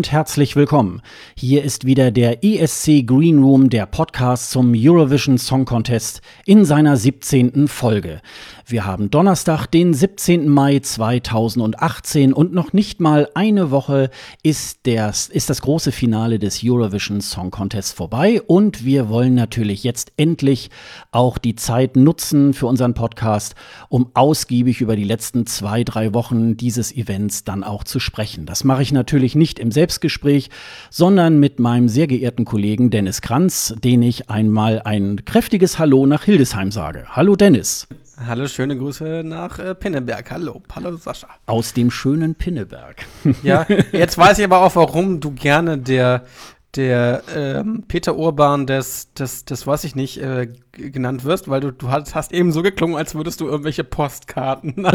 und herzlich willkommen. Hier ist wieder der ESC Green Room, der Podcast zum Eurovision Song Contest in seiner 17. Folge. Wir haben Donnerstag, den 17. Mai 2018 und noch nicht mal eine Woche ist, der, ist das große Finale des Eurovision Song Contest vorbei und wir wollen natürlich jetzt endlich auch die Zeit nutzen für unseren Podcast, um ausgiebig über die letzten zwei, drei Wochen dieses Events dann auch zu sprechen. Das mache ich natürlich nicht im Selbstgespräch, sondern mit meinem sehr geehrten Kollegen Dennis Kranz, den ich einmal ein kräftiges Hallo nach Hildesheim sage. Hallo Dennis. Hallo, schöne Grüße nach äh, Pinneberg. Hallo, hallo Sascha. Aus dem schönen Pinneberg. Ja, jetzt weiß ich aber auch, warum du gerne der der ähm, Peter Urban des, des, des weiß ich nicht, äh, genannt wirst, weil du, du hast, hast eben so geklungen, als würdest du irgendwelche Postkarten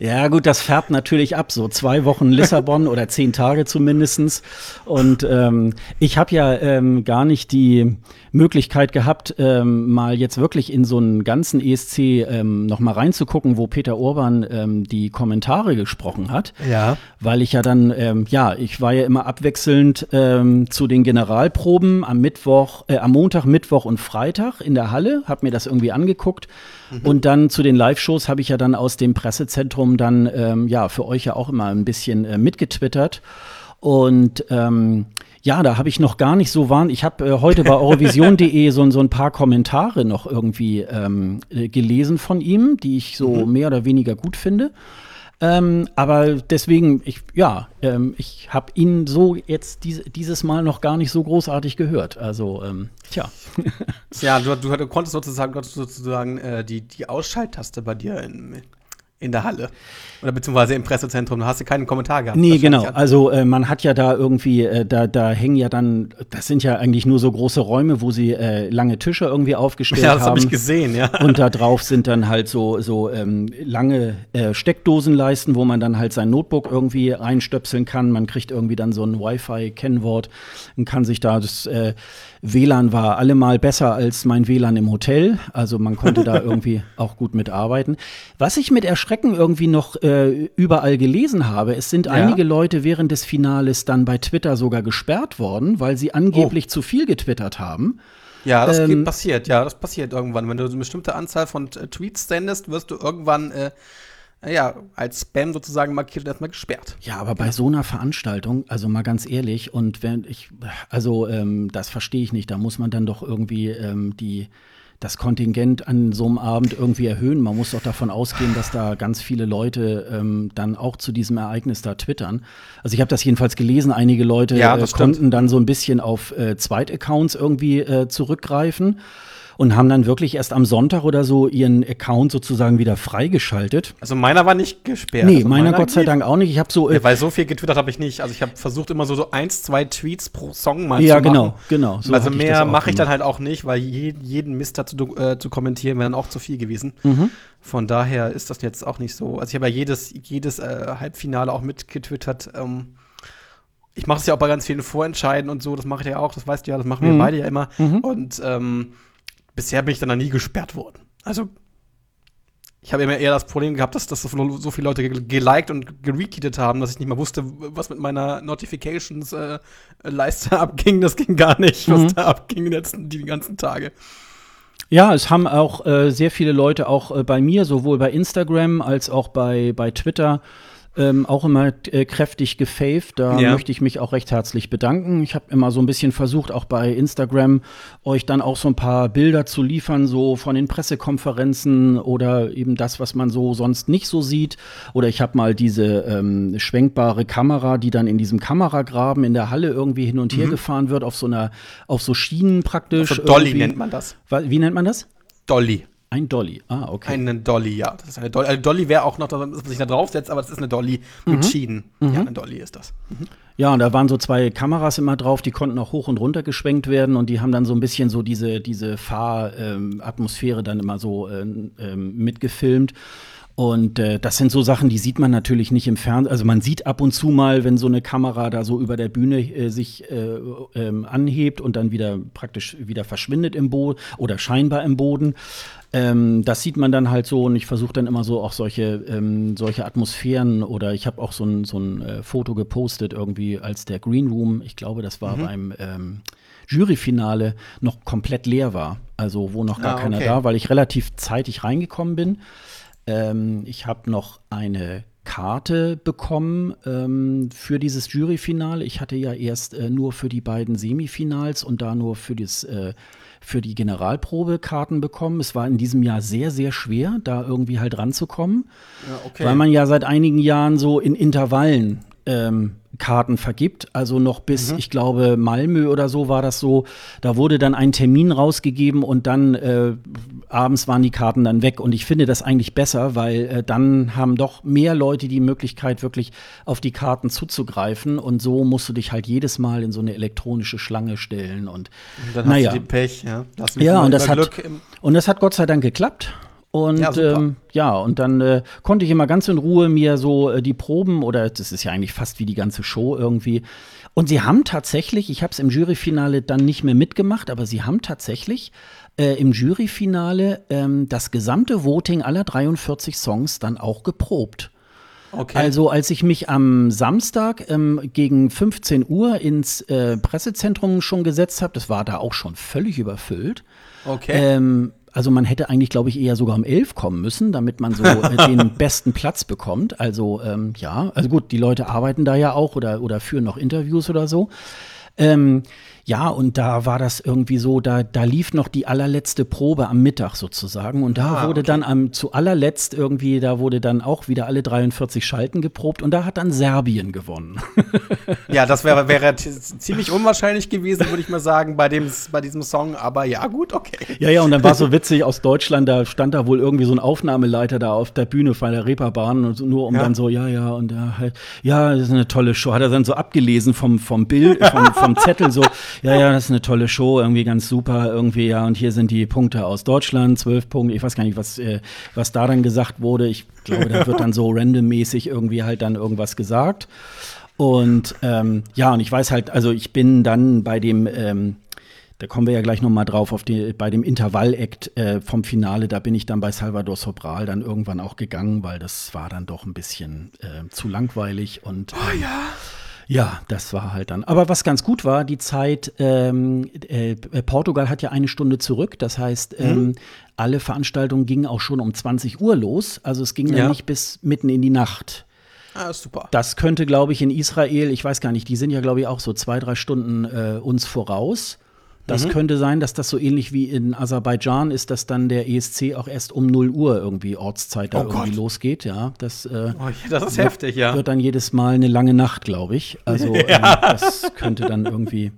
ja, gut, das färbt natürlich ab. So zwei Wochen Lissabon oder zehn Tage zumindestens. Und ähm, ich habe ja ähm, gar nicht die Möglichkeit gehabt, ähm, mal jetzt wirklich in so einen ganzen ESC ähm, noch mal reinzugucken, wo Peter Urban ähm, die Kommentare gesprochen hat. Ja. Weil ich ja dann, ähm, ja, ich war ja immer abwechselnd ähm, zu den Generalproben am Mittwoch, äh, am Montag, Mittwoch Mittwoch und Freitag in der Halle, habe mir das irgendwie angeguckt. Mhm. Und dann zu den Live-Shows habe ich ja dann aus dem Pressezentrum dann ähm, ja für euch ja auch immer ein bisschen äh, mitgetwittert. Und ähm, ja, da habe ich noch gar nicht so waren. Ich habe äh, heute bei Eurovision.de so, so ein paar Kommentare noch irgendwie ähm, äh, gelesen von ihm, die ich so mhm. mehr oder weniger gut finde. Ähm, aber deswegen, ich, ja, ähm, ich habe ihn so jetzt dies, dieses Mal noch gar nicht so großartig gehört. Also, ähm, tja. ja, du, du, konntest sozusagen, sozusagen äh, die, die Ausschalttaste bei dir in, in der Halle. Oder beziehungsweise im Pressezentrum, da hast du keinen Kommentar gehabt. Nee, genau. Also äh, man hat ja da irgendwie, äh, da, da hängen ja dann, das sind ja eigentlich nur so große Räume, wo sie äh, lange Tische irgendwie aufgestellt haben. Ja, das habe ich gesehen, ja. Und da drauf sind dann halt so, so ähm, lange äh, Steckdosenleisten, wo man dann halt sein Notebook irgendwie reinstöpseln kann. Man kriegt irgendwie dann so ein Wi-Fi-Kennwort und kann sich da das äh, WLAN war allemal besser als mein WLAN im Hotel. Also man konnte da irgendwie auch gut mitarbeiten. Was ich mit Erschrecken irgendwie noch äh, überall gelesen habe, es sind ja. einige Leute während des Finales dann bei Twitter sogar gesperrt worden, weil sie angeblich oh. zu viel getwittert haben. Ja, das ähm, passiert, ja, das passiert irgendwann. Wenn du eine bestimmte Anzahl von äh, Tweets sendest, wirst du irgendwann äh, ja, als Spam sozusagen markiert und erstmal gesperrt. Ja, aber bei so einer Veranstaltung, also mal ganz ehrlich, und wenn ich, also ähm, das verstehe ich nicht, da muss man dann doch irgendwie ähm, die das Kontingent an so einem Abend irgendwie erhöhen. Man muss doch davon ausgehen, dass da ganz viele Leute ähm, dann auch zu diesem Ereignis da twittern. Also ich habe das jedenfalls gelesen, einige Leute ja, äh, konnten dann so ein bisschen auf äh, Zweitaccounts irgendwie äh, zurückgreifen und haben dann wirklich erst am Sonntag oder so ihren Account sozusagen wieder freigeschaltet. Also meiner war nicht gesperrt. Nee, also meiner, meiner Gott sei Dank auch nicht. Ich habe so äh, ja, weil so viel getwittert habe ich nicht. Also ich habe versucht immer so, so eins, zwei Tweets pro Song mal ja, zu machen. Ja, genau, genau. So also mehr mache ich dann halt auch nicht, weil je, jeden Mist dazu äh, zu kommentieren wäre dann auch zu viel gewesen. Mhm. Von daher ist das jetzt auch nicht so. Also ich habe ja jedes, jedes äh, Halbfinale auch mitgetwittert. Ähm, ich mache es ja auch bei ganz vielen Vorentscheiden und so, das mache ich ja auch, das weißt du ja, das machen wir mhm. beide ja immer. Mhm. Und ähm, bisher bin ich dann noch nie gesperrt worden. Also, ich habe immer eher das Problem gehabt, dass, dass so viele Leute geliked und geretweetet haben, dass ich nicht mal wusste, was mit meiner Notifications-Leiste äh, abging. Das ging gar nicht, was mhm. da abging die, letzten, die ganzen Tage. Ja, es haben auch äh, sehr viele Leute auch äh, bei mir, sowohl bei Instagram als auch bei, bei Twitter, ähm, auch immer äh, kräftig gefaved. Da ja. möchte ich mich auch recht herzlich bedanken. Ich habe immer so ein bisschen versucht, auch bei Instagram euch dann auch so ein paar Bilder zu liefern, so von den Pressekonferenzen oder eben das, was man so sonst nicht so sieht. Oder ich habe mal diese ähm, schwenkbare Kamera, die dann in diesem Kameragraben in der Halle irgendwie hin und her mhm. gefahren wird, auf so einer, auf so Schienen praktisch. Also Dolly nennt man das. Wie nennt man das? Dolly. Ein Dolly, ah, okay. Eine Dolly, ja. Das ist eine Dolly. Also Dolly wäre auch noch das, was sich da draufsetzt, aber das ist eine Dolly mit mhm. Schienen. Mhm. Ja, eine Dolly ist das. Mhm. Ja, und da waren so zwei Kameras immer drauf, die konnten auch hoch und runter geschwenkt werden und die haben dann so ein bisschen so diese, diese Fahratmosphäre ähm, dann immer so äh, äh, mitgefilmt. Und äh, das sind so Sachen, die sieht man natürlich nicht im Fernsehen. Also man sieht ab und zu mal, wenn so eine Kamera da so über der Bühne äh, sich äh, ähm, anhebt und dann wieder praktisch wieder verschwindet im Boden oder scheinbar im Boden. Ähm, das sieht man dann halt so und ich versuche dann immer so auch solche, ähm, solche Atmosphären oder ich habe auch so ein, so ein äh, Foto gepostet irgendwie als der Green Room, ich glaube, das war mhm. beim ähm, Juryfinale noch komplett leer war. Also wo noch gar ah, keiner da, weil ich relativ zeitig reingekommen bin. Ähm, ich habe noch eine Karte bekommen ähm, für dieses Juryfinale. Ich hatte ja erst äh, nur für die beiden Semifinals und da nur für, das, äh, für die Generalprobe Karten bekommen. Es war in diesem Jahr sehr, sehr schwer, da irgendwie halt ranzukommen, ja, okay. weil man ja seit einigen Jahren so in Intervallen ähm, Karten vergibt. Also noch bis, mhm. ich glaube, Malmö oder so war das so. Da wurde dann ein Termin rausgegeben und dann äh, abends waren die Karten dann weg. Und ich finde das eigentlich besser, weil äh, dann haben doch mehr Leute die Möglichkeit, wirklich auf die Karten zuzugreifen. Und so musst du dich halt jedes Mal in so eine elektronische Schlange stellen. Und, und dann naja. hast du die Pech, ja. ja, und das, hat, und das hat Gott sei Dank geklappt. Und ja, ähm, ja und dann äh, konnte ich immer ganz in Ruhe mir so äh, die Proben oder das ist ja eigentlich fast wie die ganze Show irgendwie. Und sie haben tatsächlich, ich habe es im Juryfinale dann nicht mehr mitgemacht, aber sie haben tatsächlich äh, im Juryfinale ähm, das gesamte Voting aller 43 Songs dann auch geprobt. Okay. Also als ich mich am Samstag ähm, gegen 15 Uhr ins äh, Pressezentrum schon gesetzt habe, das war da auch schon völlig überfüllt. Okay. Ähm, also man hätte eigentlich, glaube ich, eher sogar um elf kommen müssen, damit man so äh, den besten Platz bekommt. Also ähm, ja, also gut, die Leute arbeiten da ja auch oder, oder führen noch Interviews oder so. Ähm, ja, und da war das irgendwie so, da, da lief noch die allerletzte Probe am Mittag sozusagen. Und da ah, wurde okay. dann am zu allerletzt irgendwie, da wurde dann auch wieder alle 43 Schalten geprobt und da hat dann Serbien gewonnen. ja, das wäre wär ziemlich unwahrscheinlich gewesen, würde ich mal sagen, bei, dem, bei diesem Song. Aber ja, gut, okay. Ja, ja, und dann war so witzig aus Deutschland, da stand da wohl irgendwie so ein Aufnahmeleiter da auf der Bühne bei der Reeperbahn und so, nur um ja. dann so, ja, ja, und ja, halt, ja, das ist eine tolle Show. Hat er dann so abgelesen vom, vom Bild, vom, vom Zettel so, ja, ja, das ist eine tolle Show, irgendwie ganz super, irgendwie, ja, und hier sind die Punkte aus Deutschland, zwölf Punkte, ich weiß gar nicht, was, äh, was da dann gesagt wurde. Ich glaube, da wird dann so randommäßig irgendwie halt dann irgendwas gesagt. Und ähm, ja, und ich weiß halt, also ich bin dann bei dem, ähm, da kommen wir ja gleich noch mal drauf, auf die, bei dem Intervall-Act äh, vom Finale, da bin ich dann bei Salvador Sobral dann irgendwann auch gegangen, weil das war dann doch ein bisschen äh, zu langweilig und oh ja. Ja, das war halt dann. Aber was ganz gut war, die Zeit, ähm, äh, Portugal hat ja eine Stunde zurück. Das heißt, mhm. ähm, alle Veranstaltungen gingen auch schon um 20 Uhr los. Also es ging ja. dann nicht bis mitten in die Nacht. Ah, super. Das könnte, glaube ich, in Israel, ich weiß gar nicht, die sind ja, glaube ich, auch so zwei, drei Stunden äh, uns voraus. Das mhm. könnte sein, dass das so ähnlich wie in Aserbaidschan ist, dass dann der ESC auch erst um 0 Uhr irgendwie Ortszeit da oh irgendwie Gott. losgeht. Ja, das, äh, oh, das ist wird, heftig, ja. Wird dann jedes Mal eine lange Nacht, glaube ich. Also ja. ähm, das könnte dann irgendwie.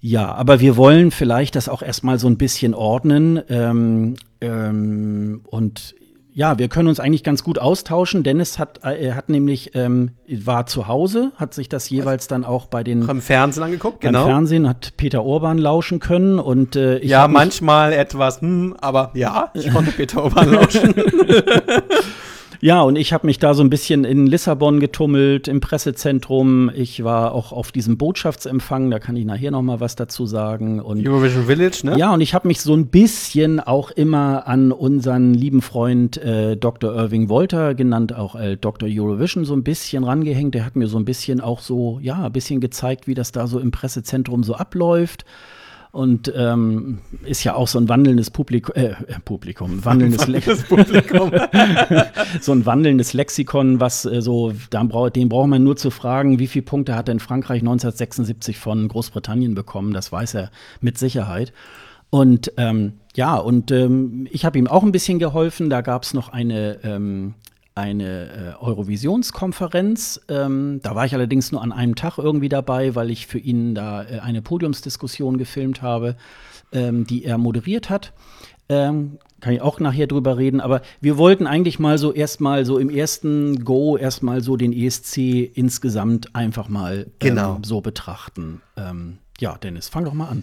Ja, aber wir wollen vielleicht das auch erstmal so ein bisschen ordnen. Ähm, ähm, und ja, wir können uns eigentlich ganz gut austauschen. Dennis hat, äh, hat nämlich, ähm, war zu Hause, hat sich das jeweils dann auch bei den. Im Fernsehen angeguckt, genau. Im Fernsehen hat Peter Orban lauschen können und äh, ich. Ja, manchmal etwas, hm, aber ja, ich konnte Peter Orban lauschen. Ja, und ich habe mich da so ein bisschen in Lissabon getummelt, im Pressezentrum. Ich war auch auf diesem Botschaftsempfang, da kann ich nachher noch mal was dazu sagen. Und, Eurovision Village, ne? Ja, und ich habe mich so ein bisschen auch immer an unseren lieben Freund äh, Dr. Irving Wolter, genannt auch äh, Dr. Eurovision, so ein bisschen rangehängt. Der hat mir so ein bisschen auch so, ja, ein bisschen gezeigt, wie das da so im Pressezentrum so abläuft und ähm, ist ja auch so ein wandelndes Publikum, äh, Publikum, wandelndes, wandelndes Publikum. so ein wandelndes Lexikon, was äh, so, brauch, den braucht man nur zu fragen, wie viele Punkte hat denn Frankreich 1976 von Großbritannien bekommen? Das weiß er mit Sicherheit. Und ähm, ja, und ähm, ich habe ihm auch ein bisschen geholfen. Da gab es noch eine ähm, eine äh, Eurovisionskonferenz. Ähm, da war ich allerdings nur an einem Tag irgendwie dabei, weil ich für ihn da äh, eine Podiumsdiskussion gefilmt habe, ähm, die er moderiert hat. Ähm, kann ich auch nachher drüber reden, aber wir wollten eigentlich mal so erstmal so im ersten Go erstmal so den ESC insgesamt einfach mal ähm, genau. so betrachten. Ähm, ja, Dennis, fang doch mal an.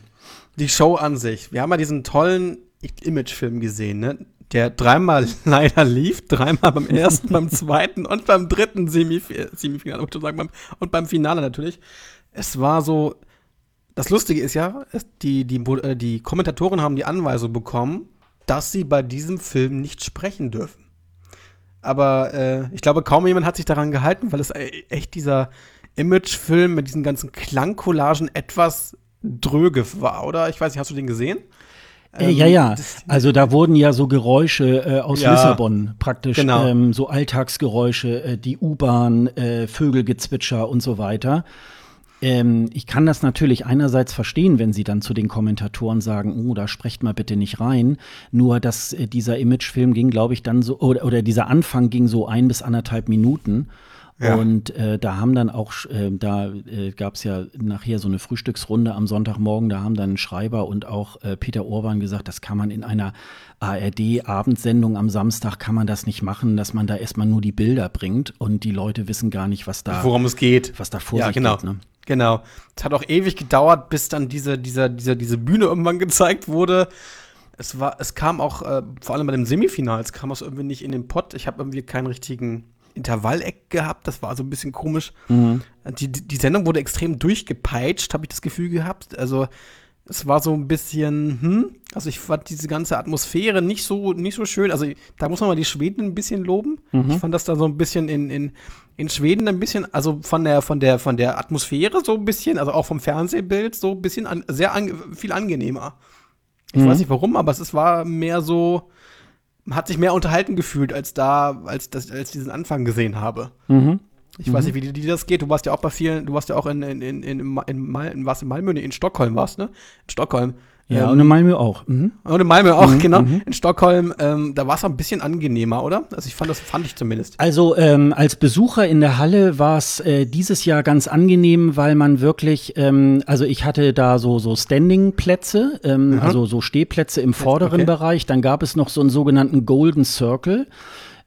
Die Show an sich. Wir haben ja diesen tollen Imagefilm gesehen, ne? Der dreimal leider lief, dreimal beim ersten, beim zweiten und beim dritten Semif Semifinale, und beim Finale natürlich. Es war so, das Lustige ist ja, die, die, äh, die Kommentatoren haben die Anweisung bekommen, dass sie bei diesem Film nicht sprechen dürfen. Aber äh, ich glaube, kaum jemand hat sich daran gehalten, weil es äh, echt dieser Imagefilm mit diesen ganzen Klangcollagen etwas dröge war, oder? Ich weiß nicht, hast du den gesehen? Äh, ja, ja. Ähm, also da wurden ja so Geräusche äh, aus ja, Lissabon praktisch, genau. ähm, so Alltagsgeräusche, äh, die U-Bahn, äh, Vögelgezwitscher und so weiter. Ähm, ich kann das natürlich einerseits verstehen, wenn sie dann zu den Kommentatoren sagen, oh, da sprecht mal bitte nicht rein. Nur, dass äh, dieser Imagefilm ging, glaube ich, dann so, oder, oder dieser Anfang ging so ein bis anderthalb Minuten. Ja. Und äh, da haben dann auch, äh, da äh, gab es ja nachher so eine Frühstücksrunde am Sonntagmorgen, da haben dann Schreiber und auch äh, Peter Orban gesagt, das kann man in einer ARD-Abendsendung am Samstag kann man das nicht machen, dass man da erstmal nur die Bilder bringt und die Leute wissen gar nicht, was da worum es geht, was da vor ja, sich genau. geht. Ne? Genau. Es hat auch ewig gedauert, bis dann diese, diese, diese, diese Bühne irgendwann gezeigt wurde. Es war, es kam auch, äh, vor allem bei dem Semifinal, es kam auch irgendwie nicht in den Pott. Ich habe irgendwie keinen richtigen Intervalleck gehabt. Das war so ein bisschen komisch. Mhm. Die, die Sendung wurde extrem durchgepeitscht, habe ich das Gefühl gehabt. Also es war so ein bisschen, hm, also ich fand diese ganze Atmosphäre nicht so, nicht so schön. Also da muss man mal die Schweden ein bisschen loben. Mhm. Ich fand das da so ein bisschen in, in, in Schweden ein bisschen, also von der, von der, von der Atmosphäre so ein bisschen, also auch vom Fernsehbild so ein bisschen an, sehr an, viel angenehmer. Ich mhm. weiß nicht warum, aber es war mehr so, hat sich mehr unterhalten gefühlt, als da, als das, als diesen Anfang gesehen habe. Mhm. Ich mhm. weiß nicht, wie dir das geht. Du warst ja auch bei vielen, du warst ja auch in, in, in, in, in, Mal, in, was in Malmö, in Stockholm warst, ne? In Stockholm. Ja, ähm, und in Malmö auch. Mhm. Und in Malmö auch, mhm, genau. Mhm. In Stockholm, ähm, da war es ein bisschen angenehmer, oder? Also ich fand das, fand ich zumindest. Also ähm, als Besucher in der Halle war es äh, dieses Jahr ganz angenehm, weil man wirklich, ähm, also ich hatte da so, so Standing-Plätze, ähm, also so Stehplätze im vorderen okay. Bereich. Dann gab es noch so einen sogenannten Golden Circle.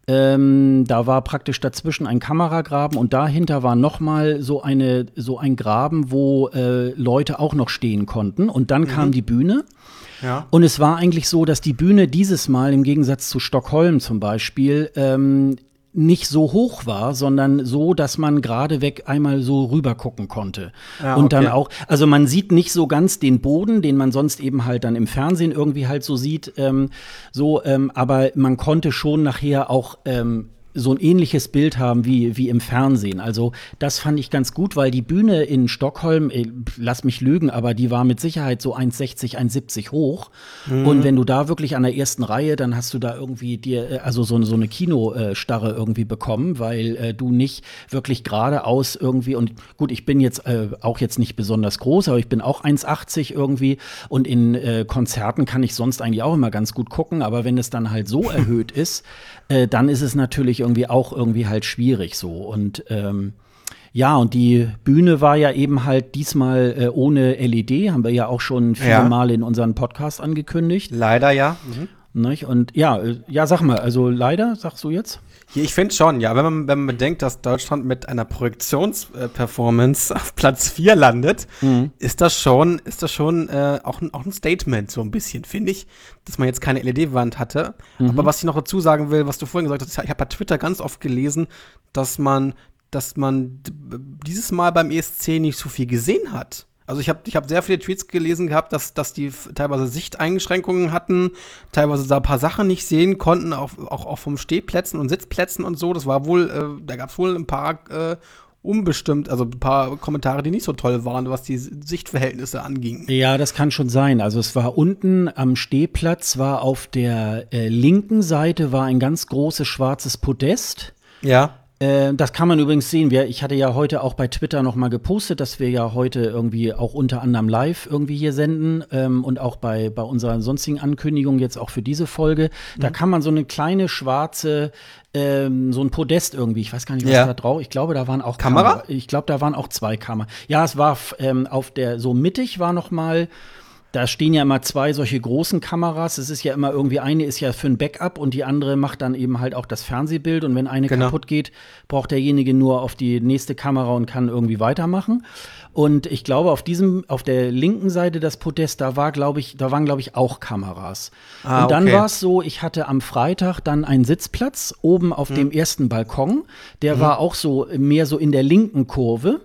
Ähm, da war praktisch dazwischen ein Kameragraben und dahinter war nochmal so eine so ein Graben, wo äh, Leute auch noch stehen konnten. Und dann mhm. kam die Bühne. Ja. Und es war eigentlich so, dass die Bühne dieses Mal im Gegensatz zu Stockholm zum Beispiel ähm, nicht so hoch war, sondern so, dass man gerade weg einmal so rüber gucken konnte. Ja, und dann auch, also man sieht nicht so ganz den Boden, den man sonst eben halt dann im Fernsehen irgendwie halt so sieht, ähm, so, ähm, aber man konnte schon nachher auch ähm, so ein ähnliches Bild haben wie, wie im Fernsehen. Also das fand ich ganz gut, weil die Bühne in Stockholm, ey, lass mich lügen, aber die war mit Sicherheit so 1,60, 1,70 hoch. Mhm. Und wenn du da wirklich an der ersten Reihe, dann hast du da irgendwie dir, äh, also so, so eine Kinostarre irgendwie bekommen, weil äh, du nicht wirklich geradeaus irgendwie, und gut, ich bin jetzt äh, auch jetzt nicht besonders groß, aber ich bin auch 1,80 irgendwie und in äh, Konzerten kann ich sonst eigentlich auch immer ganz gut gucken, aber wenn es dann halt so erhöht ist, äh, dann ist es natürlich irgendwie auch irgendwie halt schwierig so. Und ähm, ja, und die Bühne war ja eben halt diesmal äh, ohne LED, haben wir ja auch schon viele ja. Mal in unseren Podcast angekündigt. Leider ja. Mhm. Und ja, äh, ja, sag mal, also leider, sagst du jetzt? Ich finde schon, ja, wenn man, wenn man bedenkt, dass Deutschland mit einer Projektionsperformance auf Platz 4 landet, mhm. ist das schon, ist das schon äh, auch, ein, auch ein Statement, so ein bisschen, finde ich, dass man jetzt keine LED-Wand hatte. Mhm. Aber was ich noch dazu sagen will, was du vorhin gesagt hast, ich habe bei Twitter ganz oft gelesen, dass man, dass man dieses Mal beim ESC nicht so viel gesehen hat. Also ich habe ich hab sehr viele Tweets gelesen gehabt, dass, dass die teilweise Sichteingeschränkungen hatten, teilweise da ein paar Sachen nicht sehen konnten, auch, auch, auch vom Stehplätzen und Sitzplätzen und so. Das war wohl, äh, da gab es wohl ein paar äh, unbestimmt, also ein paar Kommentare, die nicht so toll waren, was die Sichtverhältnisse anging. Ja, das kann schon sein. Also es war unten am Stehplatz, war auf der äh, linken Seite war ein ganz großes schwarzes Podest. Ja. Äh, das kann man übrigens sehen. Wir, ich hatte ja heute auch bei Twitter noch mal gepostet, dass wir ja heute irgendwie auch unter anderem live irgendwie hier senden ähm, und auch bei, bei unserer sonstigen Ankündigung jetzt auch für diese Folge. Mhm. Da kann man so eine kleine schwarze, ähm, so ein Podest irgendwie, ich weiß gar nicht, was ja. da drauf, ich glaube, da waren auch Kamera. Kamera. Ich glaube, da waren auch zwei Kameras. Ja, es war ähm, auf der, so mittig war noch mal da stehen ja immer zwei solche großen Kameras. Es ist ja immer irgendwie eine ist ja für ein Backup und die andere macht dann eben halt auch das Fernsehbild. Und wenn eine Genau. kaputt geht, braucht derjenige nur auf die nächste Kamera und kann irgendwie weitermachen. Und ich glaube, auf diesem, auf der linken Seite des Podest, da war, glaube ich, da waren, glaube ich, auch Kameras. Ah, und dann okay. war es so, ich hatte am Freitag dann einen Sitzplatz oben auf Mhm. dem ersten Balkon. Der war auch so mehr so in der linken Kurve.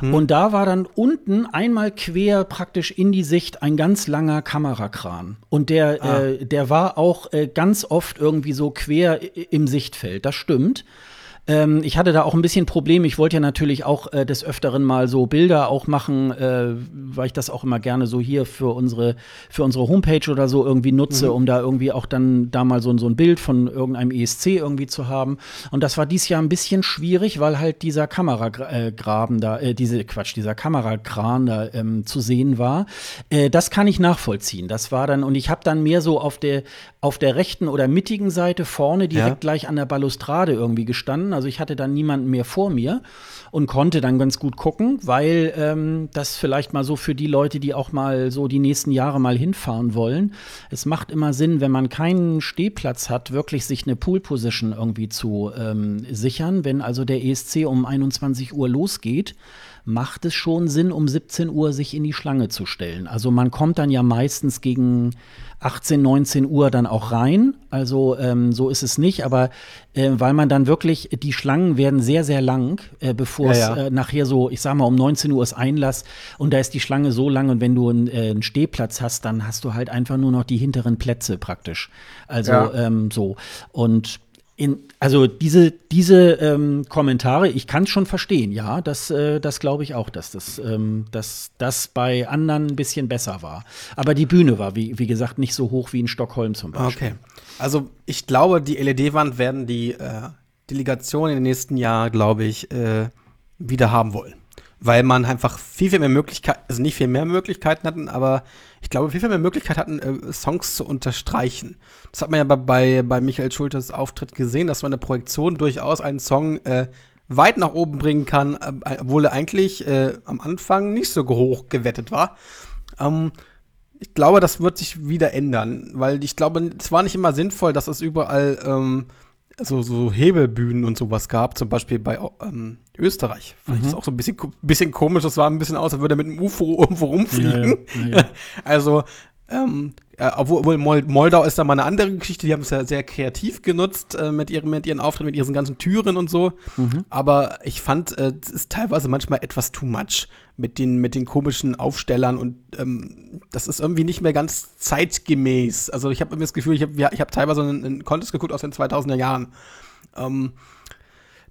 Mhm. Und da war dann unten einmal quer praktisch in die Sicht ein ganz langer Kamerakran. Und der, Ah. äh, der war auch äh, ganz oft irgendwie so quer im Sichtfeld. Das stimmt. Ähm, ich hatte da auch ein bisschen Probleme. Ich wollte ja natürlich auch äh, des Öfteren mal so Bilder auch machen, äh, weil ich das auch immer gerne so hier für unsere, für unsere Homepage oder so irgendwie nutze, um da irgendwie auch dann da mal so, so ein Bild von irgendeinem ESC irgendwie zu haben. Und das war dieses Jahr ein bisschen schwierig, weil halt dieser Kameragraben da, äh, diese Quatsch, dieser Kamerakran da ähm, zu sehen war. Äh, das kann ich nachvollziehen. Das war dann, und ich habe dann mehr so auf der, auf der rechten oder mittigen Seite vorne direkt Ja. gleich an der Balustrade irgendwie gestanden. Also ich hatte dann niemanden mehr vor mir und konnte dann ganz gut gucken, weil ähm, das vielleicht mal so für die Leute, die auch mal so die nächsten Jahre mal hinfahren wollen. Es macht immer Sinn, wenn man keinen Stehplatz hat, wirklich sich eine Pool Position irgendwie zu ähm, sichern. Wenn also der ESC um 21 Uhr losgeht, macht es schon Sinn, um 17 Uhr sich in die Schlange zu stellen. Also man kommt dann ja meistens gegen 18, 19 Uhr dann auch rein. Also ähm, so ist es nicht, aber äh, weil man dann wirklich, die Schlangen werden sehr, sehr lang, äh, bevor Ja, es ja. äh, nachher so, ich sag mal, um 19 Uhr ist Einlass und da ist die Schlange so lang und wenn du einen, äh, einen Stehplatz hast, dann hast du halt einfach nur noch die hinteren Plätze praktisch. Also Ja. ähm, so. Und in, also diese, diese ähm, Kommentare, ich kann es schon verstehen, ja, das, äh, das glaube ich auch, dass das, ähm, dass das bei anderen ein bisschen besser war. Aber die Bühne war, wie, wie gesagt, nicht so hoch wie in Stockholm zum Beispiel. Okay. Also ich glaube, die LED-Wand werden die äh, Delegationen in den nächsten Jahren, glaube ich, äh, wieder haben wollen. Weil man einfach viel, viel mehr Möglichkeiten, also nicht viel mehr Möglichkeiten hatten, aber ich glaube, viel, viel mehr Möglichkeiten hatten, äh, Songs zu unterstreichen. Das hat man ja bei, bei, Michael Schultes Auftritt gesehen, dass man eine Projektion durchaus einen Song äh, weit nach oben bringen kann, äh, obwohl er eigentlich äh, am Anfang nicht so hoch gewettet war. Ähm, ich glaube, das wird sich wieder ändern, weil ich glaube, es war nicht immer sinnvoll, dass es überall ähm, so, so Hebelbühnen und sowas gab, zum Beispiel bei ähm, Österreich. Fand ich das auch so ein bisschen, bisschen komisch, das war ein bisschen aus, als würde er mit einem UFO irgendwo rumfliegen. Ja, ja, ja. Also, ähm, äh, obwohl obwohl Mol Moldau ist da mal eine andere Geschichte, die haben es ja sehr kreativ genutzt äh, mit, ihrem, mit ihren Auftritten, mit ihren ganzen Türen und so. Aber ich fand, äh, es ist teilweise manchmal etwas too much mit den, mit den komischen Aufstellern und ähm, das ist irgendwie nicht mehr ganz zeitgemäß. Also ich habe immer das Gefühl, ich habe ich hab teilweise einen, einen Contest geguckt aus den 2000er Jahren. Ähm,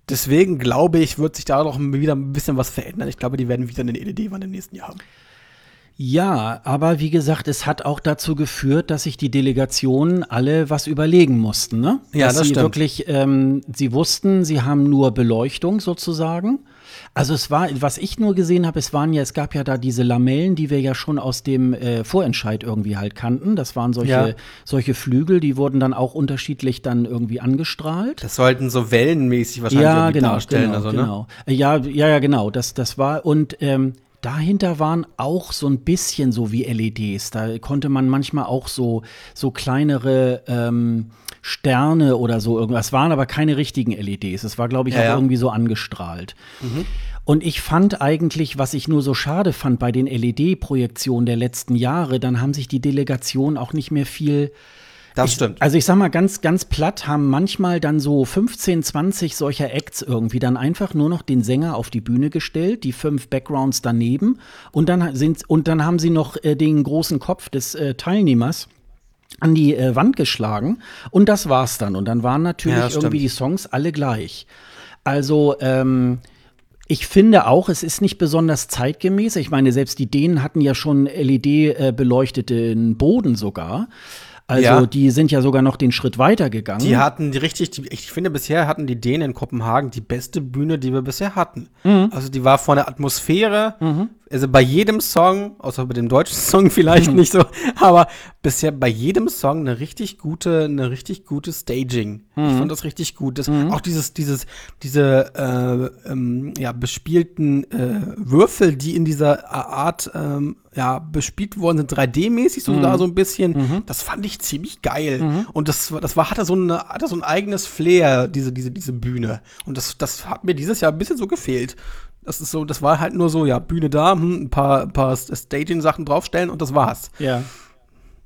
deswegen glaube ich, wird sich da noch wieder ein bisschen was verändern. Ich glaube, die werden wieder eine LED-Wand im nächsten Jahr haben. Ja, aber wie gesagt, es hat auch dazu geführt, dass sich die Delegationen alle was überlegen mussten. Ne? Ja, dass das sie stimmt. wirklich, ähm, sie wussten, sie haben nur Beleuchtung sozusagen. Also es war, was ich nur gesehen habe, es waren ja, es gab ja da diese Lamellen, die wir ja schon aus dem äh, Vorentscheid irgendwie halt kannten. Das waren solche, Ja. solche Flügel, die wurden dann auch unterschiedlich dann irgendwie angestrahlt. Das sollten so wellenmäßig wahrscheinlich ja, genau, darstellen. genau, also, ne? genau. Ja, ja, ja, genau. Das, das war und ähm, dahinter waren auch so ein bisschen so wie LEDs. Da konnte man manchmal auch so so kleinere ähm, Sterne oder so irgendwas. Waren aber keine richtigen LEDs. Es war, glaube ich, Ja, auch ja. irgendwie so angestrahlt. Und ich fand eigentlich, was ich nur so schade fand bei den LED-Projektionen der letzten Jahre, dann haben sich die Delegationen auch nicht mehr viel Das ich, stimmt. Also ich sag mal ganz, ganz platt, haben manchmal dann so 15, 20 solcher Acts irgendwie dann einfach nur noch den Sänger auf die Bühne gestellt, die fünf Backgrounds daneben und dann sind und dann haben sie noch äh, den großen Kopf des äh, Teilnehmers an die äh, Wand geschlagen und das war's dann. Und dann waren natürlich Ja, irgendwie die Songs alle gleich. Also, ähm, ich finde auch, es ist nicht besonders zeitgemäß. Ich meine, selbst die Dänen hatten ja schon LED-beleuchteten Boden sogar. Also Ja. die sind ja sogar noch den Schritt weiter gegangen. Die hatten die richtig, die, ich finde, bisher hatten die Dänen in Kopenhagen die beste Bühne, die wir bisher hatten. Mhm. Also die war von der Atmosphäre, also bei jedem Song, außer bei dem deutschen Song vielleicht nicht so, aber bisher bei jedem Song eine richtig gute, eine richtig gute Staging. Mhm. Ich fand das richtig gut. Das, mhm. Auch dieses, dieses, diese äh, ähm, ja, bespielten äh, Würfel, die in dieser Art ähm, ja, bespielt worden sind, 3D-mäßig, so mhm. da so ein bisschen, mhm. das fand ich ziemlich geil. Mhm. Und das, das war, hatte so, eine, hatte so ein eigenes Flair, diese, diese, diese Bühne. Und das, das hat mir dieses Jahr ein bisschen so gefehlt. Das ist so, das war halt nur so, ja, Bühne da, hm, ein paar, ein paar Staging-Sachen draufstellen und das war's. Ja.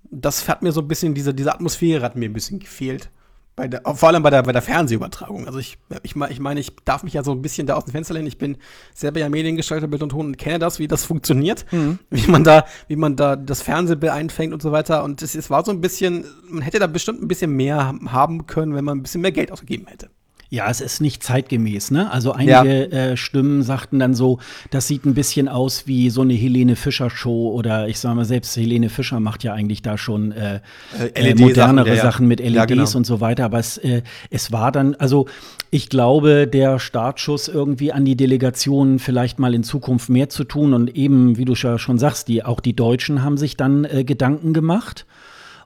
Das hat mir so ein bisschen, diese, diese Atmosphäre hat mir ein bisschen gefehlt. Bei der, vor allem bei der, bei der Fernsehübertragung. Also ich, ich, ich meine, ich darf mich ja so ein bisschen da aus dem Fenster lehnen. Ich bin selber ja Mediengestalter, Bild und Ton und kenne das, wie das funktioniert, mhm. wie man da, wie man da das Fernsehbild einfängt und so weiter. Und es, es war so ein bisschen, man hätte da bestimmt ein bisschen mehr haben können, wenn man ein bisschen mehr Geld ausgegeben hätte. Ja, es ist nicht zeitgemäß, ne? Also einige ja. äh, Stimmen sagten dann so, das sieht ein bisschen aus wie so eine Helene Fischer Show oder ich sag mal selbst Helene Fischer macht ja eigentlich da schon äh, äh, modernere Sachen, ja, Sachen, mit LEDs ja, genau. und so weiter. Aber es, äh, es war dann, also ich glaube, der Startschuss irgendwie an die Delegationen vielleicht mal in Zukunft mehr zu tun und eben, wie du schon sagst, die auch die Deutschen haben sich dann äh, Gedanken gemacht.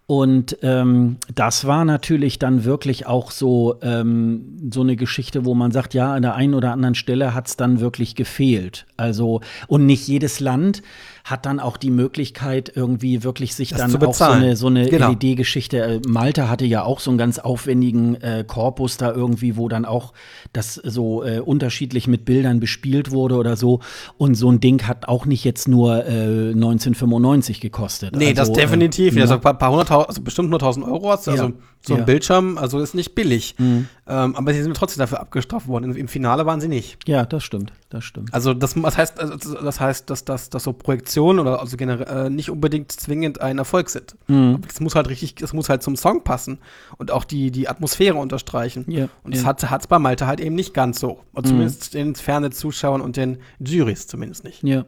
Und ähm, das war natürlich dann wirklich auch so, ähm, so eine Geschichte, wo man sagt, ja, an der einen oder anderen Stelle hat es dann wirklich gefehlt. Also, und nicht jedes Land hat dann auch die Möglichkeit, irgendwie wirklich sich das dann auf so eine, so eine genau. LED-Geschichte. Äh, Malta hatte ja auch so einen ganz aufwendigen äh, Korpus da irgendwie, wo dann auch das so äh, unterschiedlich mit Bildern bespielt wurde oder so. Und so ein Ding hat auch nicht jetzt nur äh, 1995 gekostet. Nee, also, das definitiv. Äh, also ein paar, paar hunderttausend, also bestimmt nur tausend Euro. Also ja. so ein ja. Bildschirm, also ist nicht billig. Mhm. Ähm, aber sie sind trotzdem dafür abgestraft worden. Im Finale waren sie nicht. Ja, das stimmt. Das stimmt. Also das, das heißt, also das heißt, dass, dass, dass so Projektionen oder also generell äh, nicht unbedingt zwingend ein Erfolg sind. Mhm. Es muss halt richtig, es muss halt zum Song passen und auch die, die Atmosphäre unterstreichen. Ja, und das ja. hat es bei Malte halt eben nicht ganz so. Und mhm. zumindest den ferne Zuschauern und den Juries zumindest nicht. Ja.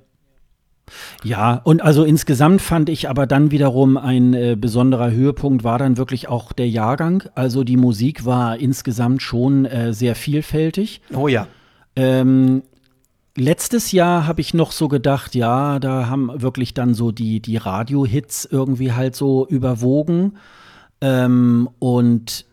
Ja, und also insgesamt fand ich aber dann wiederum ein äh, besonderer Höhepunkt war dann wirklich auch der Jahrgang. Also die Musik war insgesamt schon äh, sehr vielfältig. Oh ja. Ähm, letztes Jahr habe ich noch so gedacht, ja, da haben wirklich dann so die, die Radio-Hits irgendwie halt so überwogen. Ähm, und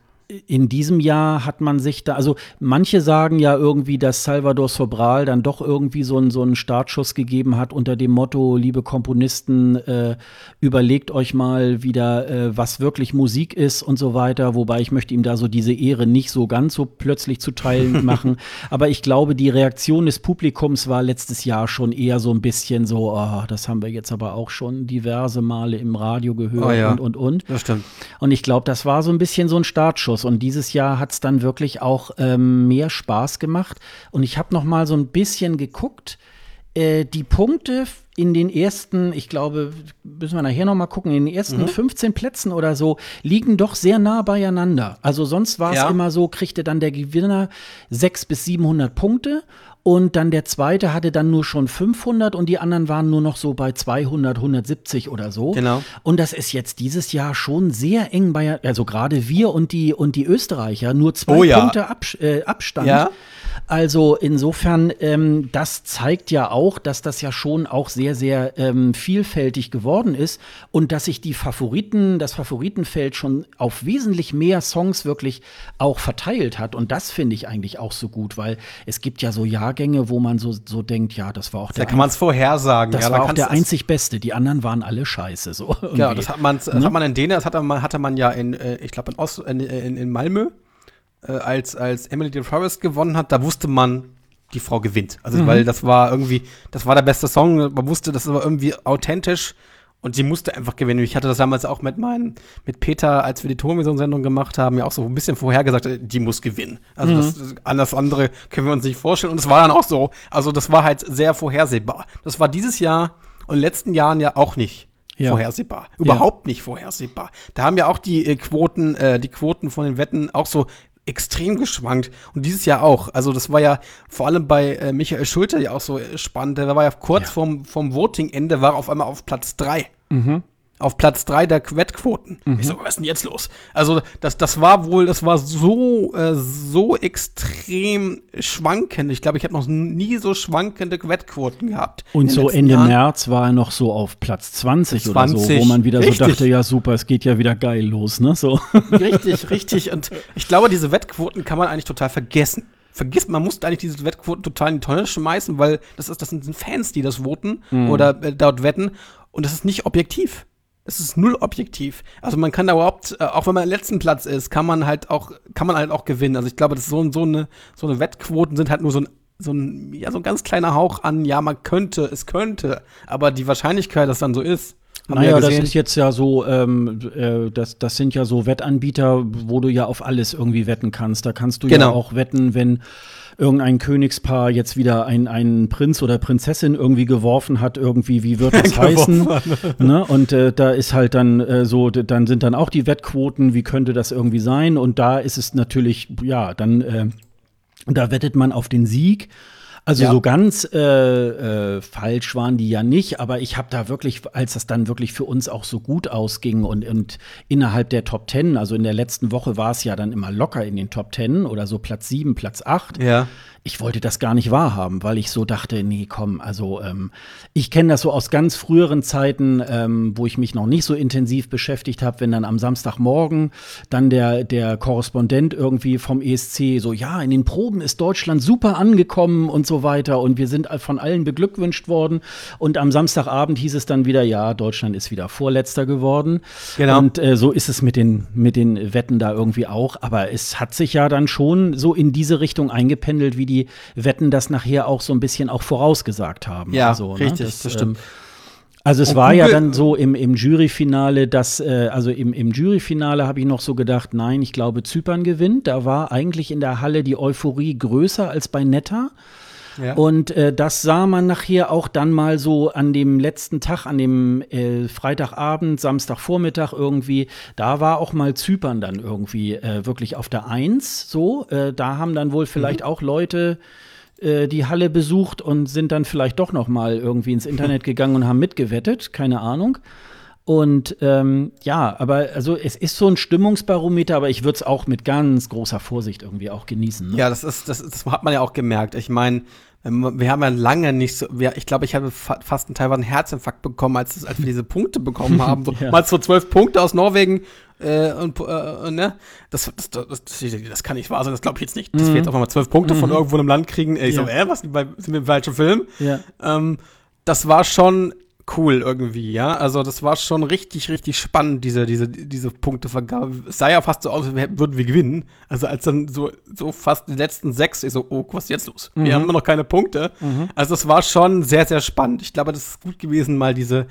in diesem Jahr hat man sich da, also manche sagen ja irgendwie, dass Salvador Sobral dann doch irgendwie so einen, so einen Startschuss gegeben hat unter dem Motto, liebe Komponisten, äh, überlegt euch mal wieder, äh, was wirklich Musik ist und so weiter. Wobei ich möchte ihm da so diese Ehre nicht so ganz so plötzlich zuteil machen. Aber ich glaube, die Reaktion des Publikums war letztes Jahr schon eher so ein bisschen so, oh, das haben wir jetzt aber auch schon diverse Male im Radio gehört oh ja, und, und, und. Das stimmt. Und ich glaube, das war so ein bisschen so ein Startschuss. Und dieses Jahr hat es dann wirklich auch ähm, mehr Spaß gemacht. Und ich habe noch mal so ein bisschen geguckt. Äh, die Punkte in den ersten, ich glaube, müssen wir nachher noch mal gucken, in den ersten mhm. 15 Plätzen oder so liegen doch sehr nah beieinander. Also sonst war es ja. immer so, kriegte dann der Gewinner 600 bis 700 Punkte und dann der zweite hatte dann nur schon 500 und die anderen waren nur noch so bei 200, 170 oder so. Genau. Und das ist jetzt dieses Jahr schon sehr eng bei, also gerade wir und die, und die Österreicher, nur zwei oh ja. Punkte Abs äh, Abstand. Ja. Also insofern, ähm, das zeigt ja auch, dass das ja schon auch sehr, sehr ähm, vielfältig geworden ist und dass sich die Favoriten, das Favoritenfeld schon auf wesentlich mehr Songs wirklich auch verteilt hat. Und das finde ich eigentlich auch so gut, weil es gibt ja so Jahrgänge, wo man so, so denkt, ja, das war auch der. Da kann man es vorhersagen. Das ja, war auch der einzig Beste. Die anderen waren alle scheiße. So ja, das hat man, ne? hat man in Dänemark, das hatte man, hatte man ja in, äh, ich glaube, in, in, in Malmö äh, als, als Emily de Forest gewonnen hat, da wusste man, die Frau gewinnt. Also, mhm. weil das war irgendwie, das war der beste Song. Man wusste, das war irgendwie authentisch und sie musste einfach gewinnen. Ich hatte das damals auch mit meinen, mit Peter, als wir die Turmvision-Sendung gemacht haben, ja auch so ein bisschen vorhergesagt, äh, die muss gewinnen. Also, mhm. das, alles andere können wir uns nicht vorstellen. Und es war dann auch so. Also, das war halt sehr vorhersehbar. Das war dieses Jahr und in den letzten Jahren ja auch nicht. Ja. vorhersehbar. Überhaupt ja. nicht vorhersehbar. Da haben ja auch die äh, Quoten, äh, die Quoten von den Wetten auch so extrem geschwankt. Und dieses Jahr auch. Also das war ja vor allem bei äh, Michael Schulte ja auch so spannend. Der war ja kurz ja. Vorm, vorm Voting-Ende, war auf einmal auf Platz 3. Mhm. Auf Platz 3 der Wettquoten. Mhm. Ich so, was ist denn jetzt los? Also, das, das war wohl, das war so, äh, so extrem schwankend. Ich glaube, ich habe noch nie so schwankende Wettquoten gehabt. Und so Ende Jahren. März war er noch so auf Platz 20, 20 oder so, wo man wieder richtig. so dachte, ja super, es geht ja wieder geil los, ne? So. Richtig, richtig. Und ich glaube, diese Wettquoten kann man eigentlich total vergessen vergisst, man muss eigentlich diese Wettquoten total in die Tonne schmeißen, weil das ist, das sind Fans, die das voten mhm. oder äh, dort wetten und das ist nicht objektiv. Es ist null objektiv. Also man kann da überhaupt, äh, auch wenn man am letzten Platz ist, kann man halt auch, kann man halt auch gewinnen. Also ich glaube, das ist so, so eine, so eine Wettquoten sind halt nur so ein, so ein, ja, so ein ganz kleiner Hauch an, ja, man könnte, es könnte. Aber die Wahrscheinlichkeit, dass dann so ist, naja, das ist jetzt ja so, ähm, äh, das, das sind ja so Wettanbieter, wo du ja auf alles irgendwie wetten kannst. Da kannst du genau. ja auch wetten, wenn irgendein Königspaar jetzt wieder einen Prinz oder Prinzessin irgendwie geworfen hat, irgendwie, wie wird das heißen? ne? Und äh, da ist halt dann äh, so, dann sind dann auch die Wettquoten, wie könnte das irgendwie sein? Und da ist es natürlich, ja, dann, äh, da wettet man auf den Sieg. Also ja. so ganz äh, äh, falsch waren die ja nicht, aber ich habe da wirklich, als das dann wirklich für uns auch so gut ausging und, und innerhalb der Top Ten, also in der letzten Woche war es ja dann immer locker in den Top Ten oder so Platz sieben, Platz acht. Ja ich wollte das gar nicht wahrhaben, weil ich so dachte, nee, komm, also ähm, ich kenne das so aus ganz früheren Zeiten, ähm, wo ich mich noch nicht so intensiv beschäftigt habe, wenn dann am Samstagmorgen dann der, der Korrespondent irgendwie vom ESC so, ja, in den Proben ist Deutschland super angekommen und so weiter und wir sind von allen beglückwünscht worden und am Samstagabend hieß es dann wieder, ja, Deutschland ist wieder Vorletzter geworden. Genau. Und äh, so ist es mit den, mit den Wetten da irgendwie auch, aber es hat sich ja dann schon so in diese Richtung eingependelt, wie die Wetten das nachher auch so ein bisschen auch vorausgesagt haben. Ja, also, richtig, ne? das, das, stimmt. Ähm, also es Und war Google, ja dann so im, im Juryfinale, dass, äh, also im, im Juryfinale habe ich noch so gedacht, nein, ich glaube, Zypern gewinnt. Da war eigentlich in der Halle die Euphorie größer als bei Netta. Ja. Und äh, das sah man nachher auch dann mal so an dem letzten Tag, an dem äh, Freitagabend, Samstagvormittag irgendwie. Da war auch mal Zypern dann irgendwie äh, wirklich auf der Eins. So, äh, da haben dann wohl vielleicht mhm. auch Leute äh, die Halle besucht und sind dann vielleicht doch noch mal irgendwie ins Internet gegangen und haben mitgewettet. Keine Ahnung. Und ähm, ja, aber also es ist so ein Stimmungsbarometer, aber ich würde es auch mit ganz großer Vorsicht irgendwie auch genießen. Ne? Ja, das ist, das, das hat man ja auch gemerkt. Ich meine, wir haben ja lange nicht so, wir, ich glaube, ich habe fa fast einen teilweise einen Herzinfarkt bekommen, als, als wir diese Punkte bekommen haben. So, ja. Mal so zwölf Punkte aus Norwegen äh, und äh, ne? Das, das, das, das, kann nicht wahr sein, das glaube ich jetzt nicht. Dass mhm. wir jetzt auf einmal zwölf Punkte mhm. von irgendwo im Land kriegen. Ich ja. so, äh, was, sind wir im falschen Film? Ja. Ähm, das war schon cool irgendwie, ja. Also das war schon richtig, richtig spannend, diese, diese, diese Punktevergabe. Es sah ja fast so aus, als würden wir gewinnen. Also als dann so, so fast die letzten sechs, ich so, oh, was ist jetzt los? Mhm. Wir haben immer noch keine Punkte. Mhm. Also es war schon sehr, sehr spannend. Ich glaube, das ist gut gewesen, mal diese,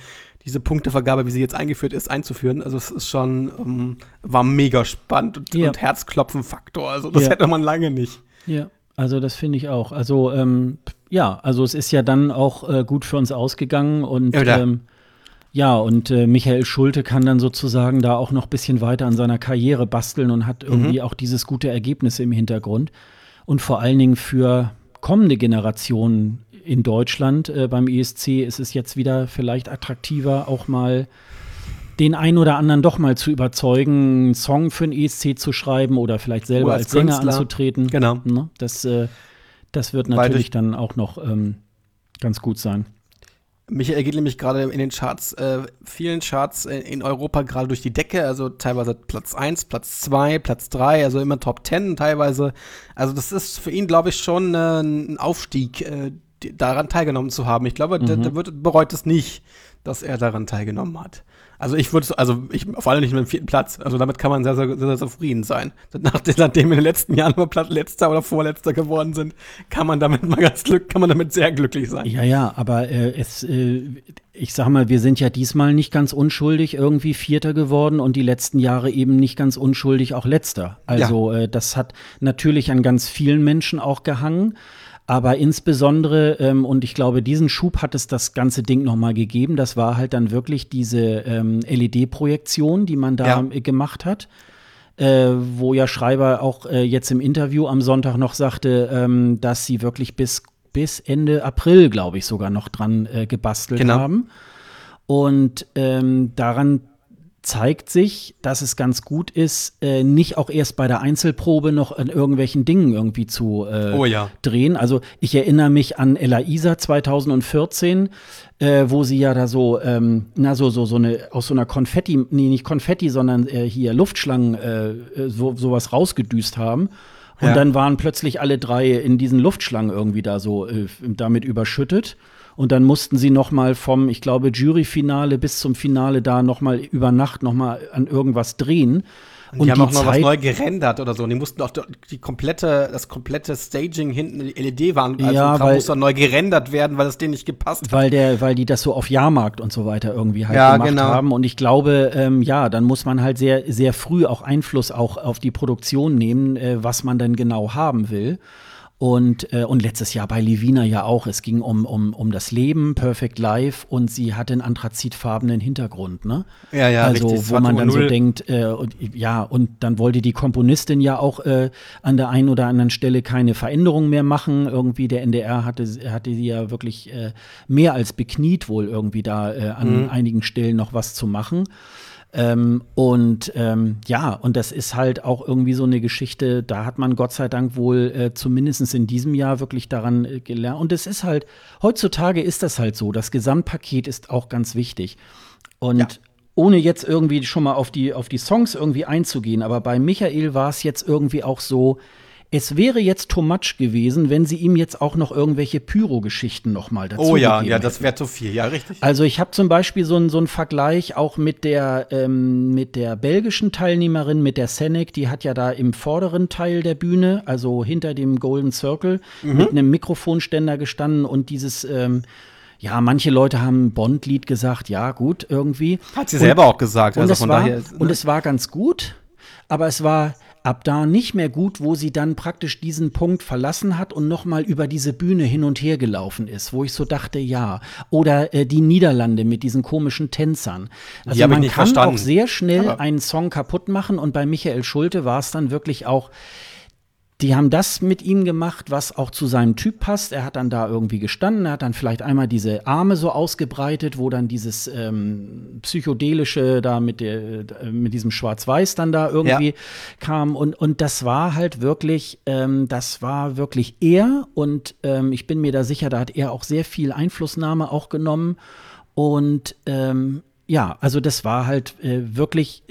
diese Punktevergabe, wie sie jetzt eingeführt ist, einzuführen. Also es ist schon, ähm, war mega spannend und, ja. und Herzklopfen-Faktor. Also das ja. hätte man lange nicht. Ja, also das finde ich auch. Also ähm, ja, also es ist ja dann auch äh, gut für uns ausgegangen und ja, ähm, ja und äh, Michael Schulte kann dann sozusagen da auch noch ein bisschen weiter an seiner Karriere basteln und hat irgendwie mhm. auch dieses gute Ergebnis im Hintergrund. Und vor allen Dingen für kommende Generationen in Deutschland äh, beim ESC ist es jetzt wieder vielleicht attraktiver, auch mal den einen oder anderen doch mal zu überzeugen, einen Song für den ESC zu schreiben oder vielleicht selber oder als, als Sänger anzutreten. Genau. Ne? Das äh, das wird natürlich dann auch noch ähm, ganz gut sein. Michael geht nämlich gerade in den Charts, äh, vielen Charts in Europa gerade durch die Decke, also teilweise Platz 1, Platz 2, Platz 3, also immer Top 10 teilweise. Also das ist für ihn, glaube ich, schon äh, ein Aufstieg, äh, daran teilgenommen zu haben. Ich glaube, mhm. der, der wird, bereut es nicht, dass er daran teilgenommen hat. Also ich würde, also ich vor allem nicht mit dem vierten Platz. Also damit kann man sehr, sehr, sehr, sehr zufrieden sein. Nachdem, nachdem wir in den letzten Jahren immer Platz letzter oder vorletzter geworden sind, kann man damit mal ganz glück, kann man damit sehr glücklich sein. Ja, ja, aber äh, es, äh, ich sag mal, wir sind ja diesmal nicht ganz unschuldig irgendwie Vierter geworden und die letzten Jahre eben nicht ganz unschuldig auch Letzter. Also ja. äh, das hat natürlich an ganz vielen Menschen auch gehangen. Aber insbesondere, ähm, und ich glaube, diesen Schub hat es das ganze Ding nochmal gegeben, das war halt dann wirklich diese ähm, LED-Projektion, die man da ja. gemacht hat. Äh, wo ja Schreiber auch äh, jetzt im Interview am Sonntag noch sagte, ähm, dass sie wirklich bis, bis Ende April, glaube ich, sogar noch dran äh, gebastelt genau. haben. Und ähm, daran zeigt sich, dass es ganz gut ist, äh, nicht auch erst bei der Einzelprobe noch an irgendwelchen Dingen irgendwie zu äh, Oh ja. drehen. Also ich erinnere mich an Ella Isa 2014, äh, wo sie ja da so, ähm, na so so so eine aus so einer Konfetti, nee nicht Konfetti, sondern äh, hier Luftschlangen äh, äh, so sowas rausgedüst haben. Und Ja. dann waren plötzlich alle drei in diesen Luftschlangen irgendwie da so äh, damit überschüttet. Und dann mussten sie noch mal vom, ich glaube, Juryfinale bis zum Finale da noch mal über Nacht noch mal an irgendwas drehen. Und die haben auch noch was neu gerendert oder so. Und die mussten auch die komplette, das komplette Staging hinten die LED waren. Also Ja, weil- musste neu gerendert werden, weil es denen nicht gepasst hat. weil der, weil die das so auf Jahrmarkt und so weiter irgendwie halt Ja, gemacht genau. haben. Und ich glaube, ähm, ja, dann muss man halt sehr, sehr früh auch Einfluss auch auf die Produktion nehmen, äh, was man denn genau haben will. Und, äh, und letztes Jahr bei Livina ja auch. Es ging um, um, um das Leben, Perfect Life, und sie hatte einen anthrazitfarbenen Hintergrund, ne? Ja, ja, also, richtig. wo man dann so 2.0. denkt, äh, und, ja, und dann wollte die Komponistin ja auch äh, an der einen oder anderen Stelle keine Veränderung mehr machen. Irgendwie der NDR hatte, hatte sie ja wirklich äh, mehr als bekniet, wohl irgendwie da äh, an Mhm. einigen Stellen noch was zu machen. Ähm, und ähm, ja, und das ist halt auch irgendwie so eine Geschichte, da hat man Gott sei Dank wohl äh, zumindest in diesem Jahr wirklich daran äh, gelernt. Und es ist halt, heutzutage ist das halt so, das Gesamtpaket ist auch ganz wichtig. Und Ja. ohne jetzt irgendwie schon mal auf die, auf die Songs irgendwie einzugehen, aber bei Michael war es jetzt irgendwie auch so, es wäre jetzt too much gewesen, wenn sie ihm jetzt auch noch irgendwelche Pyro-Geschichten noch mal dazu Oh ja, ja, das wäre zu viel. Ja, richtig. Also ich habe zum Beispiel so einen so einen Vergleich auch mit der, ähm, mit der belgischen Teilnehmerin, mit der Senec, die hat ja da im vorderen Teil der Bühne, also hinter dem Golden Circle, Mhm. mit einem Mikrofonständer gestanden und dieses, ähm, ja, manche Leute haben ein Bond-Lied gesagt, ja, gut, irgendwie. Hat sie selber auch gesagt. Und, also es von war, daher, und ne? es war ganz gut, aber es war ab da nicht mehr gut, wo sie dann praktisch diesen Punkt verlassen hat und noch mal über diese Bühne hin und her gelaufen ist, wo ich so dachte, ja. Oder äh, die Niederlande mit diesen komischen Tänzern. Also man kann verstanden. auch sehr schnell Aber- einen Song kaputt machen und bei Michael Schulte war es dann wirklich auch die haben das mit ihm gemacht, was auch zu seinem Typ passt. Er hat dann da irgendwie gestanden, er hat dann vielleicht einmal diese Arme so ausgebreitet, wo dann dieses ähm, psychedelische da mit, der, äh, mit diesem Schwarz-Weiß dann da irgendwie Ja. kam. Und, und das war halt wirklich, ähm, das war wirklich er. Und ähm, ich bin mir da sicher, da hat er auch sehr viel Einflussnahme auch genommen. Und ähm, ja, also das war halt äh, wirklich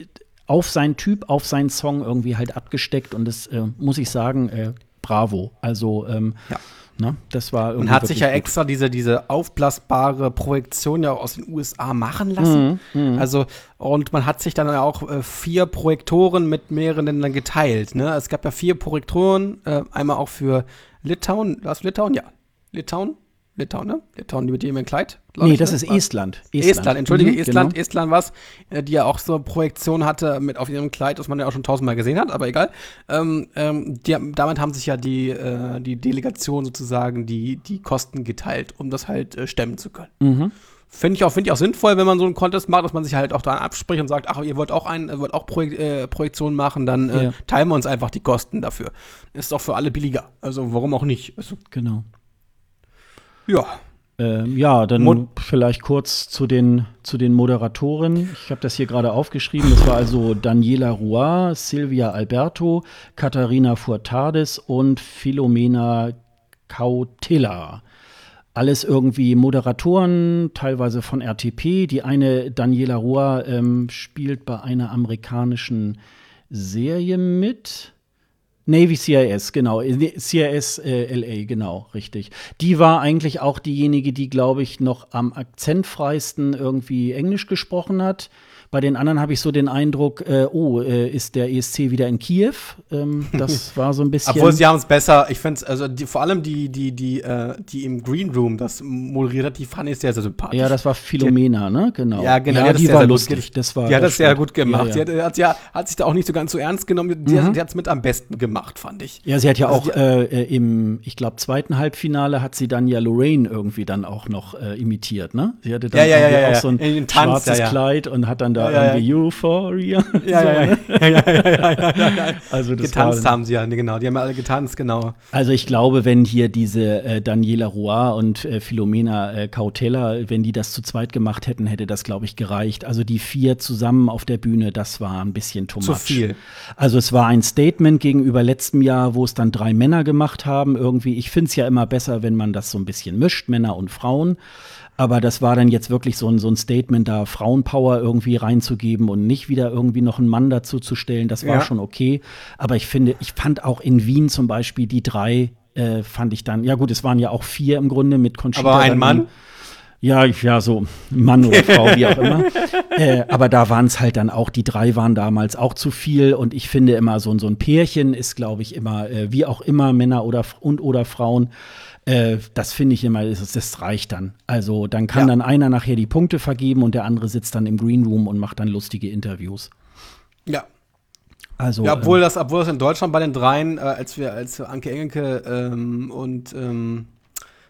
auf seinen Typ, auf seinen Song irgendwie halt abgesteckt und das äh, muss ich sagen, äh, bravo. Also ähm, Ja. ne, das war irgendwie Und hat sich ja gut. extra diese, diese aufblasbare Projektion ja auch aus den USA machen lassen. Mhm, Also, und man hat sich dann auch äh, vier Projektoren mit mehreren Ländern geteilt. Ne? Es gab ja vier Projektoren, äh, einmal auch für Litauen. Was Litauen? Ja. Litauen? Litauen, ne? Litauen, die mit dem Kleid. Nee, ich, das ne? ist Was? Estland. Estland, entschuldige, Mhm, Estland, Genau. Estland was, äh, die ja auch so eine Projektion hatte mit auf ihrem Kleid, das man ja auch schon tausendmal gesehen hat, aber egal. Ähm, ähm, die, damit haben sich ja die, äh, die Delegation sozusagen die, die Kosten geteilt, um das halt äh, stemmen zu können. Mhm. Finde ich, auch, find ich auch sinnvoll, wenn man so einen Contest macht, dass man sich halt auch da abspricht und sagt, ach, ihr wollt auch ein, ihr wollt auch Projek äh, Projektionen machen, dann äh, Ja. teilen wir uns einfach die Kosten dafür. Ist doch für alle billiger. Also warum auch nicht? Also, Genau. Ja. Ähm, ja, dann Mod- vielleicht kurz zu den, zu den Moderatoren. Ich habe das hier gerade aufgeschrieben. Das war also Daniela Roy, Silvia Alberto, Katharina Furtades und Philomena Cautilla. Alles irgendwie Moderatoren, teilweise von RTP. Die eine, Daniela Roy, ähm, spielt bei einer amerikanischen Serie mit. Navy CIS, genau. Äh, CIS äh, LA, genau, richtig. Die war eigentlich auch diejenige, die, glaube ich, noch am akzentfreisten irgendwie Englisch gesprochen hat. Bei den anderen habe ich so den Eindruck, äh, oh, äh, ist der ESC wieder in Kiew? Ähm, das war so ein bisschen. Obwohl sie haben es besser, ich finde es, also die, vor allem die, die, die, äh, die im Green Room das moderiert hat, die fand ich sehr, sehr sympathisch. ja, das war Philomena, ne? Genau. Ja, genau, die Ja, die sehr, war lustig. Das war, die hat das sehr gut gemacht. Ja, ja. Die hat, hat, ja, hat sich da auch nicht so ganz so ernst genommen. Die, Mhm. die hat es mit am besten gemacht. gemacht, fand ich. Ja, sie hat ja also auch äh, äh, im, ich glaube, zweiten Halbfinale hat sie dann ja Lorraine irgendwie dann auch noch äh, imitiert, ne? Sie hatte dann ja, ja, ja, auch so ein Tanz, schwarzes Kleid und hat dann da irgendwie Euphoria. Ja, ja, ja, ja, ja, ja, Also das getanzt war, haben sie ja, genau. Die haben alle getanzt, genau. Also ich glaube, wenn hier diese äh, Daniela Roy und äh, Philomena äh, Cautela, wenn die das zu zweit gemacht hätten, hätte das, glaube ich, gereicht. Also die vier zusammen auf der Bühne, das war ein bisschen too much. Zu viel. Also es war ein Statement gegenüber letztem Jahr, wo es dann drei Männer gemacht haben. Irgendwie, ich finde es ja immer besser, wenn man das so ein bisschen mischt, Männer und Frauen. Aber das war dann jetzt wirklich so ein, so ein Statement, da Frauenpower irgendwie reinzugeben und nicht wieder irgendwie noch einen Mann dazu zu stellen. Das war ja. schon okay. Aber ich finde, ich fand auch in Wien zum Beispiel die drei, äh, fand ich dann, ja gut, es waren ja auch vier im Grunde mit Conchita. Aber ein Mann? Ja, ja, so Mann oder Frau, wie auch immer. Äh, aber da waren es halt dann auch, die drei waren damals auch zu viel. Und ich finde immer, so, so ein Pärchen ist, glaube ich, immer, äh, wie auch immer, Männer oder und oder Frauen. Äh, das finde ich immer, das, das, reicht dann. Also dann kann ja. dann einer nachher die Punkte vergeben und der andere sitzt dann im Green Room und macht dann lustige Interviews. Ja. Also, ja, obwohl, ähm, das, obwohl das in Deutschland bei den dreien, äh, als wir, als Anke Engelke ähm, und ähm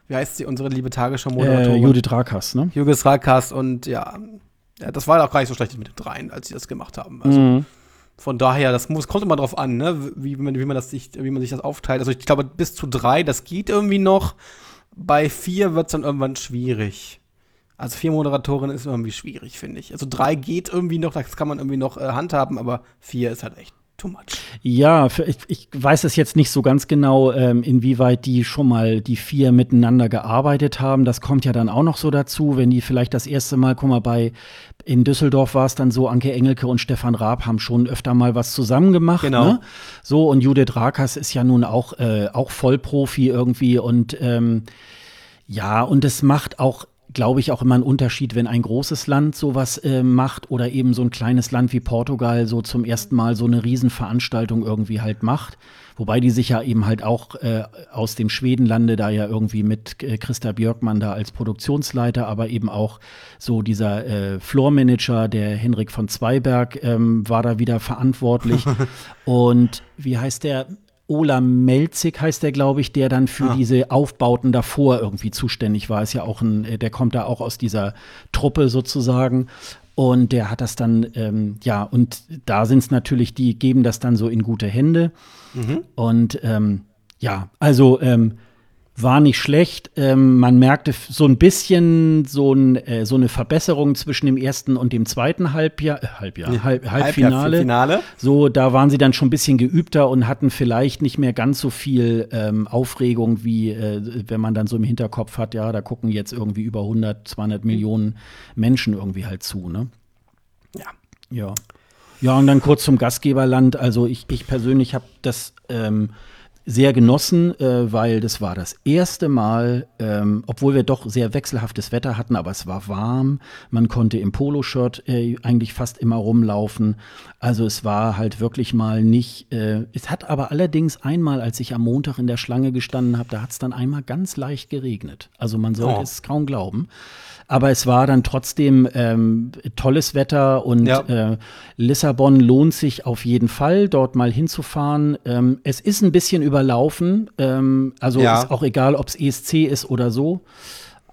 wie heißt sie, unsere liebe Tagesschau-Moderatorin? Äh, Judith Rakas, ne? Judith Rakas und ja, ja, das war auch gar nicht so schlecht mit den dreien, als sie das gemacht haben. Also mhm. Von daher, das muss, kommt immer drauf an, ne? wie, man, wie, man das sich, wie man sich das aufteilt. Also ich glaube, bis zu drei, das geht irgendwie noch. Bei vier wird es dann irgendwann schwierig. Also vier Moderatorinnen ist irgendwie schwierig, finde ich. Also drei geht irgendwie noch, das kann man irgendwie noch äh, handhaben, aber vier ist halt echt too much. Ja, ich, ich, weiß es jetzt nicht so ganz genau, ähm, inwieweit die schon mal die vier miteinander gearbeitet haben. Das kommt ja dann auch noch so dazu, wenn die vielleicht das erste Mal, guck mal, bei in Düsseldorf war es dann so, Anke Engelke und Stefan Raab haben schon öfter mal was zusammen gemacht. Genau. Ne? So, und Judith Rakas ist ja nun auch, äh, auch Vollprofi irgendwie und ähm, ja, und es macht auch glaube ich, auch immer ein Unterschied, wenn ein großes Land sowas äh, macht oder eben so ein kleines Land wie Portugal so zum ersten Mal so eine Riesenveranstaltung irgendwie halt macht. Wobei die sich ja eben halt auch äh, aus dem Schwedenlande da ja irgendwie mit äh, Christa Björkmann da als Produktionsleiter, aber eben auch so dieser äh, Floormanager, der Henrik von Zweiberg, ähm, war da wieder verantwortlich. Und wie heißt der? Ola Melzig heißt der, glaube ich, der dann für ah. diese Aufbauten davor irgendwie zuständig war. Ist ja auch ein, äh, der kommt da auch aus dieser Truppe sozusagen. Und der hat das dann, ähm, ja, und da sind es natürlich, die geben das dann so in gute Hände. Mhm. Und ähm, ja, also ähm, war nicht schlecht. Ähm, man merkte so ein bisschen so, ein, äh, so, eine Verbesserung zwischen dem ersten und dem zweiten Halbjahr, äh, Halbjahr, Halb, Halbfinale. Halbfinale. So, da waren sie dann schon ein bisschen geübter und hatten vielleicht nicht mehr ganz so viel ähm, Aufregung, wie äh, wenn man dann so im Hinterkopf hat, ja, da gucken jetzt irgendwie über 100, 200 Millionen Menschen irgendwie halt zu, ne? Ja. Ja. Ja, und dann kurz zum Gastgeberland. Also ich, ich persönlich habe das ähm, sehr genossen, äh, weil das war das erste Mal, ähm, obwohl wir doch sehr wechselhaftes Wetter hatten, aber es war warm. Man konnte im Poloshirt äh, eigentlich fast immer rumlaufen. Also es war halt wirklich mal nicht. Äh, es hat aber allerdings einmal, als ich am Montag in der Schlange gestanden habe, da hat es dann einmal ganz leicht geregnet. Also man sollte oh. es kaum glauben. Aber es war dann trotzdem ähm, tolles Wetter und ja. äh, Lissabon lohnt sich auf jeden Fall, dort mal hinzufahren. Ähm, es ist ein bisschen überlaufen, ähm, also ja. ist auch egal, ob es ESC ist oder so.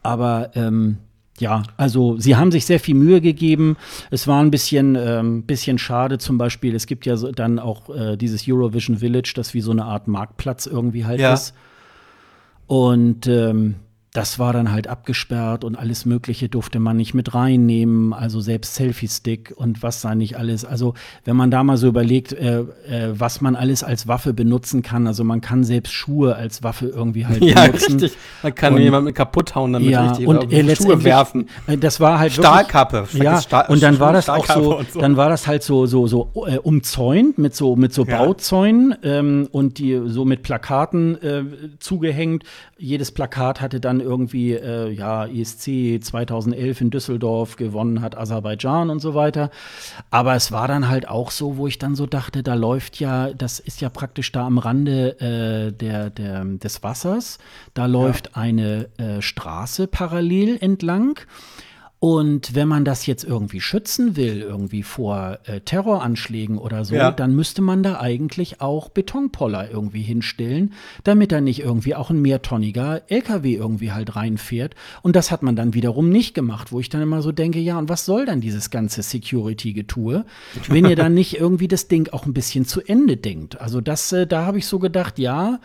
Aber ähm, ja, also sie haben sich sehr viel Mühe gegeben. Es war ein bisschen, ähm, bisschen schade zum Beispiel. Es gibt ja so dann auch äh, dieses Eurovision Village, das wie so eine Art Marktplatz irgendwie halt ja. ist. Und ähm, das war dann halt abgesperrt und alles Mögliche durfte man nicht mit reinnehmen, also selbst Selfie-Stick und was da nicht alles. Also wenn man da mal so überlegt, äh, äh, was man alles als Waffe benutzen kann, also man kann selbst Schuhe als Waffe irgendwie halt ja, benutzen. richtig. Man kann und, jemanden kaputt hauen damit ja, richtig. Und äh, Schuhe werfen. Äh, das war halt Stahlkappe. Ja, Stahl und dann war das auch so, so, dann war das halt so so so äh, umzäunt mit so mit so ja. Bauzäunen ähm, und die so mit Plakaten äh, zugehängt. Jedes Plakat hatte dann irgendwie, äh, ja, ESC 2011 in Düsseldorf gewonnen hat, Aserbaidschan und so weiter. Aber es war dann halt auch so, wo ich dann so dachte, da läuft ja, das ist ja praktisch da am Rande äh, der, der, des Wassers, da läuft ja. eine äh, Straße parallel entlang. Und wenn man das jetzt irgendwie schützen will, irgendwie vor äh, Terroranschlägen oder so, Ja. dann müsste man da eigentlich auch Betonpoller irgendwie hinstellen, damit da nicht irgendwie auch ein mehrtonniger LKW irgendwie halt reinfährt. Und das hat man dann wiederum nicht gemacht, wo ich dann immer so denke, ja, und was soll dann dieses ganze Security-Getue, wenn ihr dann nicht irgendwie das Ding auch ein bisschen zu Ende denkt? Also das, äh, da habe ich so gedacht, ja.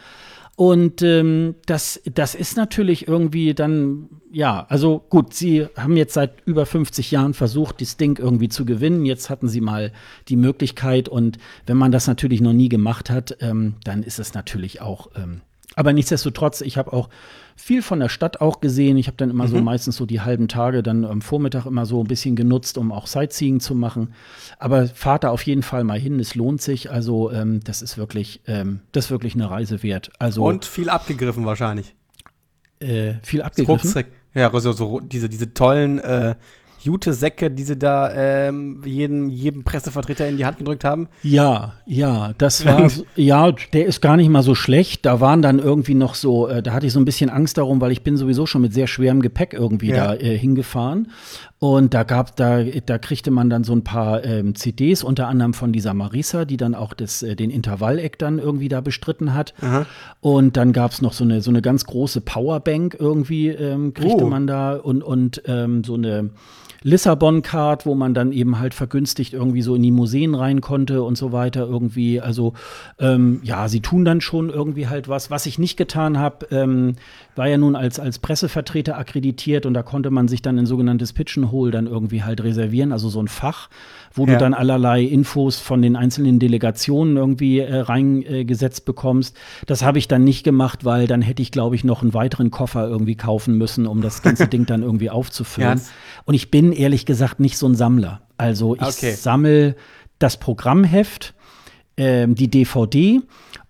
Und ähm, das, das ist natürlich irgendwie dann, ja, also gut, sie haben jetzt seit über 50 Jahren versucht, das Ding irgendwie zu gewinnen. Jetzt hatten sie mal die Möglichkeit und wenn man das natürlich noch nie gemacht hat, ähm, dann ist es natürlich auch. Ähm, aber nichtsdestotrotz, ich habe auch viel von der Stadt auch gesehen. Ich habe dann immer so meistens so die halben Tage dann am Vormittag immer so ein bisschen genutzt, um auch Sightseeing zu machen. Aber fahrt da auf jeden Fall mal hin, es lohnt sich. Also ähm, das ist wirklich, ähm, das ist wirklich eine Reise wert. Also Und viel abgegriffen wahrscheinlich. äh, viel abgegriffen. Ja, so, so diese, diese tollen äh, Jute-Säcke, die sie da ähm, jedem, jedem Pressevertreter in die Hand gedrückt haben. Ja, ja, das war, ja, der ist gar nicht mal so schlecht. Da waren dann irgendwie noch so, äh, da hatte ich so ein bisschen Angst darum, weil ich bin sowieso schon mit sehr schwerem Gepäck irgendwie Ja. da äh, hingefahren. Und da gab, da, da kriegte man dann so ein paar ähm, CDs, unter anderem von dieser Marisa, die dann auch das, äh, den Intervalleck dann irgendwie da bestritten hat. Und dann gab es noch so eine, so eine ganz große Powerbank irgendwie, ähm, kriegte Oh. man da und, und ähm, so eine Lissabon-Card, wo man dann eben halt vergünstigt irgendwie so in die Museen rein konnte und so weiter irgendwie. Also ähm, ja, sie tun dann schon irgendwie halt was. Was ich nicht getan habe, ähm, war ja nun als, als Pressevertreter akkreditiert und da konnte man sich dann ein sogenanntes Pigeonhole dann irgendwie halt reservieren, also so ein Fach, wo Ja. du dann allerlei Infos von den einzelnen Delegationen irgendwie äh, reingesetzt bekommst. Das habe ich dann nicht gemacht, weil dann hätte ich, glaube ich, noch einen weiteren Koffer irgendwie kaufen müssen, um das ganze Ding dann irgendwie aufzufüllen. Ja, Und ich bin ehrlich gesagt nicht so ein Sammler. Also ich Okay. sammle das Programmheft, ähm, die DVD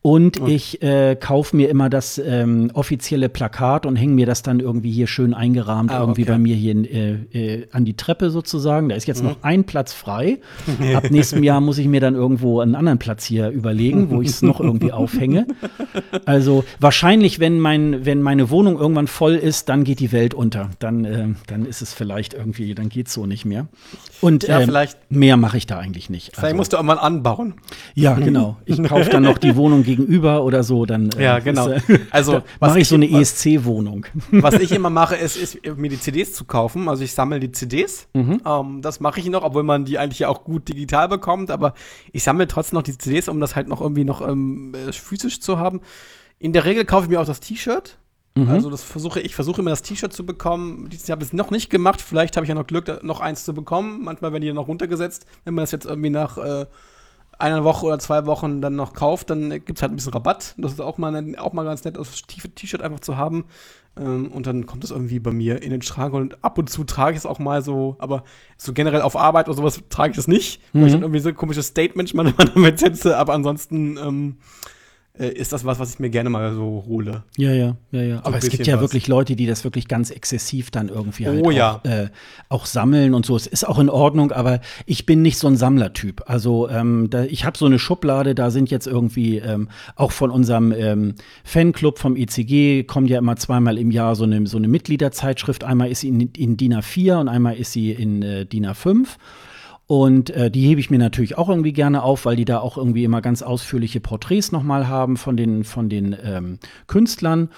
und ich äh, kaufe mir immer das ähm, offizielle Plakat und hänge mir das dann irgendwie hier schön eingerahmt Ah, irgendwie okay. bei mir hier äh, äh, an die Treppe sozusagen. Da ist jetzt Mhm. noch ein Platz frei. Ab nächstem Jahr muss ich mir dann irgendwo einen anderen Platz hier überlegen, wo ich es noch irgendwie aufhänge. Also wahrscheinlich, wenn, mein, wenn meine Wohnung irgendwann voll ist, dann geht die Welt unter. Dann, äh, dann ist es vielleicht irgendwie, dann geht es so nicht mehr. Und Ja, ähm, vielleicht- mehr mache ich da eigentlich nicht. Vielleicht musst du auch mal anbauen. ja, genau. Ich kaufe dann noch die Wohnung gegenüber oder so. Dann äh, Ja, genau. ist, äh, Also, mache ich so eine ich- ESC-Wohnung. Was ich immer mache, ist, ist mir die CDs zu kaufen. Also ich sammle die CDs. Mhm. Ähm, das mache ich noch, obwohl man die eigentlich ja auch gut digital bekommt. Aber ich sammle trotzdem noch die CDs, um das halt noch irgendwie noch ähm, äh, physisch zu haben. In der Regel kaufe ich mir auch das T-Shirt. Mhm. Also das versuche ich versuche immer das T-Shirt zu bekommen. Dieses Jahr habe ich es noch nicht gemacht. Vielleicht habe ich ja noch Glück, noch eins zu bekommen. Manchmal werden die noch runtergesetzt. Wenn man das jetzt irgendwie nach äh, einer Woche oder zwei Wochen dann noch kauft, dann gibt es halt ein bisschen Rabatt. Das ist auch mal, auch mal ganz nett, das T-Shirt einfach zu haben. Ähm, und dann kommt es irgendwie bei mir in den Schrank und ab und zu trage ich es auch mal so, aber so generell auf Arbeit oder sowas trage ich das nicht, weil ich dann irgendwie so ein komisches Statement manchmal damit setze, aber ansonsten ähm, äh, ist das was, was ich mir gerne mal so hole. Ja, ja, ja, ja. Aber ein es gibt ja was. wirklich Leute, die das wirklich ganz exzessiv dann irgendwie halt Oh, auch, ja. äh, auch sammeln und so. Es ist auch in Ordnung, aber ich bin nicht so ein Sammlertyp. Also ähm, da, ich habe so eine Schublade, da sind jetzt irgendwie ähm, auch von unserem ähm, Fanclub vom ECG kommt ja immer zweimal im Jahr so eine, so eine Mitgliederzeitschrift. Einmal ist sie in, in DIN A4 und einmal ist sie in äh, DIN A5. Und äh, die hebe ich mir natürlich auch irgendwie gerne auf, weil die da auch irgendwie immer ganz ausführliche Porträts nochmal haben von den, von den ähm, Künstlern.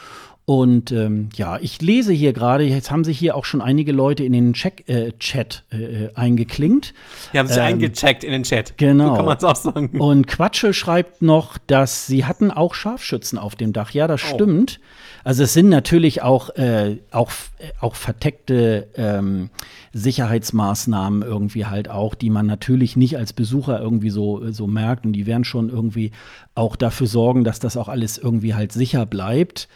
Und ähm, ja, ich lese hier gerade, jetzt haben sich hier auch schon einige Leute in den Check, äh, Chat äh, eingeklinkt. Die haben sich Ähm, eingecheckt in den Chat. genau. So kann man es auch sagen. Und Quatsche schreibt noch, dass sie hatten auch Scharfschützen auf dem Dach. Ja, das Oh. stimmt. Also es sind natürlich auch, äh, auch, auch verteckte ähm, Sicherheitsmaßnahmen irgendwie halt auch, die man natürlich nicht als Besucher irgendwie so, so merkt. Und die werden schon irgendwie auch dafür sorgen, dass das auch alles irgendwie halt sicher bleibt.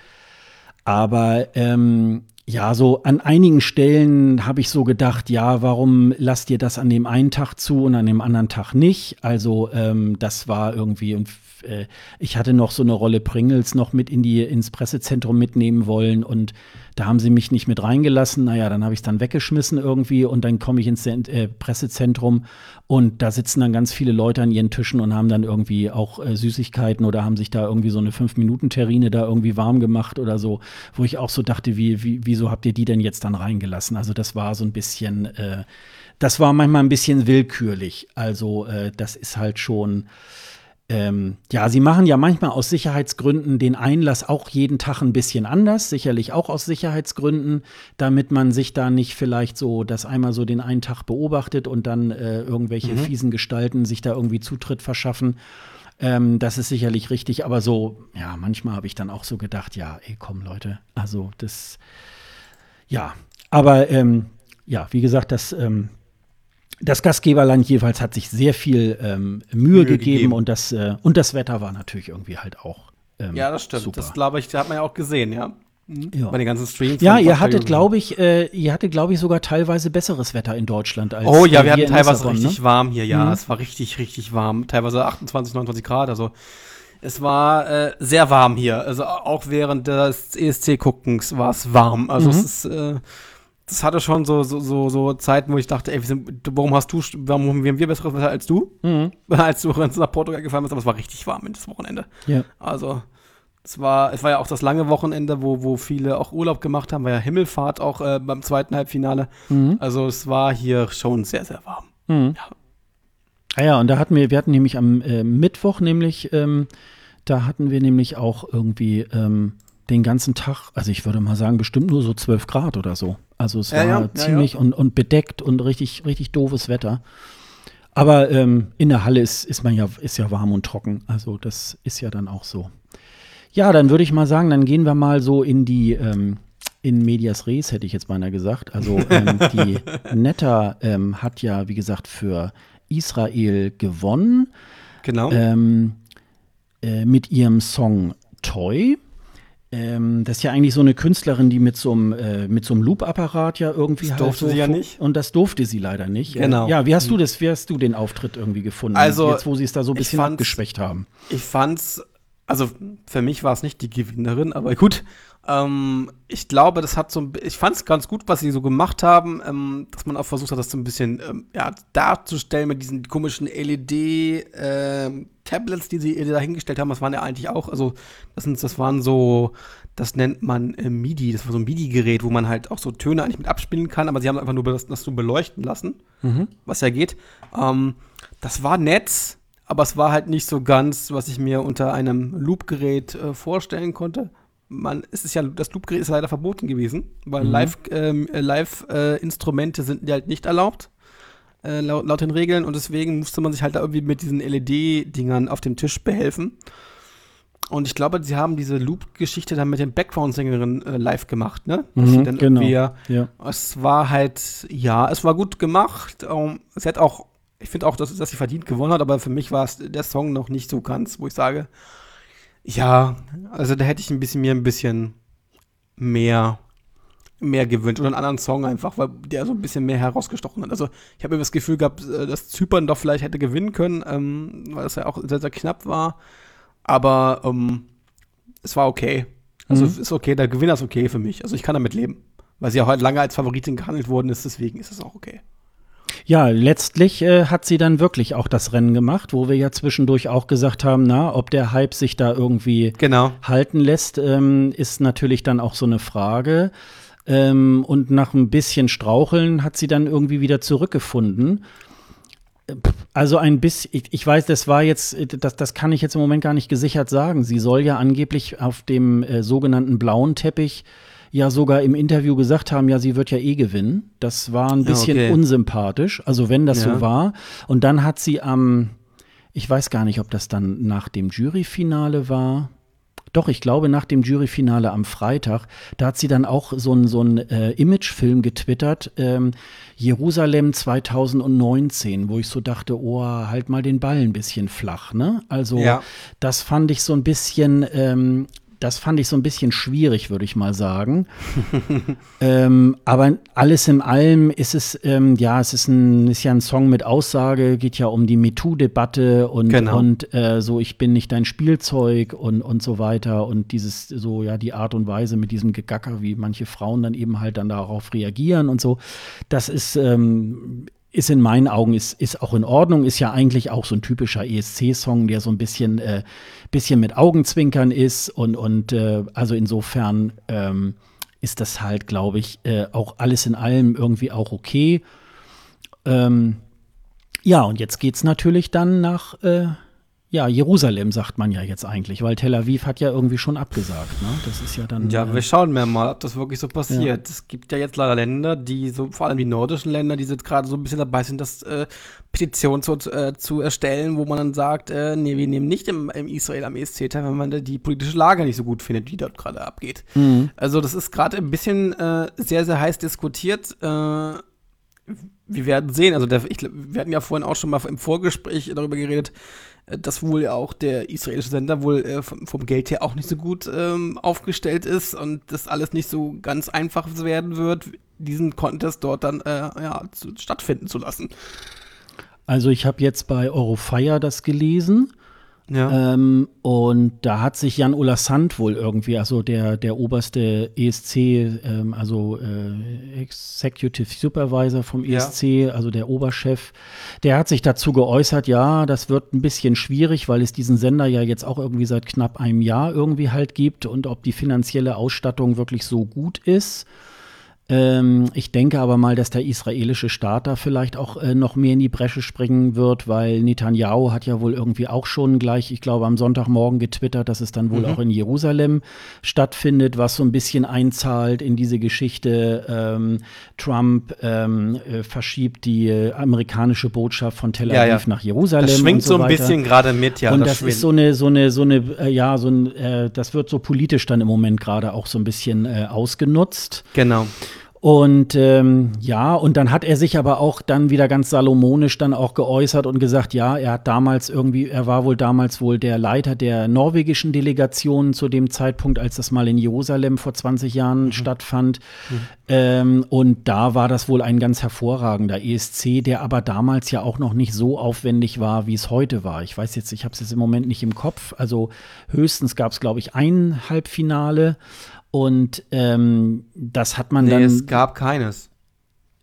Aber ähm, ja, so an einigen Stellen habe ich so gedacht, ja, warum lasst ihr das an dem einen Tag zu und an dem anderen Tag nicht? Also ähm, das war irgendwie und äh, ich hatte noch so eine Rolle Pringles noch mit in die ins Pressezentrum mitnehmen wollen und Da haben sie mich nicht mit reingelassen. Naja, dann habe ich es dann weggeschmissen irgendwie und dann komme ich ins äh, Pressezentrum und da sitzen dann ganz viele Leute an ihren Tischen und haben dann irgendwie auch äh, Süßigkeiten oder haben sich da irgendwie so eine Fünf-Minuten-Terrine da irgendwie warm gemacht oder so, wo ich auch so dachte, wie, wie, wieso habt ihr die denn jetzt dann reingelassen? Also das war so ein bisschen, äh, das war manchmal ein bisschen willkürlich. Also äh, das ist halt schon ähm, ja, sie machen ja manchmal aus Sicherheitsgründen den Einlass auch jeden Tag ein bisschen anders, sicherlich auch aus Sicherheitsgründen, damit man sich da nicht vielleicht so das einmal so den einen Tag beobachtet und dann äh, irgendwelche mhm. fiesen Gestalten sich da irgendwie Zutritt verschaffen. Ähm, das ist sicherlich richtig, aber so, ja, manchmal habe ich dann auch so gedacht, ja, ey, komm, Leute, also das, ja, aber ähm, ja, wie gesagt, das ähm, das Gastgeberland jeweils hat sich sehr viel ähm, Mühe, Mühe gegeben, gegeben, und das, äh, und das Wetter war natürlich irgendwie halt auch. Ähm, ja, das stimmt. Super. Das glaube ich, hat man ja auch gesehen, ja. Mhm. Ja. Bei den ganzen Streams. Ja, ihr hattet, glaube ich, äh, ihr hattet, glaube ich, sogar teilweise besseres Wetter in Deutschland als Oh ja, wir hatten teilweise ne? richtig ne? warm hier, ja. Mhm. Es war richtig, richtig warm. Teilweise 28, 29 Grad, also es war äh, sehr warm hier. Also auch während des ESC-Guckens war es warm. Also mhm. es ist äh, das hatte schon so, so, so, so Zeiten, wo ich dachte, ey, warum hast du, warum haben wir besseres Wetter als du? Mhm. Als du nach Portugal gefahren bist, aber es war richtig warm in das Wochenende. Ja. Also, es war, es war ja auch das lange Wochenende, wo, wo viele auch Urlaub gemacht haben, war ja Himmelfahrt auch äh, beim zweiten Halbfinale. Mhm. Also es war hier schon sehr, sehr warm. Mhm. Ja. Ah ja, und da hatten wir, wir hatten nämlich am äh, Mittwoch nämlich, ähm, da hatten wir nämlich auch irgendwie ähm, den ganzen Tag, also ich würde mal sagen, bestimmt nur so 12 Grad oder so. Also es war ja, ja, ziemlich ja, Und, und bedeckt und richtig, richtig doofes Wetter. Aber ähm, in der Halle ist, ist man ja, ist ja warm und trocken. Also das ist ja dann auch so. Ja, dann würde ich mal sagen, dann gehen wir mal so in die ähm, in Medias Res, hätte ich jetzt beinahe gesagt. Also ähm, die Netta ähm, hat ja, wie gesagt, für Israel gewonnen. Genau. Ähm, äh, mit ihrem Song Toy. Ähm, das ist ja eigentlich so eine Künstlerin, die mit so einem, äh, mit so einem Loop-Apparat ja irgendwie das halt durfte so sie ja nicht. Und das durfte sie leider nicht. Genau. Äh, ja, wie hast du das, wie hast du den Auftritt irgendwie gefunden? Also, jetzt, wo sie es da so ein bisschen abgeschwächt haben. Ich fand's, also für mich war es nicht die Gewinnerin, aber gut. Ähm, ich glaube, das hat so ich fand es ganz gut, was sie so gemacht haben, ähm, dass man auch versucht hat, das so ein bisschen ähm, ja, darzustellen mit diesen komischen LED-Tablets, ähm, die sie da hingestellt haben. Das waren ja eigentlich auch, also das, sind, das waren so, das nennt man äh, MIDI, das war so ein MIDI-Gerät, wo man halt auch so Töne eigentlich mit abspielen kann, aber sie haben einfach nur das, das so beleuchten lassen, mhm. was ja geht. Ähm, das war nett, aber es war halt nicht so ganz, was ich mir unter einem Loop-Gerät äh, vorstellen konnte man, es ist ja, das Loopgerät ist leider verboten gewesen, weil mhm. Live-Instrumente ähm, äh, sind halt nicht erlaubt, äh, laut, laut, den Regeln, und deswegen musste man sich halt da irgendwie mit diesen LED-Dingern auf dem Tisch behelfen. Und ich glaube, sie haben diese Loop-Geschichte dann mit den Background-Sängerinnen äh, live gemacht, ne? Mhm, dann genau. ja. Es war halt, ja, es war gut gemacht. Ähm, sie hat auch, ich finde auch, dass, dass sie verdient gewonnen hat, aber für mich war es der Song noch nicht so ganz, wo ich sage, ja, also da hätte ich ein bisschen mir ein bisschen mehr mehr gewünscht oder einen anderen Song einfach, weil der so ein bisschen mehr herausgestochen hat. Also ich habe mir das Gefühl gehabt, äh, dass Zypern doch vielleicht hätte gewinnen können, ähm, weil es ja auch sehr, sehr knapp war. Aber ähm, es war okay. Also mhm. ist okay, der Gewinner ist okay für mich. Also ich kann damit leben. Weil sie ja heute lange als Favoritin gehandelt worden ist, deswegen ist es auch okay. Ja, letztlich äh, hat sie dann wirklich auch das Rennen gemacht, wo wir ja zwischendurch auch gesagt haben, na, ob der Hype sich da irgendwie genau. halten lässt, ähm, ist natürlich dann auch so eine Frage. Ähm, und nach ein bisschen Straucheln hat sie dann irgendwie wieder zurückgefunden. Also ein bisschen, ich, ich, weiß, das war jetzt, das, das kann ich jetzt im Moment gar nicht gesichert sagen. Sie soll ja angeblich auf dem äh, sogenannten blauen Teppich ja sogar im Interview gesagt haben, ja, sie wird ja eh gewinnen. Das war ein bisschen ja, okay. unsympathisch, also wenn das ja. so war. Und dann hat sie am, ich weiß gar nicht, ob das dann nach dem Juryfinale war. Doch, ich glaube, nach dem Juryfinale am Freitag, da hat sie dann auch so einen so äh, Imagefilm getwittert, ähm, Jerusalem 2019, wo ich so dachte, oh, halt mal den Ball ein bisschen flach, ne? Also, ja. das fand ich so ein bisschen, ähm, das fand ich so ein bisschen schwierig, würde ich mal sagen. ähm, aber alles in allem ist es, ähm, ja, es ist, ein, ist ja ein Song mit Aussage, geht ja um die MeToo-Debatte und, genau. und äh, so, ich bin nicht dein Spielzeug und, und so weiter und dieses, so, ja, die Art und Weise mit diesem Gegacker, wie manche Frauen dann eben halt dann darauf reagieren und so. Das ist, ähm, ist in meinen Augen ist, ist auch in Ordnung, ist ja eigentlich auch so ein typischer ESC-Song, der so ein bisschen, äh, bisschen mit Augenzwinkern ist und, und äh, also insofern ähm, ist das halt, glaube ich, äh, auch alles in allem irgendwie auch okay. Ähm, ja, und jetzt geht es natürlich dann nach äh, ja, Jerusalem sagt man ja jetzt eigentlich, weil Tel Aviv hat ja irgendwie schon abgesagt. Ne? Das ist ja dann. Ja, äh, wir schauen mal, ob das wirklich so passiert. Ja. Es gibt ja jetzt leider Länder, die so, vor allem die nordischen Länder, die sind gerade so ein bisschen dabei sind, das äh, Petition zu, äh, zu erstellen, wo man dann sagt, äh, nee, wir nehmen nicht im, im Israel am ESC teil, wenn man die politische Lage nicht so gut findet, die dort gerade abgeht. Mhm. Also das ist gerade ein bisschen äh, sehr, sehr heiß diskutiert. Äh, wir werden sehen. Also der, ich, wir hatten ja vorhin auch schon mal im Vorgespräch darüber geredet, dass wohl auch der israelische Sender wohl äh, vom, vom, Geld her auch nicht so gut ähm, aufgestellt ist und das alles nicht so ganz einfach werden wird, diesen Contest dort dann äh, ja, zu, stattfinden zu lassen. Also ich habe jetzt bei Eurofire das gelesen ja. Ähm, und da hat sich Jan Ola Sand wohl irgendwie, also der, der oberste ESC, ähm, also äh, Executive Supervisor vom ESC, ja. also der Oberchef, der hat sich dazu geäußert, ja, das wird ein bisschen schwierig, weil es diesen Sender ja jetzt auch irgendwie seit knapp einem Jahr irgendwie halt gibt und ob die finanzielle Ausstattung wirklich so gut ist. Ähm, ich denke aber mal, dass der israelische Staat da vielleicht auch äh, noch mehr in die Bresche springen wird, weil Netanyahu hat ja wohl irgendwie auch schon gleich, ich glaube, am Sonntagmorgen getwittert, dass es dann wohl mhm. auch in Jerusalem stattfindet, was so ein bisschen einzahlt in diese Geschichte. Ähm, Trump ähm, äh, verschiebt die äh, amerikanische Botschaft von Tel Aviv ja, ja. nach Jerusalem. Das schwingt so, so ein bisschen gerade mit, ja. Und das, das ist so eine, so eine, so eine, äh, ja, so ein, äh, das wird so politisch dann im Moment gerade auch so ein bisschen ausgenutzt. Genau. Und ähm, ja, und dann hat er sich aber auch dann wieder ganz salomonisch dann auch geäußert und gesagt, ja, er hat damals irgendwie, er war wohl damals wohl der Leiter der norwegischen Delegation zu dem Zeitpunkt, als das mal in Jerusalem vor 20 Jahren mhm. stattfand. Mhm. Ähm, und da war das wohl ein ganz hervorragender ESC, der aber damals ja auch noch nicht so aufwendig war, wie es heute war. Ich weiß jetzt, ich habe es jetzt im Moment nicht im Kopf. Also höchstens gab es, glaube ich, ein Halbfinale. Und ähm, das hat man nee, dann. Es gab keines.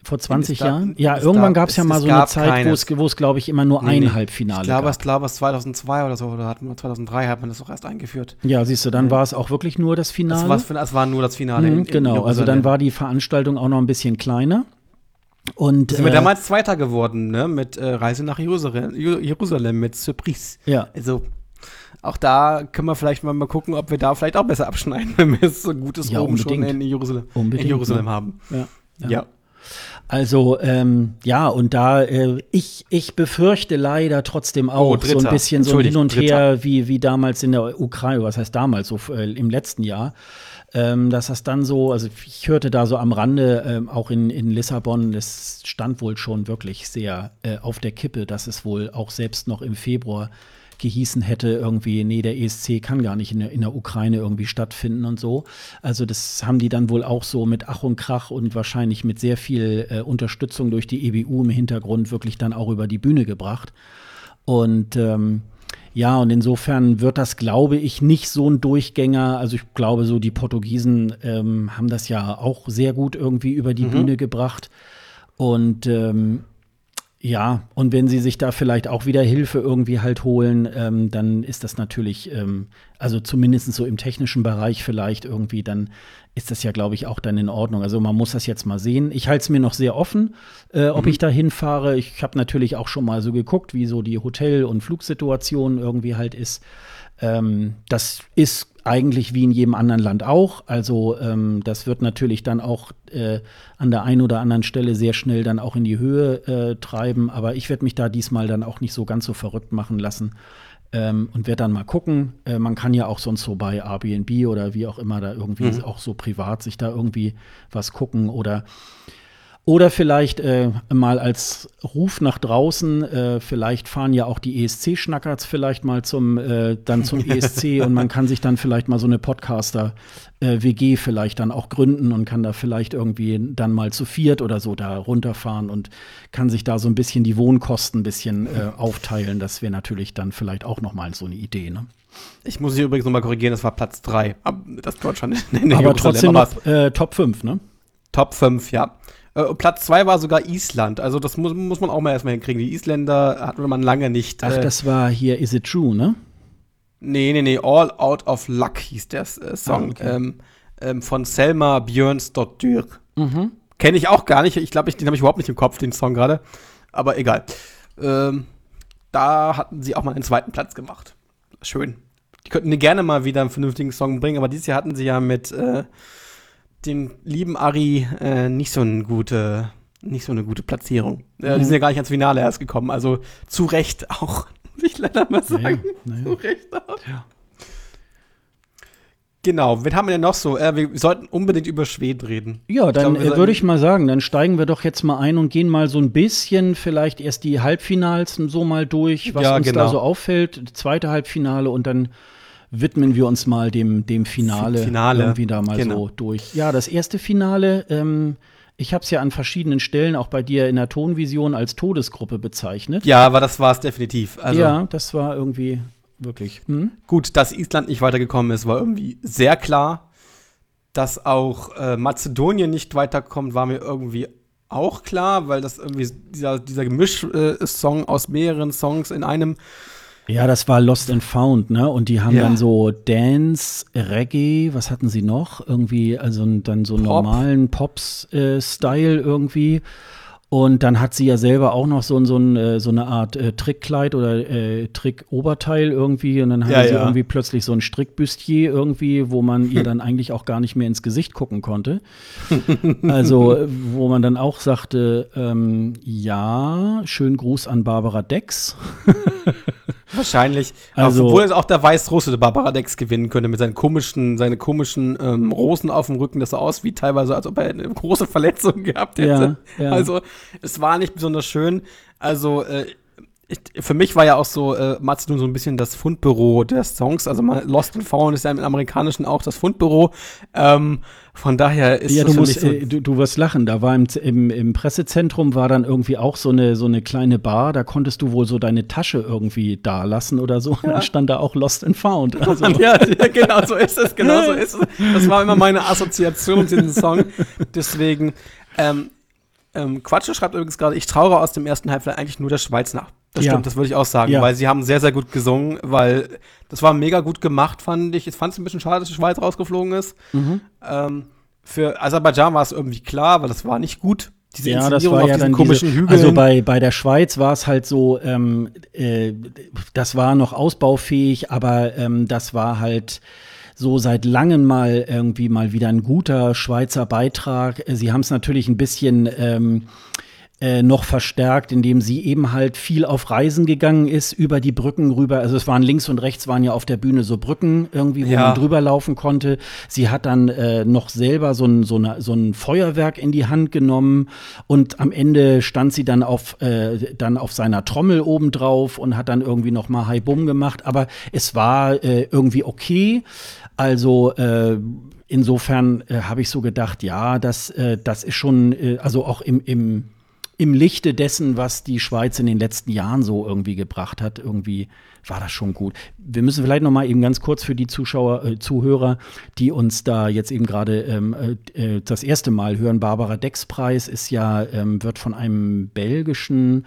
Vor 20 da, Jahren? Ja, irgendwann gab es ja mal so eine Zeit, wo es, glaube ich, immer nur nee, ein nee. Halbfinale ich glaube, gab. Ich glaube, es 2002 oder so, oder hat man 2003 hat man das auch erst eingeführt. Ja, siehst du, dann mhm. war es auch wirklich nur das Finale. Es war, war nur das Finale. Mhm, in, genau, in also dann war die Veranstaltung auch noch ein bisschen kleiner. Und, sind wir äh, damals Zweiter geworden, ne? Mit äh, Reise nach Jerusalem, Jerusalem mit Surprise. Ja. Also auch da können wir vielleicht mal, mal gucken, ob wir da vielleicht auch besser abschneiden, wenn wir so ein gutes ja, Rom schon in Jerusalem, in Jerusalem haben. Ja. ja. ja. Also ähm, ja, und da äh, ich, ich befürchte leider trotzdem auch oh, so ein bisschen so hin und her wie, wie damals in der Ukraine, was heißt damals, so äh, im letzten Jahr, ähm, dass das dann so, also ich hörte da so am Rande, ähm, auch in, in Lissabon, das stand wohl schon wirklich sehr äh, auf der Kippe, dass es wohl auch selbst noch im Februar gehießen hätte, irgendwie, nee, der ESC kann gar nicht in der, in der Ukraine irgendwie stattfinden und so. Also das haben die dann wohl auch so mit Ach und Krach und wahrscheinlich mit sehr viel äh, Unterstützung durch die EBU im Hintergrund wirklich dann auch über die Bühne gebracht. Und ähm, ja, und insofern wird das, glaube ich, nicht so ein Durchgänger. Also ich glaube, so die Portugiesen ähm, haben das ja auch sehr gut irgendwie über die mhm. Bühne gebracht. Und ähm, ja, und wenn sie sich da vielleicht auch wieder Hilfe irgendwie halt holen, ähm, dann ist das natürlich, ähm, also zumindest so im technischen Bereich vielleicht irgendwie, dann ist das ja, glaube ich, auch dann in Ordnung. Also man muss das jetzt mal sehen. Ich halte es mir noch sehr offen, äh, ob mhm. ich da hinfahre. Ich habe natürlich auch schon mal so geguckt, wie so die Hotel- und Flugsituation irgendwie halt ist. Ähm, das ist eigentlich wie in jedem anderen Land auch. Also ähm, das wird natürlich dann auch äh, an der einen oder anderen Stelle sehr schnell dann auch in die Höhe äh, treiben. Aber ich werde mich da diesmal dann auch nicht so ganz so verrückt machen lassen. Ähm, und werde dann mal gucken. Äh, man kann ja auch sonst so bei Airbnb oder wie auch immer da irgendwie mhm. auch so privat sich da irgendwie was gucken oder Oder vielleicht äh, mal als Ruf nach draußen, äh, vielleicht fahren ja auch die ESC-Schnackerts vielleicht mal zum, äh, dann zum ESC und man kann sich dann vielleicht mal so eine Podcaster-WG vielleicht dann auch gründen und kann da vielleicht irgendwie dann mal zu viert oder so da runterfahren und kann sich da so ein bisschen die Wohnkosten ein bisschen äh, aufteilen. Das wäre natürlich dann vielleicht auch noch mal so eine Idee, ne? Ich muss hier übrigens noch mal korrigieren, das war Platz 3. Das Deutschland. aber trotzdem noch äh, Top 5, ne? Top 5, ja. Äh, Platz 2 war sogar Island. Also das muss, muss man auch mal erstmal hinkriegen. Die Isländer hat man lange nicht. Ach, äh, das war hier Is It True, ne? Nee, nee, nee. All Out of Luck hieß der äh, Song. Ah, okay. ähm, ähm, von Selma Björnsdottir. Mhm. Kenne ich auch gar nicht. Ich glaube, den habe ich überhaupt nicht im Kopf, den Song gerade. Aber egal. Ähm, da hatten sie auch mal einen zweiten Platz gemacht. Schön. Die könnten gerne mal wieder einen vernünftigen Song bringen, aber dieses Jahr hatten sie ja mit äh, dem lieben Ari äh, nicht so eine gute, nicht so eine gute Platzierung. Äh, mhm. Die sind ja gar nicht ans Finale erst gekommen. Also zu Recht auch, muss ich leider mal sagen. Naja, naja. Zu Recht auch. Ja. Genau, wen haben wir denn noch so? Äh, wir sollten unbedingt über Schweden reden. Ja, dann äh, würde ich mal sagen, dann steigen wir doch jetzt mal ein und gehen mal so ein bisschen vielleicht erst die Halbfinals so mal durch, was ja, uns genau. da so auffällt. Zweite Halbfinale und dann widmen wir uns mal dem, dem Finale, Finale. irgendwie da mal genau. so durch. Ja, das erste Finale, ähm, ich habe es ja an verschiedenen Stellen auch bei dir in der Tonvision als Todesgruppe bezeichnet. Ja, aber das war es definitiv. Also, ja, das war irgendwie wirklich. Hm? Gut, dass Island nicht weitergekommen ist, war irgendwie sehr klar. Dass auch äh, Mazedonien nicht weiterkommt, war mir irgendwie auch klar, weil das irgendwie dieser, dieser Gemisch-Song äh, aus mehreren Songs in einem ja, das war Lost and Found, ne? Und die haben ja. dann so Dance, Reggae, was hatten sie noch? Irgendwie, also dann so Pop. normalen Pops-Style äh, irgendwie. Und dann hat sie ja selber auch noch so, so, ein, äh, so eine Art äh, Trickkleid oder äh, Trickoberteil irgendwie. Und dann hatte ja, sie ja. irgendwie plötzlich so ein Strickbüstier irgendwie, wo man ihr dann eigentlich auch gar nicht mehr ins Gesicht gucken konnte. also, wo man dann auch sagte, ähm, ja, schönen Gruß an Barbara Dex. Wahrscheinlich. Also, obwohl es auch der Weißrusse der Barbara Dex gewinnen könnte mit seinen komischen, seine komischen ähm, Rosen auf dem Rücken. Das sah aus wie teilweise, als ob er eine große Verletzung gehabt hätte. Ja, ja. Also es war nicht besonders schön. Also äh, ich, für mich war ja auch so äh, Mazedon so ein bisschen das Fundbüro der Songs. Also Lost and Found ist ja im Amerikanischen auch das Fundbüro. Ähm, von daher ist ja, das du musst, so äh, du, du wirst lachen. Da war im, im, im, Pressezentrum war dann irgendwie auch so eine so eine kleine Bar. Da konntest du wohl so deine Tasche irgendwie da lassen oder so. Ja. Dann stand da auch Lost and Found. Also. ja, ja, genau so ist es. Genau so ist es. Das war immer meine Assoziation zu diesem Song. Deswegen. Ähm, ähm, Quatsche schreibt übrigens gerade, ich traure aus dem ersten Halbfinale eigentlich nur der Schweiz nach. Das ja. stimmt, das würde ich auch sagen, ja. weil sie haben sehr, sehr gut gesungen, weil das war mega gut gemacht, fand ich. Ich fand es ein bisschen schade, dass die Schweiz rausgeflogen ist. Mhm. Ähm, für Aserbaidschan war es irgendwie klar, weil das war nicht gut. Diese ja, das war ja dann komischen diese, Also bei, bei der Schweiz war es halt so, ähm, äh, das war noch ausbaufähig, aber ähm, das war halt so seit langem mal irgendwie mal wieder ein guter Schweizer Beitrag. Sie haben es natürlich ein bisschen ähm, äh, noch verstärkt, indem sie eben halt viel auf Reisen gegangen ist, über die Brücken rüber. Also es waren links und rechts waren ja auf der Bühne so Brücken irgendwie, wo ja. man drüber laufen konnte. Sie hat dann äh, noch selber so ein, so, eine, so ein Feuerwerk in die Hand genommen und am Ende stand sie dann auf, äh, dann auf seiner Trommel obendrauf und hat dann irgendwie noch mal Hi Bum gemacht. Aber es war äh, irgendwie okay. Also äh, insofern habe ich so gedacht, ja, das, das ist schon, also auch im, im im Lichte dessen, was die Schweiz in den letzten Jahren so irgendwie gebracht hat, irgendwie war das schon gut. Wir müssen vielleicht noch mal eben ganz kurz für die Zuschauer, äh, Zuhörer, die uns da jetzt eben gerade ähm, äh, äh das erste Mal hören. Barbara Decks Preis ist ja ähm, wird von einem belgischen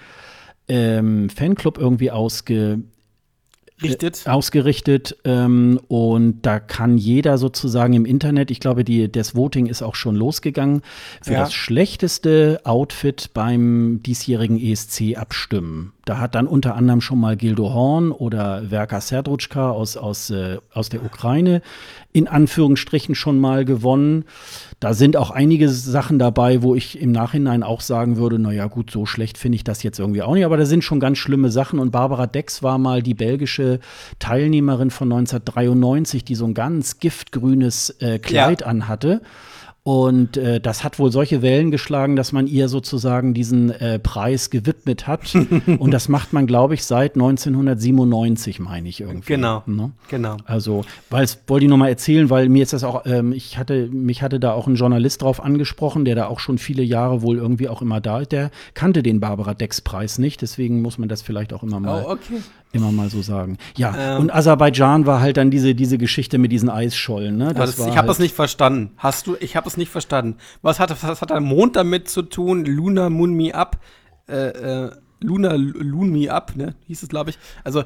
ähm, Fanclub irgendwie ausge Richtet. Äh, ausgerichtet ähm, und da kann jeder sozusagen im Internet, ich glaube, die, das Voting ist auch schon losgegangen, für ja. das schlechteste Outfit beim diesjährigen ESC abstimmen. Da hat dann unter anderem schon mal Gildo Horn oder Verka Serdrutschka aus, aus, äh, aus der Ukraine in Anführungsstrichen schon mal gewonnen. Da sind auch einige Sachen dabei, wo ich im Nachhinein auch sagen würde, naja gut, so schlecht finde ich das jetzt irgendwie auch nicht, aber da sind schon ganz schlimme Sachen und Barbara Dex war mal die belgische Teilnehmerin von 1993, die so ein ganz giftgrünes äh, Kleid ja. anhatte. Und äh, das hat wohl solche Wellen geschlagen, dass man ihr sozusagen diesen äh, Preis gewidmet hat. und das macht man, glaube ich, seit 1997, meine ich irgendwie. Genau. Ne? Genau. Also, weil es wollte ich noch mal erzählen, weil mir ist das auch, ähm, ich hatte, mich hatte da auch ein Journalist drauf angesprochen, der da auch schon viele Jahre wohl irgendwie auch immer da ist. Der kannte den Barbara Dex-Preis nicht, deswegen muss man das vielleicht auch immer mal, oh, okay. Immer mal so sagen. Ja, ähm. und Aserbaidschan war halt dann diese, diese Geschichte mit diesen Eisschollen. Ne? Das das, ich habe halt das nicht verstanden. Hast du? Ich habe es nicht verstanden. Was hat, was hat der Mond damit zu tun? Luna Moon Me Up. Äh, äh, Luna Loon Me Up, ne? Hieß es, glaube ich. Also,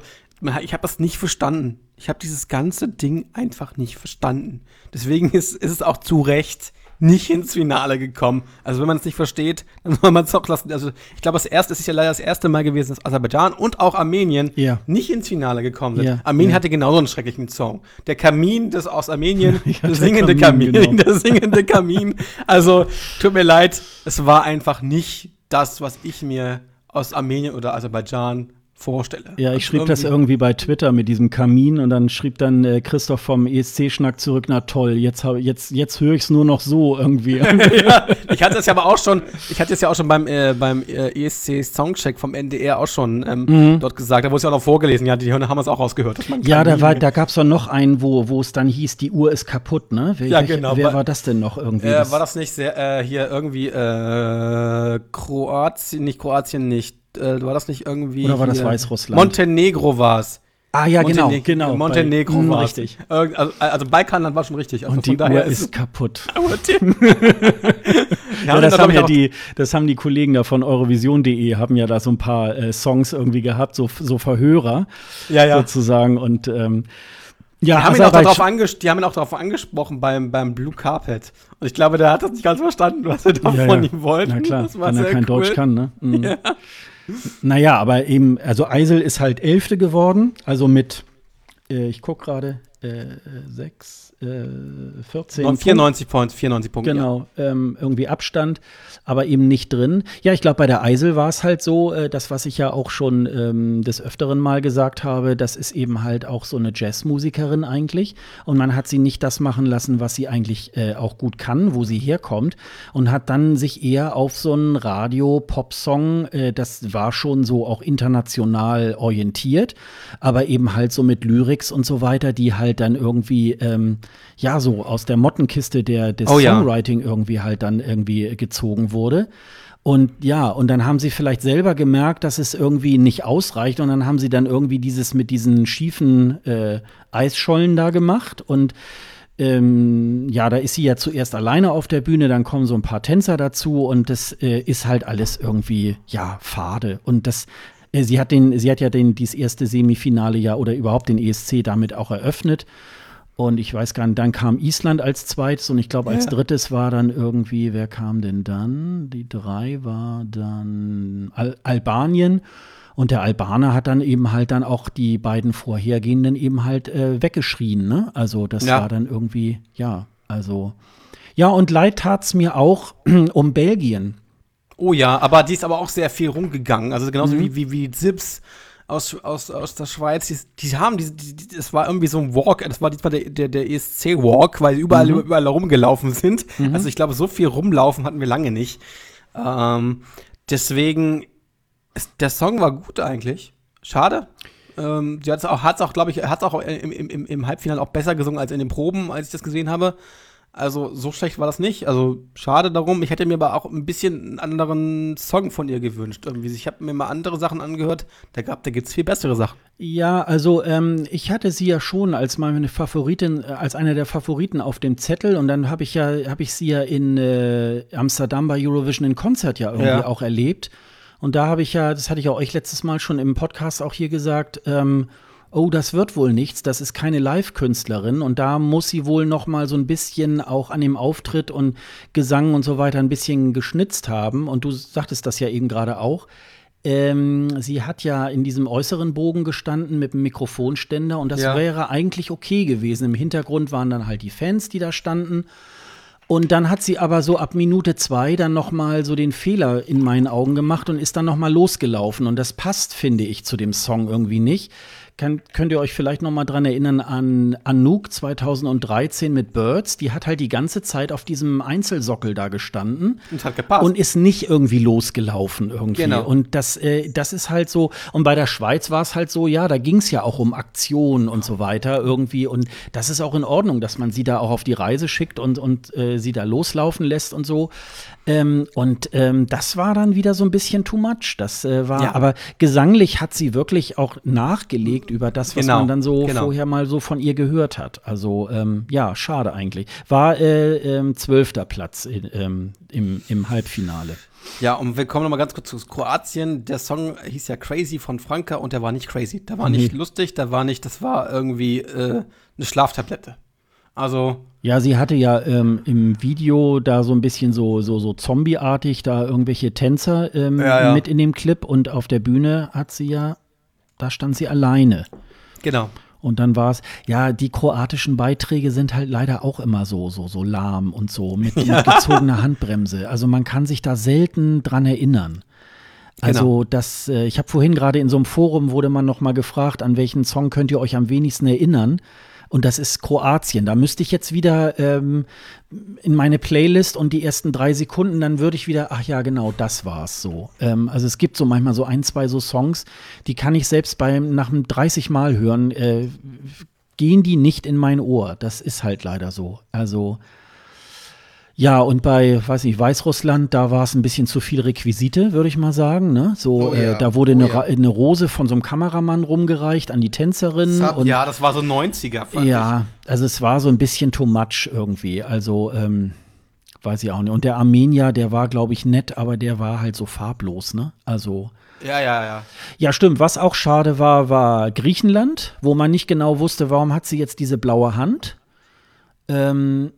ich habe das nicht verstanden. Ich habe dieses ganze Ding einfach nicht verstanden. Deswegen ist, ist es auch zu Recht nicht ins Finale gekommen. Also wenn man es nicht versteht, dann soll man es auch lassen. Also ich glaube, das erste, es ist ja leider das erste Mal gewesen, dass Aserbaidschan und auch Armenien ja. nicht ins Finale gekommen sind. Ja. Armenien ja. hatte genauso einen schrecklichen Song. Der Kamin des aus Armenien, der singende Kamin, Kamin genau. der singende Kamin. Also tut mir leid, es war einfach nicht das, was ich mir aus Armenien oder Aserbaidschan vorstelle. Ja, ich also schrieb irgendwie das irgendwie bei Twitter mit diesem Kamin und dann schrieb dann äh, Christoph vom ESC-Schnack zurück, na toll, jetzt, jetzt, jetzt höre ich es nur noch so irgendwie. ja, ich hatte es ja aber auch schon, ich hatte es ja auch schon beim, äh, beim äh, ESC-Songcheck vom NDR auch schon ähm, mhm. dort gesagt, da wurde es ja auch noch vorgelesen, ja, die haben es auch rausgehört. ja, da, war, da gab es doch noch einen, wo, wo es dann hieß, die Uhr ist kaputt, ne? Wer, ja, genau. Wer war das denn noch irgendwie? Äh, war das nicht sehr, äh, hier irgendwie äh, Kroatien, nicht Kroatien, nicht äh, war das nicht irgendwie. Oder war das Weißrussland? Montenegro war es. Ah ja, genau, Monteneg genau, genau. Montenegro bei, war richtig. Also, also Balkanland war schon richtig. Also Und die Uhr ist, ist kaputt. ja, das, haben ja die, das haben die Kollegen da von Eurovision.de, haben ja da so ein paar äh, Songs irgendwie gehabt, so, so Verhörer ja, ja. sozusagen. Und ähm, ja, die haben, ihn auch darauf die haben ihn auch darauf angesprochen beim, beim Blue Carpet. Und ich glaube, der hat das nicht ganz verstanden, was er da ja, von ja. ihm wollte. Na klar, wenn er kein cool. Deutsch kann, ne? Mhm. Ja. Naja, aber eben, also Eisel ist halt Elfte geworden, also mit, äh, ich gucke gerade, äh, sechs, äh, 14. 94 Punkte, 94 Punkte. Genau, ja. ähm, irgendwie Abstand, aber eben nicht drin. Ja, ich glaube, bei der Eisel war es halt so, äh, das, was ich ja auch schon ähm, des Öfteren mal gesagt habe, das ist eben halt auch so eine Jazzmusikerin eigentlich. Und man hat sie nicht das machen lassen, was sie eigentlich äh, auch gut kann, wo sie herkommt. Und hat dann sich eher auf so einen Radio-Pop-Song, äh, das war schon so auch international orientiert, aber eben halt so mit Lyrics und so weiter, die halt dann irgendwie ähm, ja, so aus der Mottenkiste der, des oh, Songwriting ja. irgendwie halt dann irgendwie gezogen wurde. Und ja, und dann haben sie vielleicht selber gemerkt, dass es irgendwie nicht ausreicht. Und dann haben sie dann irgendwie dieses mit diesen schiefen äh, Eisschollen da gemacht. Und ähm, ja, da ist sie ja zuerst alleine auf der Bühne, dann kommen so ein paar Tänzer dazu und das äh, ist halt alles irgendwie, ja, fade. Und das, äh, sie hat den, sie hat ja den, dieses erste Semifinale ja oder überhaupt den ESC damit auch eröffnet. Und ich weiß gar nicht, dann kam Island als zweites und ich glaube, als ja. drittes war dann irgendwie, wer kam denn dann? Die drei war dann Al Albanien. Und der Albaner hat dann eben halt dann auch die beiden vorhergehenden eben halt äh, weggeschrien. Ne? Also das ja. war dann irgendwie, ja, also. Ja, und leid tat es mir auch um Belgien. Oh ja, aber die ist aber auch sehr viel rumgegangen. Also genauso mhm. wie, wie, wie Zips aus, aus, aus der Schweiz, die, die haben, die, die, das war irgendwie so ein Walk, das war diesmal der, der, der ESC-Walk, weil sie überall, mhm. überall rumgelaufen sind. Mhm. Also ich glaube, so viel rumlaufen hatten wir lange nicht. Ähm, deswegen, der Song war gut eigentlich. Schade. Ähm, sie hat es auch, hat's auch glaube ich, hat es auch im, im, im Halbfinale auch besser gesungen als in den Proben, als ich das gesehen habe. Also so schlecht war das nicht. Also schade darum. Ich hätte mir aber auch ein bisschen einen anderen Song von ihr gewünscht. Irgendwie. Ich habe mir mal andere Sachen angehört. Da, gab, da gibt es viel bessere Sachen. Ja, also ähm, ich hatte sie ja schon als meine Favoritin, äh, als eine der Favoriten auf dem Zettel. Und dann habe ich ja, habe ich sie ja in äh, Amsterdam bei Eurovision in Konzert ja irgendwie ja. auch erlebt. Und da habe ich ja, das hatte ich auch euch letztes Mal schon im Podcast auch hier gesagt. Ähm, oh, das wird wohl nichts, das ist keine Live-Künstlerin und da muss sie wohl noch mal so ein bisschen auch an dem Auftritt und Gesang und so weiter ein bisschen geschnitzt haben und du sagtest das ja eben gerade auch. Ähm, sie hat ja in diesem äußeren Bogen gestanden mit dem Mikrofonständer und das ja. wäre eigentlich okay gewesen. Im Hintergrund waren dann halt die Fans, die da standen. Und dann hat sie aber so ab Minute zwei dann noch mal so den Fehler in meinen Augen gemacht und ist dann noch mal losgelaufen. Und das passt, finde ich, zu dem Song irgendwie nicht. Kann, könnt ihr euch vielleicht noch mal dran erinnern an Anouk 2013 mit Birds. Die hat halt die ganze Zeit auf diesem Einzelsockel da gestanden und hat gepasst. Und ist nicht irgendwie losgelaufen irgendwie. Genau. Und das, äh, das ist halt so. Und bei der Schweiz war es halt so, ja, da ging es ja auch um Aktionen und so weiter irgendwie. Und das ist auch in Ordnung, dass man sie da auch auf die Reise schickt und, und äh, sie da loslaufen lässt und so. Ähm, und ähm, das war dann wieder so ein bisschen too much. Das äh, war, Ja. aber gesanglich hat sie wirklich auch nachgelegt über das, was Genau, man dann so genau. vorher mal so von ihr gehört hat. Also ähm, ja, schade eigentlich. War äh, ähm, zwölfter Platz in, ähm, im, im Halbfinale. Ja, und wir kommen noch mal ganz kurz zu Kroatien. Der Song hieß ja Crazy von Franka und der war nicht crazy. Der war nicht Nee. lustig, der war nicht, das war irgendwie äh, eine Schlaftablette. Also, Ja, sie hatte ja ähm, im Video da so ein bisschen so, so, so zombieartig da irgendwelche Tänzer ähm, Ja, ja. mit in dem Clip und auf der Bühne hat sie ja, da stand sie alleine. genau. Und dann war es, ja, die kroatischen Beiträge sind halt leider auch immer so, so, so lahm und so mit, mit gezogener Handbremse. Also man kann sich da selten dran erinnern. Also das, äh, ich habe vorhin gerade in so einem Forum wurde man noch mal gefragt, an welchen Song könnt ihr euch am wenigsten erinnern? Und das ist Kroatien. Da müsste ich jetzt wieder ähm, in meine Playlist und die ersten drei Sekunden, dann würde ich wieder, ach ja, genau, das war's so. Ähm, also es gibt so manchmal so ein, zwei so Songs, die kann ich selbst beim nach einem 30 Mal hören, äh, gehen die nicht in mein Ohr. Das ist halt leider so. Also ja, und bei, weiß nicht, Weißrussland, da war es ein bisschen zu viel Requisite, würde ich mal sagen. Ne? So, Oh ja, äh, da wurde oh eine, ja. Eine Rose von so einem Kameramann rumgereicht an die Tänzerin. Das hat, ja, das war so 90er, fand ja, also es war so ein bisschen too much irgendwie. Also, ähm, weiß ich auch nicht. Und der Armenier, der war, glaube ich, nett, aber der war halt so farblos, ne? Also. ich. Ja, ja, ja. Ja, stimmt. Was auch schade war, war Griechenland, wo man nicht genau wusste, warum hat sie jetzt diese blaue Hand. Ähm,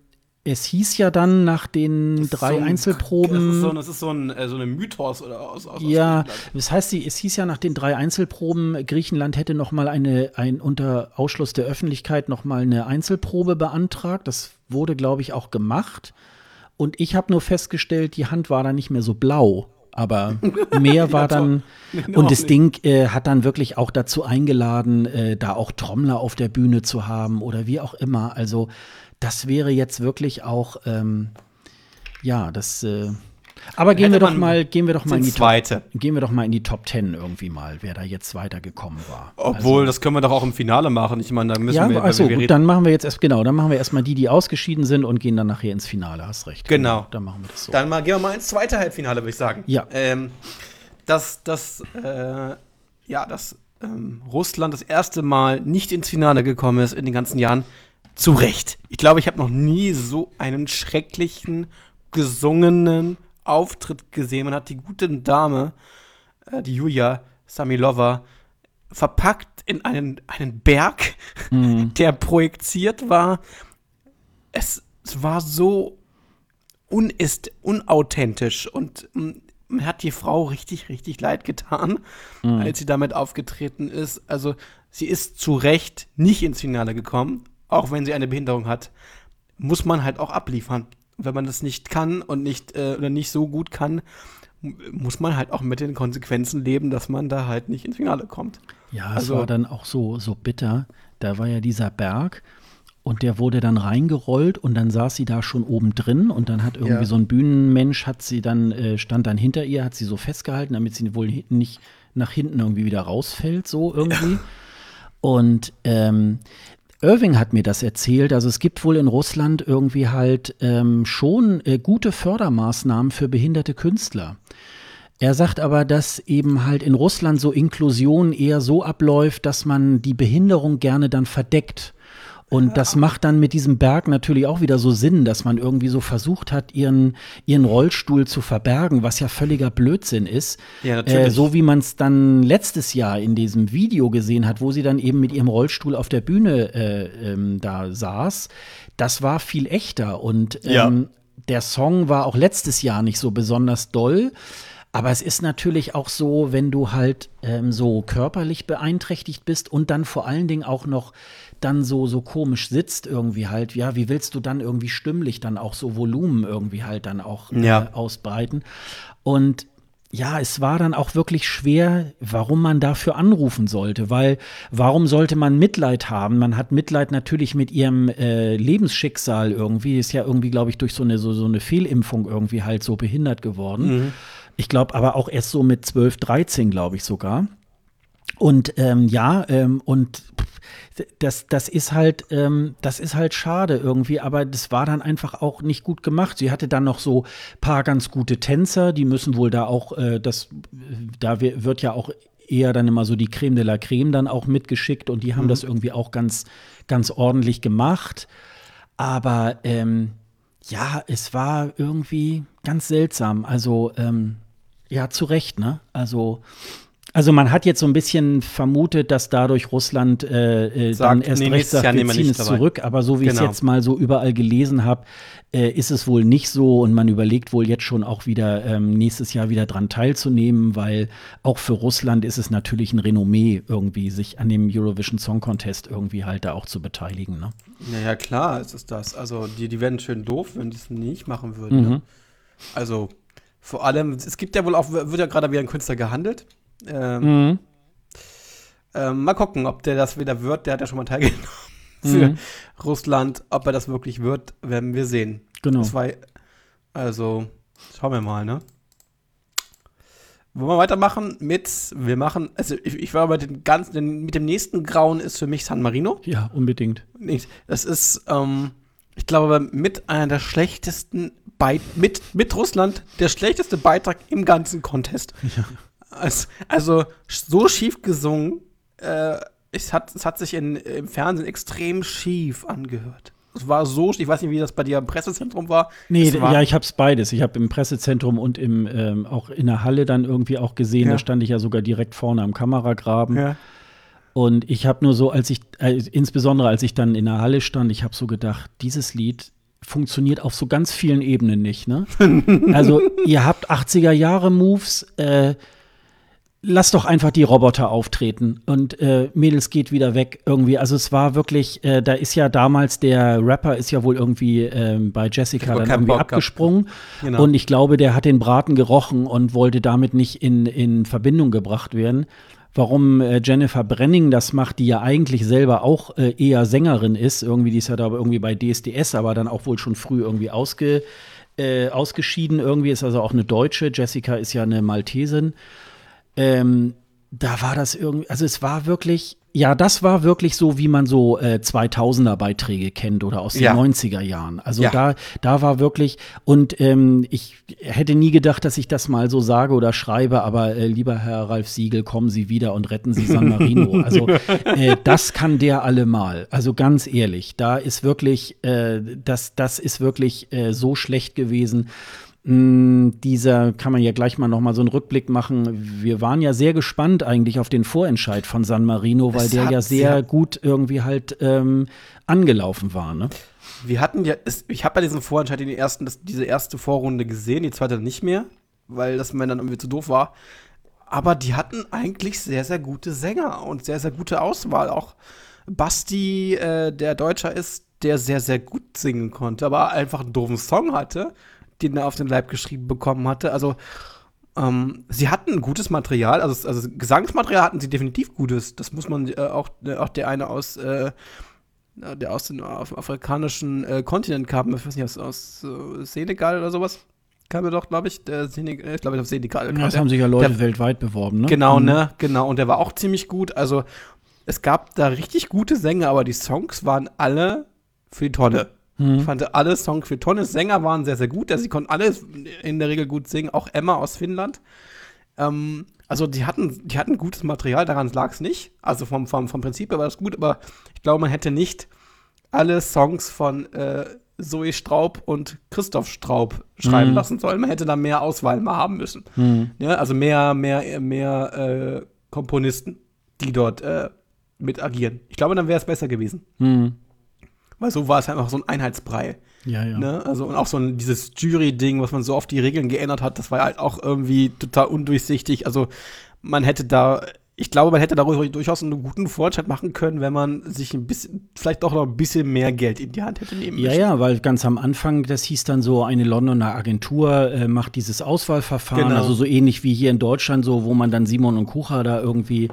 es hieß ja dann nach den drei So ein- Einzelproben. Das ist so, ein- das ist so ein, äh, so ein Mythos oder aus, aus Ja, das heißt, sie- es hieß ja nach den drei Einzelproben, Griechenland hätte noch mal eine, ein, unter Ausschluss der Öffentlichkeit noch mal eine Einzelprobe beantragt. Das wurde, glaube ich, auch gemacht. Und ich habe nur festgestellt, die Hand war dann nicht mehr so blau. Aber mehr war dann. Nee, Und das. Ding äh, hat dann wirklich auch dazu eingeladen, äh, da auch Trommler auf der Bühne zu haben oder wie auch immer. Also, das wäre jetzt wirklich auch. Ähm, ja, das. Äh, aber gehen wir doch mal, gehen wir doch mal in die Top, zweite. gehen wir doch mal in die Top Ten irgendwie mal, wer da jetzt weitergekommen war. Obwohl, das können wir doch auch im Finale machen. Ich meine, da müssen ja, wir, also wir gut, dann machen wir jetzt erst genau, dann machen wir erstmal die, die ausgeschieden sind und gehen dann nachher ins Finale. Hast recht. Genau. Dann machen wir das so. Dann mal, gehen wir mal ins zweite Halbfinale, würde ich sagen. Ja. Ähm, dass das, äh, ja, dass ähm, Russland das erste Mal nicht ins Finale gekommen ist in den ganzen Jahren, zu Recht. Ich glaube, ich habe noch nie so einen schrecklichen, gesungenen Auftritt gesehen. Man hat die gute Dame, äh, die Julia Samilova, verpackt in einen, einen Berg, der projiziert war. Es, es war so unist, unauthentisch und mm, mir hat die Frau richtig, richtig leid getan, als sie damit aufgetreten ist. Also sie ist zu Recht nicht ins Finale gekommen, auch wenn sie eine Behinderung hat, muss man halt auch abliefern. Wenn man das nicht kann und nicht äh, oder nicht so gut kann, muss man halt auch mit den Konsequenzen leben, dass man da halt nicht ins Finale kommt. Ja, es Also- war dann auch so, so bitter. Da war ja dieser Berg und der wurde dann reingerollt und dann saß sie da schon oben drin und dann hat irgendwie Ja. so ein Bühnenmensch hat sie dann, äh, stand dann hinter ihr, hat sie so festgehalten, damit sie wohl nicht nach hinten irgendwie wieder rausfällt, so irgendwie. Und ähm, Irving hat mir das erzählt. Also es gibt wohl in Russland irgendwie halt ähm, schon äh, gute Fördermaßnahmen für behinderte Künstler. Er sagt aber, dass eben halt in Russland so Inklusion eher so abläuft, dass man die Behinderung gerne dann verdeckt. Und das macht dann mit diesem Berg natürlich auch wieder so Sinn, dass man irgendwie so versucht hat, ihren, ihren Rollstuhl zu verbergen, was ja völliger Blödsinn ist. Ja, natürlich. Äh, so wie man es dann letztes Jahr in diesem Video gesehen hat, wo sie dann eben mit ihrem Rollstuhl auf der Bühne äh, ähm, da saß. Das war viel echter. Und ähm, Ja. der Song war auch letztes Jahr nicht so besonders doll. Aber es ist natürlich auch so, wenn du halt ähm, so körperlich beeinträchtigt bist und dann vor allen Dingen auch noch dann so, so komisch sitzt irgendwie halt, ja, wie willst du dann irgendwie stimmlich dann auch so Volumen irgendwie halt dann auch Ja. äh, ausbreiten? Und ja, es war dann auch wirklich schwer, warum man dafür anrufen sollte, weil warum sollte man Mitleid haben? Man hat Mitleid natürlich mit ihrem äh, Lebensschicksal irgendwie, ist ja irgendwie, glaube ich, durch so eine, so, so eine Fehlimpfung irgendwie halt so behindert geworden. Mhm. Ich glaube aber auch erst so mit 12, 13, glaube ich sogar. Und ähm, ja, ähm, und das, das ist halt, ähm, das ist halt schade irgendwie, aber das war dann einfach auch nicht gut gemacht. Sie hatte dann noch so paar ganz gute Tänzer, die müssen wohl da auch, äh, das, da wird ja auch eher dann immer so die Creme de la Creme dann auch mitgeschickt und die haben mhm. das irgendwie auch ganz, ganz ordentlich gemacht. Aber ähm, ja, es war irgendwie ganz seltsam. Also, ähm, ja, zu Recht, ne? Also, also man hat jetzt so ein bisschen vermutet, dass dadurch Russland äh, äh sagt, dann erst nee, recht sagt, wir ziehen es zurück. Aber so wie genau. ich es jetzt mal so überall gelesen habe, äh, ist es wohl nicht so. Und man überlegt wohl jetzt schon auch wieder ähm, nächstes Jahr wieder dran teilzunehmen, weil auch für Russland ist es natürlich ein Renommee, irgendwie sich an dem Eurovision Song Contest irgendwie halt da auch zu beteiligen. Ne? Naja, klar ist es das. Also die, die werden schön doof, wenn die es nicht machen würden. Ne? Mhm. Ne? Also vor allem, es gibt ja wohl auch, wird ja gerade wieder ein Künstler gehandelt ähm, mhm. ähm, mal gucken, ob der das wieder wird. Der hat ja schon mal teilgenommen für mhm. Russland. Ob er das wirklich wird, werden wir sehen. Genau. Zwei, also, schauen wir mal, ne? Wollen wir weitermachen mit, wir machen, also ich, ich war bei den ganzen, mit dem nächsten Grauen ist für mich San Marino. Ja, unbedingt. Das ist, ähm, ich glaube, mit einer der schlechtesten, Be mit, mit Russland, der schlechteste Beitrag im ganzen Contest. Ja. Also, so schief gesungen, äh, es, hat, es hat sich in, im Fernsehen extrem schief angehört. Es war so, ich weiß nicht, wie das bei dir im Pressezentrum war. Nee, war ja, ich habe es beides. Ich habe im Pressezentrum und im, ähm, auch in der Halle dann irgendwie auch gesehen. Ja. Da stand ich ja sogar direkt vorne am Kameragraben. Ja. Und ich habe nur so, als ich, äh, insbesondere als ich dann in der Halle stand, ich habe so gedacht, dieses Lied funktioniert auf so ganz vielen Ebenen nicht. Ne? also ihr habt 80er Jahre Moves. Äh, lass doch einfach die Roboter auftreten und äh, Mädels geht wieder weg irgendwie. Also es war wirklich, äh, da ist ja damals der Rapper ist ja wohl irgendwie äh, bei Jessica dann irgendwie Bock abgesprungen genau. und ich glaube, der hat den Braten gerochen und wollte damit nicht in, in Verbindung gebracht werden. Warum äh, Jennifer Brenning das macht, die ja eigentlich selber auch äh, eher Sängerin ist, irgendwie, die ist ja da irgendwie bei DSDS, aber dann auch wohl schon früh irgendwie ausge, äh, ausgeschieden irgendwie, ist also auch eine Deutsche. Jessica ist ja eine Maltesin. Ähm, da war das irgendwie, also es war wirklich, ja, das war wirklich so, wie man so äh, 2000er Beiträge kennt oder aus den ja. 90er Jahren. Also ja. da, da war wirklich, und ähm, ich hätte nie gedacht, dass ich das mal so sage oder schreibe, aber äh, lieber Herr Ralf Siegel, kommen Sie wieder und retten Sie San Marino. also äh, das kann der allemal. Also ganz ehrlich, da ist wirklich, äh, das, das ist wirklich äh, so schlecht gewesen. Mm, dieser kann man ja gleich mal noch mal so einen Rückblick machen. Wir waren ja sehr gespannt eigentlich auf den Vorentscheid von San Marino, weil es der ja sehr gut irgendwie halt ähm, angelaufen war. Ne? Wir hatten ja, ich habe ja diesen Vorentscheid in die ersten, das, diese erste Vorrunde gesehen, die zweite nicht mehr, weil das mir dann irgendwie zu doof war. Aber die hatten eigentlich sehr, sehr gute Sänger und sehr, sehr gute Auswahl. Auch Basti, äh, der Deutscher ist, der sehr, sehr gut singen konnte, aber einfach einen doofen Song hatte den er auf den Leib geschrieben bekommen hatte. Also ähm, sie hatten gutes Material, also, also Gesangsmaterial hatten sie definitiv gutes. Das muss man äh, auch, äh, auch der eine aus, äh, der aus dem afrikanischen äh, Kontinent kam, ich weiß nicht, aus, aus äh, Senegal oder sowas. Kam er doch, glaube ich, der Senegal, ich glaube, auf Senegal. Ja, das haben sich ja Leute der, weltweit beworben, ne? Genau, mhm. ne, genau. Und der war auch ziemlich gut. Also, es gab da richtig gute Sänger, aber die Songs waren alle für die Tonne. Mhm. Ich fand alle Songs für Tonnes Sänger waren sehr, sehr gut. Also sie konnten alle in der Regel gut singen, auch Emma aus Finnland. Ähm, also die hatten, die hatten gutes Material, daran lag es nicht. Also vom, vom, vom Prinzip her war das gut, aber ich glaube, man hätte nicht alle Songs von äh, Zoe Straub und Christoph Straub schreiben mhm. lassen sollen. Man hätte da mehr Auswahl mal haben müssen. Mhm. Ja, also mehr, mehr, mehr äh, Komponisten, die dort äh, mit agieren. Ich glaube, dann wäre es besser gewesen. Mhm. Weil so war es einfach so ein Einheitsbrei. Ja, ja. Ne? Also, und auch so ein, dieses Jury-Ding, was man so oft die Regeln geändert hat, das war halt auch irgendwie total undurchsichtig. Also, man hätte da ich glaube, man hätte darüber durchaus einen guten Fortschritt machen können, wenn man sich ein bisschen, vielleicht doch noch ein bisschen mehr Geld in die Hand hätte nehmen müssen. Ja, ja, weil ganz am Anfang, das hieß dann so, eine Londoner Agentur äh, macht dieses Auswahlverfahren, genau. also so ähnlich wie hier in Deutschland, so, wo man dann Simon und Kucher da irgendwie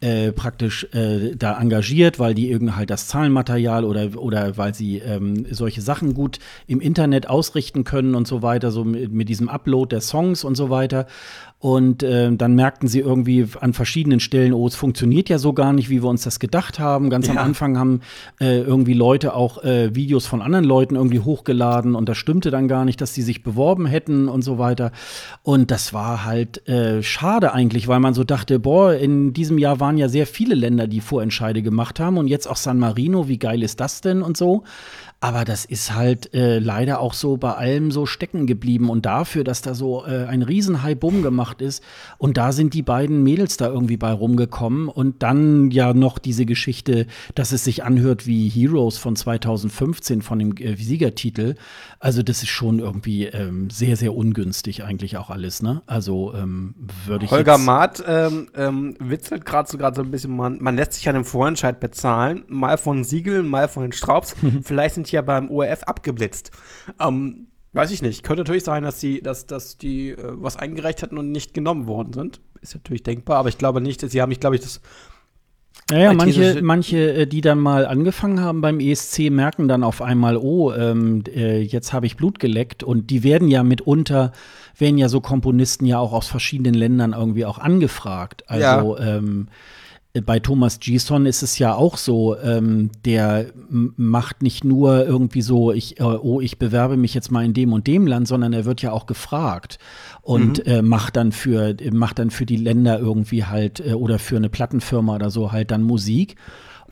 äh, praktisch äh, da engagiert, weil die irgendwie halt das Zahlenmaterial oder, oder weil sie ähm, solche Sachen gut im Internet ausrichten können und so weiter, so mit, mit diesem Upload der Songs und so weiter. Und äh, dann merkten sie irgendwie an verschiedenen Stellen, oh, es funktioniert ja so gar nicht, wie wir uns das gedacht haben. Ganz ja. am Anfang haben äh, irgendwie Leute auch äh, Videos von anderen Leuten irgendwie hochgeladen und das stimmte dann gar nicht, dass sie sich beworben hätten und so weiter. Und das war halt äh, schade eigentlich, weil man so dachte, boah, in diesem Jahr waren ja sehr viele Länder, die Vorentscheide gemacht haben und jetzt auch San Marino, wie geil ist das denn und so. Aber das ist halt äh, leider auch so bei allem so stecken geblieben. Und dafür, dass da so äh, ein Bumm gemacht ist. Und da sind die beiden Mädels da irgendwie bei rumgekommen. Und dann ja noch diese Geschichte, dass es sich anhört wie Heroes von 2015 von dem äh, Siegertitel. Also das ist schon irgendwie ähm, sehr, sehr ungünstig eigentlich auch alles. Ne? Also ähm, würde ich Holger Maat ähm, ähm, witzelt gerade so gerade so ein bisschen, man, man lässt sich an dem Vorentscheid bezahlen. Mal von Siegel, mal von den Straubs. Vielleicht sind sind ja beim ORF abgeblitzt. Ähm, weiß ich nicht. Könnte natürlich sein, dass die, dass, dass die äh, was eingereicht hatten und nicht genommen worden sind. Ist natürlich denkbar, aber ich glaube nicht, dass sie haben, ich glaube, ich das ja, ja manche, manche, äh, die dann mal angefangen haben beim ESC, merken dann auf einmal, oh, ähm, äh, jetzt habe ich Blut geleckt. Und die werden ja mitunter, werden ja so Komponisten ja auch aus verschiedenen Ländern irgendwie auch angefragt. Also ja. ähm, bei Thomas Gison ist es ja auch so, ähm, der macht nicht nur irgendwie so, ich, äh, oh, ich bewerbe mich jetzt mal in dem und dem Land, sondern er wird ja auch gefragt und mhm. äh, macht dann für, macht dann für die Länder irgendwie halt äh, oder für eine Plattenfirma oder so halt dann Musik.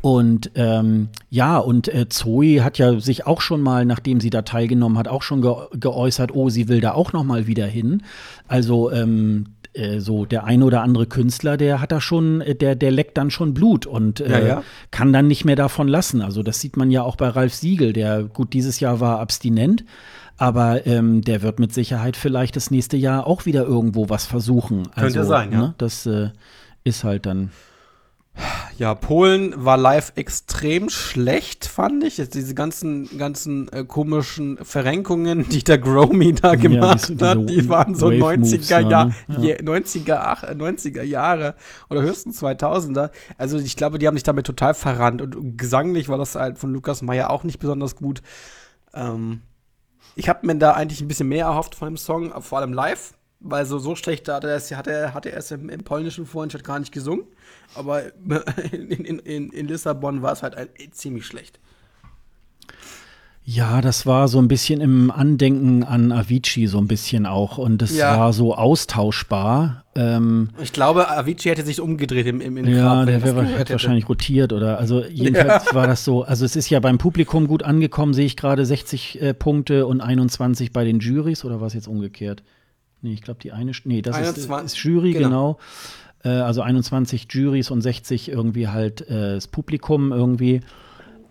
Und ähm, ja, und äh, Zoe hat ja sich auch schon mal, nachdem sie da teilgenommen hat, auch schon ge geäußert, oh, sie will da auch noch mal wieder hin. Also ähm, äh, so der eine oder andere Künstler, der hat da schon, äh, der, der leckt dann schon Blut und äh, ja, ja. kann dann nicht mehr davon lassen. Also das sieht man ja auch bei Ralf Siegel, der gut dieses Jahr war abstinent. Aber ähm, der wird mit Sicherheit vielleicht das nächste Jahr auch wieder irgendwo was versuchen. Könnte also, sein, ja. Ne, das äh, ist halt dann ja, Polen war live extrem schlecht, fand ich. Jetzt diese ganzen, ganzen äh, komischen Verrenkungen, die der Gromi da gemacht ja, hat, die waren so 90er, Jahr, ja. 90er, 90er Jahre oder höchstens 2000er. Also ich glaube, die haben sich damit total verrannt. Und gesanglich war das halt von Lukas Meyer auch nicht besonders gut. Ähm, ich habe mir da eigentlich ein bisschen mehr erhofft von dem Song, vor allem live weil so, so schlecht hat er es, hat er, er es im, im polnischen Vorentscheid gar nicht gesungen. Aber in, in, in, in Lissabon war es halt ein, ziemlich schlecht. Ja, das war so ein bisschen im Andenken an Avicii, so ein bisschen auch. Und es ja. war so austauschbar. Ähm, ich glaube, Avicii hätte sich umgedreht im, im, im Ja, Grab, der wär, hätte wahrscheinlich rotiert oder also jedenfalls ja. war das so. Also es ist ja beim Publikum gut angekommen, sehe ich gerade 60 äh, Punkte und 21 bei den Jurys oder war es jetzt umgekehrt? Nee, ich glaube, die eine, nee, das 21, ist, ist, Jury, genau. genau. Äh, also 21 Juries und 60 irgendwie halt äh, das Publikum irgendwie.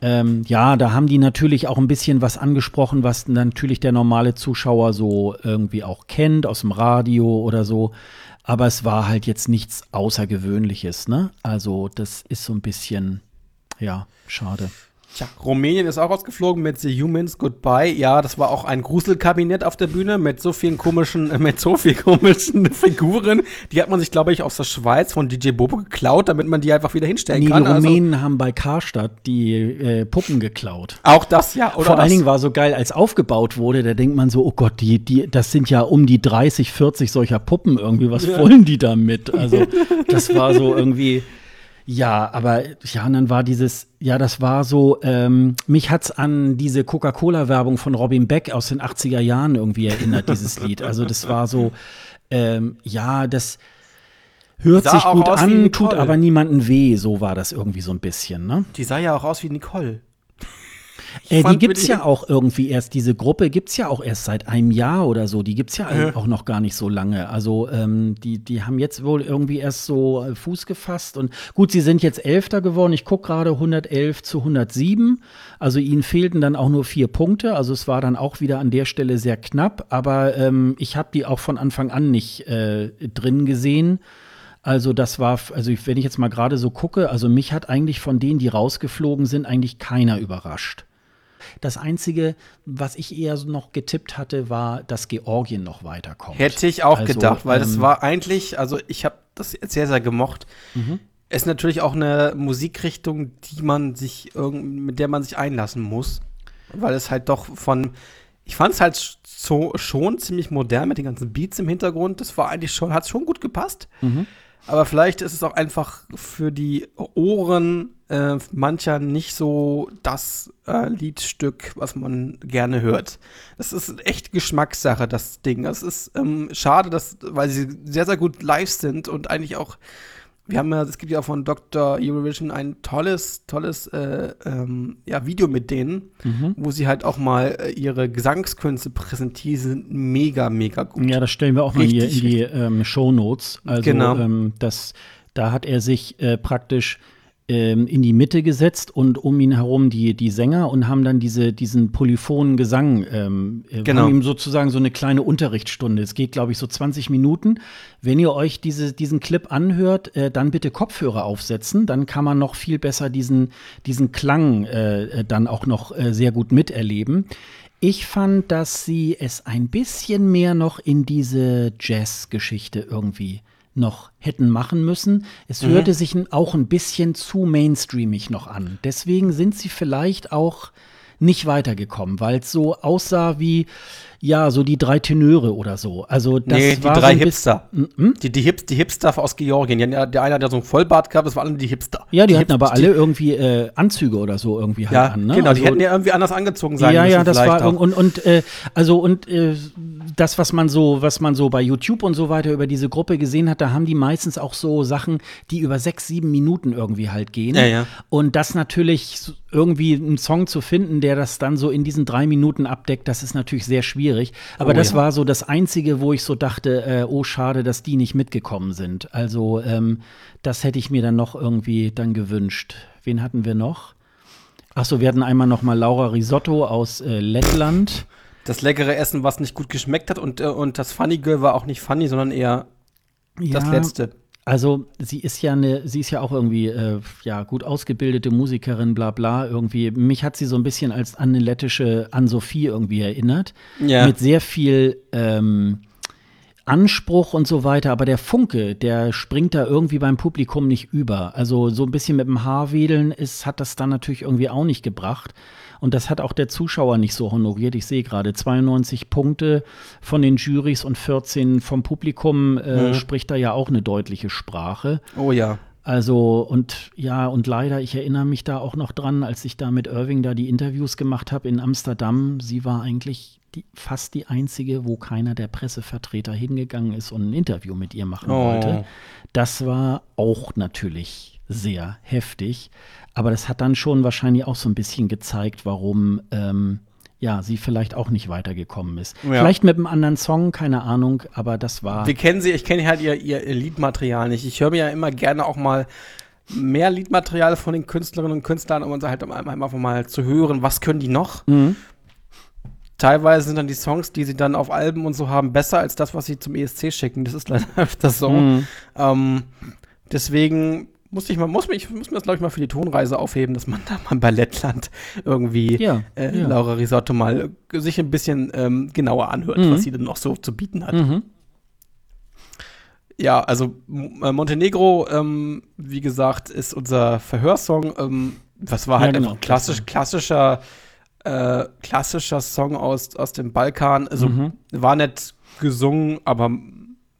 Ähm, ja, da haben die natürlich auch ein bisschen was angesprochen, was natürlich der normale Zuschauer so irgendwie auch kennt aus dem Radio oder so. Aber es war halt jetzt nichts Außergewöhnliches, ne? Also, das ist so ein bisschen, ja, schade. Tja, Rumänien ist auch rausgeflogen mit The Humans Goodbye. Ja, das war auch ein Gruselkabinett auf der Bühne mit so vielen komischen, mit so vielen komischen Figuren. Die hat man sich, glaube ich, aus der Schweiz von DJ Bobo geklaut, damit man die einfach wieder hinstellen nee, kann. Die also Rumänen also, haben bei Karstadt die äh, Puppen geklaut. Auch das, ja. Oder Vor allen Dingen war so geil, als aufgebaut wurde, da denkt man so, oh Gott, die, die, das sind ja um die 30, 40 solcher Puppen irgendwie. Was ja. wollen die damit? Also, das war so irgendwie. Ja, aber ja, und dann war dieses, ja, das war so, ähm, mich hat's an diese Coca-Cola-Werbung von Robin Beck aus den 80er Jahren irgendwie erinnert, dieses Lied. Also das war so, ähm, ja, das hört sich gut an, tut aber niemanden weh, so war das irgendwie so ein bisschen, ne? Die sah ja auch aus wie Nicole. Äh, die gibt es ja auch irgendwie erst, diese Gruppe gibt es ja auch erst seit einem Jahr oder so. Die gibt es ja äh. auch noch gar nicht so lange. Also ähm, die, die haben jetzt wohl irgendwie erst so äh, Fuß gefasst. Und gut, sie sind jetzt Elfter geworden. Ich gucke gerade 111 zu 107. Also ihnen fehlten dann auch nur vier Punkte. Also es war dann auch wieder an der Stelle sehr knapp. Aber ähm, ich habe die auch von Anfang an nicht äh, drin gesehen. Also das war, also wenn ich jetzt mal gerade so gucke, also mich hat eigentlich von denen, die rausgeflogen sind, eigentlich keiner überrascht. Das Einzige, was ich eher noch getippt hatte, war, dass Georgien noch weiterkommt. Hätte ich auch Also, gedacht, weil das ähm, war eigentlich, also ich habe das sehr, sehr gemocht. Mhm. Ist natürlich auch eine Musikrichtung, die man sich irgend, mit der man sich einlassen muss. Weil es halt doch von. Ich fand es halt so, schon ziemlich modern mit den ganzen Beats im Hintergrund. Das war eigentlich schon, hat schon gut gepasst. Mhm. Aber vielleicht ist es auch einfach für die Ohren äh, mancher nicht so das äh, Liedstück, was man gerne hört. Das ist echt Geschmackssache, das Ding. Es ist ähm, schade, dass, weil sie sehr, sehr gut live sind und eigentlich auch, wir haben ja, es gibt ja von Dr. Eurovision ein tolles, tolles äh, ähm, ja, Video mit denen, Mhm. wo sie halt auch mal äh, ihre Gesangskünste präsentieren, Die sind mega, mega gut. Ja, das stellen wir auch mal hier in Richtig, die ähm, Shownotes. Also Genau. ähm, das, da hat er sich äh, praktisch ähm, in die Mitte gesetzt und um ihn herum die, die Sänger und haben dann diese, diesen polyphonen Gesang, ähm, äh, Genau. haben ihm sozusagen so eine kleine Unterrichtsstunde. Es geht, glaube ich, so 20 Minuten. Wenn ihr euch diese, diesen Clip anhört, äh, dann bitte Kopfhörer aufsetzen, dann kann man noch viel besser diesen, diesen Klang äh, äh, dann auch noch äh, sehr gut miterleben. Ich fand, dass sie es ein bisschen mehr noch in diese Jazz-Geschichte irgendwie noch hätten machen müssen. Es hörte sich auch ein bisschen zu mainstreamig noch an. Deswegen sind sie vielleicht auch nicht weitergekommen, weil es so aussah wie, ja, so die drei Tenöre oder so. Also das nee, die war drei so Hipster. Hm? Die, die, Hips, die Hipster aus Georgien. Die, der eine hat ja so einen Vollbart gehabt, das waren alle die Hipster. Ja, die, hatten Hip- aber alle irgendwie äh, Anzüge oder so irgendwie halt Ja, an. Ne? genau, die Also- hätten ja irgendwie anders angezogen sein ja, müssen. ja, das vielleicht war auch. und und äh, also und äh, das, was man so, was man so bei YouTube und so weiter über diese Gruppe gesehen hat, da haben die meistens auch so Sachen, die über sechs, sieben Minuten irgendwie halt gehen. Ja, ja. Und das natürlich irgendwie einen Song zu finden, der das dann so in diesen drei Minuten abdeckt, das ist natürlich sehr schwierig. Aber Oh, das ja. war so das Einzige, wo ich so dachte, äh, oh schade, dass die nicht mitgekommen sind. Also ähm, das hätte ich mir dann noch irgendwie dann gewünscht. Wen hatten wir noch? Achso, wir hatten einmal noch mal Laura Risotto aus äh, Lettland. Das leckere Essen, was nicht gut geschmeckt hat und, äh, und das Funny Girl war auch nicht funny, sondern eher das Ja, letzte. Also sie ist ja eine, sie ist ja auch irgendwie äh, ja gut ausgebildete Musikerin, bla bla. Irgendwie mich hat sie so ein bisschen als an eine lettische Ann-Sophie irgendwie erinnert, Ja. mit sehr viel ähm, Anspruch und so weiter. Aber der Funke, der springt da irgendwie beim Publikum nicht über. Also so ein bisschen mit dem Haarwedeln ist, hat das dann natürlich irgendwie auch nicht gebracht. Und das hat auch der Zuschauer nicht so honoriert. Ich sehe gerade 92 Punkte von den Jurys und 14 vom Publikum äh, Mhm. spricht da ja auch eine deutliche Sprache. Oh ja. Also und ja, und leider, ich erinnere mich da auch noch dran, als ich da mit Irving da die Interviews gemacht habe in Amsterdam. Sie war eigentlich die, fast die einzige, wo keiner der Pressevertreter hingegangen ist und ein Interview mit ihr machen Oh. wollte. Das war auch natürlich sehr heftig. Aber das hat dann schon wahrscheinlich auch so ein bisschen gezeigt, warum ähm, ja, sie vielleicht auch nicht weitergekommen ist. Ja. Vielleicht mit einem anderen Song, keine Ahnung, aber das war. Wir kennen sie, ich kenne halt ihr, ihr, Liedmaterial nicht. Ich höre mir ja immer gerne auch mal mehr Liedmaterial von den Künstlerinnen und Künstlern, um uns halt einfach mal zu hören, was können die noch. Mhm. Teilweise sind dann die Songs, die sie dann auf Alben und so haben, besser als das, was sie zum ESC schicken. Das ist leider öfters so. Mhm. Ähm, deswegen muss ich mal, muss mich, muss mir das, glaube ich, mal für die Tonreise aufheben, dass man da mal bei Lettland irgendwie Ja, äh, ja. Laura Risotto mal äh, sich ein bisschen ähm, genauer anhört, Mhm. was sie denn noch so zu bieten hat. Mhm. Ja, also äh, Montenegro, ähm, wie gesagt, ist unser Verhörsong. Ähm, das war Ja, halt genau, einfach klassisch, klassischer, äh, klassischer Song aus, aus dem Balkan. Also Mhm. war nicht gesungen, aber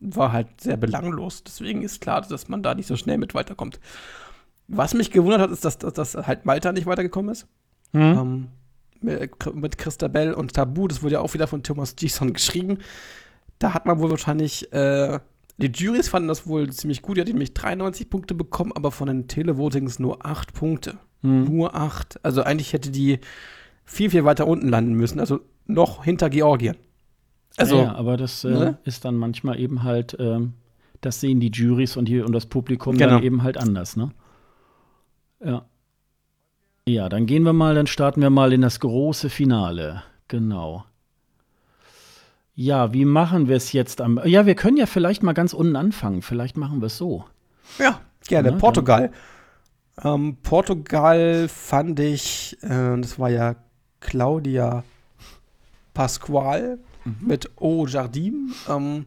war halt sehr belanglos. Deswegen ist klar, dass man da nicht so schnell mit weiterkommt. Was mich gewundert hat, ist, dass, dass, dass halt Malta nicht weitergekommen ist. Mhm. Ähm, mit, Christabel und Tabu, das wurde ja auch wieder von Thomas Gison geschrieben. Da hat man wohl wahrscheinlich, äh, die Juries fanden das wohl ziemlich gut, die hat nämlich 93 Punkte bekommen, aber von den Televotings nur 8 Punkte. Mhm. Nur 8. Also eigentlich hätte die viel, viel weiter unten landen müssen, also noch hinter Georgien. Also, ja, ja, aber das äh, ne? ist dann manchmal eben halt, ähm, das sehen die Juries und, die, und das Publikum Genau. dann eben halt anders, ne? Ja. Ja, dann gehen wir mal, dann starten wir mal in das große Finale. Genau. Ja, wie machen wir es jetzt am. Ja, wir können ja vielleicht mal ganz unten anfangen. Vielleicht machen wir es so. Ja, gerne. Ja, Portugal. Ähm, Portugal fand ich, äh, das war ja Claudia Pasqual mhm. mit O Jardim. Ähm,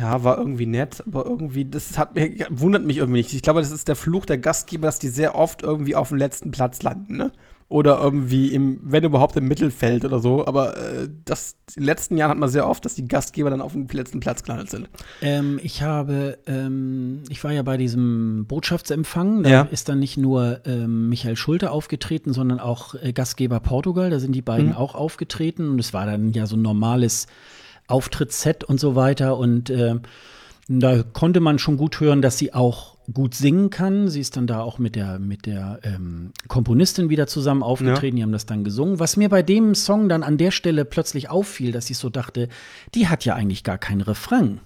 ja, war irgendwie nett, aber irgendwie, das hat mir, wundert mich irgendwie nicht. Ich glaube, das ist der Fluch der Gastgeber, dass die sehr oft irgendwie auf dem letzten Platz landen, ne? Oder irgendwie im, wenn überhaupt im Mittelfeld oder so. Aber äh, das, in den letzten Jahren hat man sehr oft, dass die Gastgeber dann auf dem letzten Platz gelandet sind. Ähm, ich habe, ähm, ich war ja bei diesem Botschaftsempfang. Da ja. ist dann nicht nur ähm, Michael Schulte aufgetreten, sondern auch äh, Gastgeber Portugal. Da sind die beiden mhm. auch aufgetreten. Und es war dann ja so ein normales Auftrittsset und so weiter. Und äh, da konnte man schon gut hören, dass sie auch gut singen kann. Sie ist dann da auch mit der, mit der ähm, Komponistin wieder zusammen aufgetreten. Ja. Die haben das dann gesungen. Was mir bei dem Song dann an der Stelle plötzlich auffiel, dass ich so dachte, die hat ja eigentlich gar kein Refrain.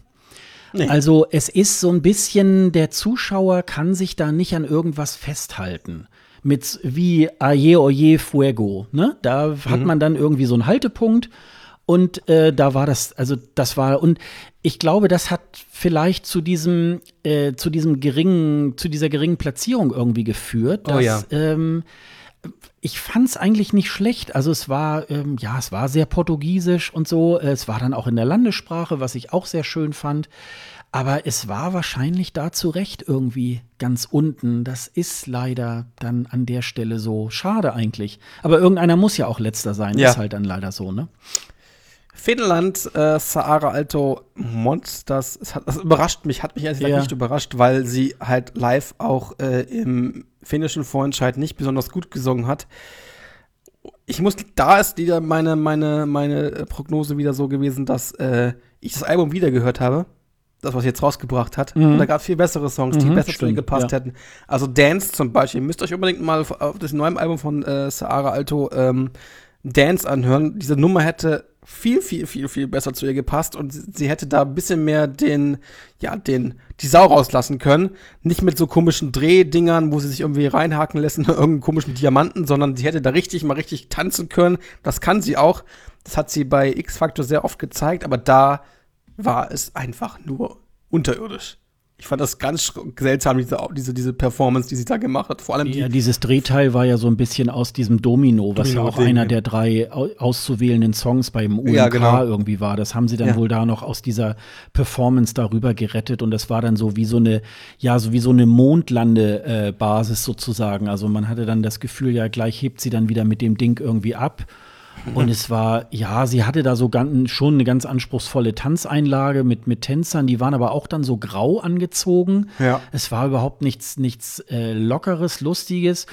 Nee. Also es ist so ein bisschen, der Zuschauer kann sich da nicht an irgendwas festhalten. Mit wie Aye Oye Fuego. Ne? Da mhm. hat man dann irgendwie so einen Haltepunkt und äh, da war das, also das war, und ich glaube, das hat vielleicht zu diesem, äh, zu diesem geringen, zu dieser geringen Platzierung irgendwie geführt. Dass, oh ja. Ähm, ich fand es eigentlich nicht schlecht. Also es war, ähm, ja, es war sehr portugiesisch und so. Es war dann auch in der Landessprache, was ich auch sehr schön fand. Aber es war wahrscheinlich da zu Recht irgendwie ganz unten. Das ist leider dann an der Stelle so schade eigentlich. Aber irgendeiner muss ja auch letzter sein. Ja. Ist halt dann leider so, ne? Finnland, äh, Saara Alto Monsters, das, hat, das überrascht mich, hat mich ehrlich gesagt ja. nicht überrascht, weil sie halt live auch äh, im finnischen Vorentscheid nicht besonders gut gesungen hat. Ich muss, da ist wieder meine, meine, meine Prognose wieder so gewesen, dass äh, ich das Album wieder gehört habe. Das, was sie jetzt rausgebracht hat. Mhm. Und da gab es viel bessere Songs, die mhm, besser zu ihr gepasst ja. hätten. Also Dance zum Beispiel. Ihr müsst euch unbedingt mal auf das neue Album von äh, Saara Alto ähm, Dance anhören. Diese Nummer hätte viel, viel, viel, viel besser zu ihr gepasst und sie hätte da ein bisschen mehr den, ja, den, die Sau rauslassen können. Nicht mit so komischen Drehdingern, wo sie sich irgendwie reinhaken lässt in irgendeinen komischen Diamanten, sondern sie hätte da richtig mal richtig tanzen können. Das kann sie auch. Das hat sie bei X-Factor sehr oft gezeigt, aber da war es einfach nur unterirdisch ich fand das ganz seltsam, diese, diese, diese Performance, die sie da gemacht hat. Vor allem ja, die dieses Drehteil war ja so ein bisschen aus diesem Domino, was Domino ja auch einer der drei auszuwählenden Songs beim UMK ja, genau. irgendwie war. Das haben sie dann ja. wohl da noch aus dieser Performance darüber gerettet und das war dann so wie so eine, ja, so wie so eine Mondlandebasis äh, sozusagen. Also man hatte dann das Gefühl, ja, gleich hebt sie dann wieder mit dem Ding irgendwie ab. Und es war, ja, sie hatte da so ganz, schon eine ganz anspruchsvolle Tanzeinlage mit, mit Tänzern, die waren aber auch dann so grau angezogen. Ja. Es war überhaupt nichts, nichts äh, Lockeres, Lustiges.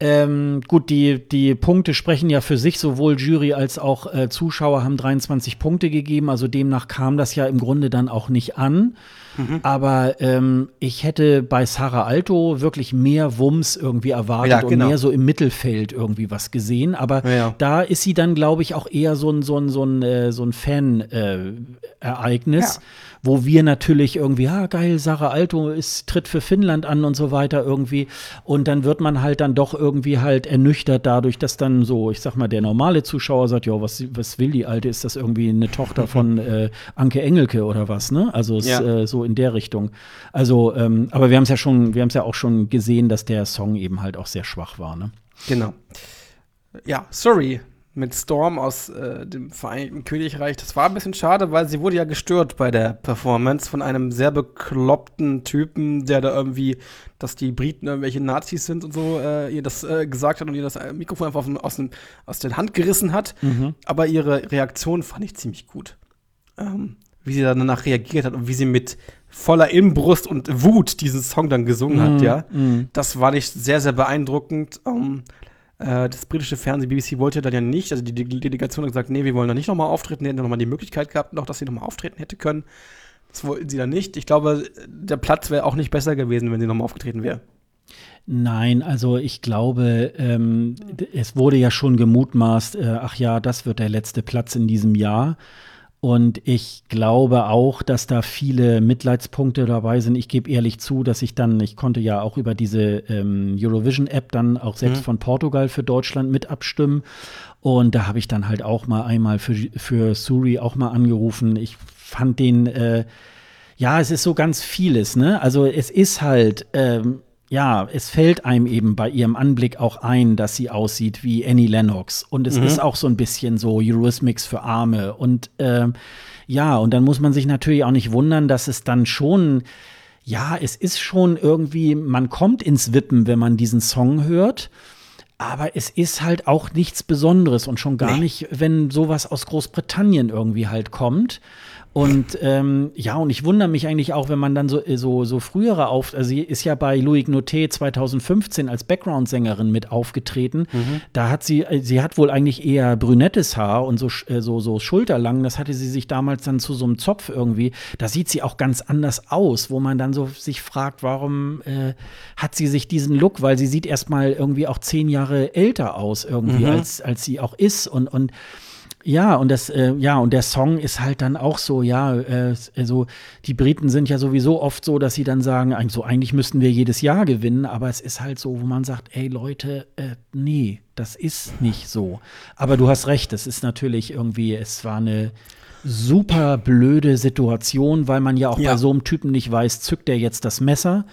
Ähm, gut, die, die Punkte sprechen ja für sich, sowohl Jury als auch äh, Zuschauer haben 23 Punkte gegeben, also demnach kam das ja im Grunde dann auch nicht an. Mhm. Aber ähm, ich hätte bei Sarah Alto wirklich mehr Wumms irgendwie erwartet ja, genau. und mehr so im Mittelfeld irgendwie was gesehen. Aber ja. da ist sie dann, glaube ich, auch eher so ein, so ein, so ein, äh, so ein Fan-Ereignis. Äh, wo wir natürlich irgendwie, ja, geil, Sarah Alto ist, tritt für Finnland an und so weiter irgendwie. Und dann wird man halt dann doch irgendwie halt ernüchtert dadurch, dass dann so, ich sag mal, der normale Zuschauer sagt, ja, was, was will die Alte? Ist das irgendwie eine Tochter von äh, Anke Engelke oder was, ne? Also ja. äh, so in der Richtung. Also, ähm, aber wir haben es ja schon, wir haben es ja auch schon gesehen, dass der Song eben halt auch sehr schwach war, ne? Genau. Ja, sorry, mit Storm aus äh, dem Vereinigten Königreich. Das war ein bisschen schade, weil sie wurde ja gestört bei der Performance von einem sehr bekloppten Typen, der da irgendwie, dass die Briten irgendwelche Nazis sind und so, äh, ihr das äh, gesagt hat und ihr das Mikrofon einfach aus, dem, aus der Hand gerissen hat. Mhm. Aber ihre Reaktion fand ich ziemlich gut. Ähm, wie sie danach reagiert hat und wie sie mit voller Inbrust und Wut diesen Song dann gesungen mhm. hat, ja. Mhm. Das war nicht sehr, sehr beeindruckend. Ähm, äh, das britische Fernsehen, BBC, wollte dann ja nicht. Also die Delegation hat gesagt, nee, wir wollen da nicht nochmal auftreten. Die hätten nochmal die Möglichkeit gehabt, noch, dass sie nochmal auftreten hätte können. Das wollten sie dann nicht. Ich glaube, der Platz wäre auch nicht besser gewesen, wenn sie nochmal aufgetreten wäre. Nein, also ich glaube, ähm, es wurde ja schon gemutmaßt, äh, ach ja, das wird der letzte Platz in diesem Jahr. Und ich glaube auch, dass da viele Mitleidspunkte dabei sind. Ich gebe ehrlich zu, dass ich dann, ich konnte ja auch über diese ähm, Eurovision-App dann auch selbst mhm. von Portugal für Deutschland mit abstimmen. Und da habe ich dann halt auch mal einmal für, für Suri auch mal angerufen. Ich fand den, äh, ja, es ist so ganz vieles, ne? Also es ist halt, ähm, ja, es fällt einem eben bei ihrem Anblick auch ein, dass sie aussieht wie Annie Lennox. Und es mhm. ist auch so ein bisschen so Eurythmics für Arme. Und ähm, ja, und dann muss man sich natürlich auch nicht wundern, dass es dann schon, ja, es ist schon irgendwie, man kommt ins Wippen, wenn man diesen Song hört. Aber es ist halt auch nichts Besonderes und schon gar nee. nicht, wenn sowas aus Großbritannien irgendwie halt kommt. Und ähm, ja, und ich wundere mich eigentlich auch, wenn man dann so, so, so frühere auf, also sie ist ja bei Louis Noté 2015 als Background-Sängerin mit aufgetreten. Mhm. Da hat sie, äh, sie hat wohl eigentlich eher brünettes Haar und so, äh, so, so schulterlang. Das hatte sie sich damals dann zu so einem Zopf irgendwie. Da sieht sie auch ganz anders aus, wo man dann so sich fragt, warum äh, hat sie sich diesen Look? Weil sie sieht erstmal irgendwie auch zehn Jahre älter aus irgendwie, mhm. als, als sie auch ist. Und, und ja, und das, äh, ja, und der Song ist halt dann auch so, ja, äh, also die Briten sind ja sowieso oft so, dass sie dann sagen, so eigentlich müssten wir jedes Jahr gewinnen, aber es ist halt so, wo man sagt, ey Leute, äh, nee, das ist nicht so. Aber du hast recht, es ist natürlich irgendwie, es war eine super blöde Situation, weil man ja auch ja. bei so einem Typen nicht weiß, zückt er jetzt das Messer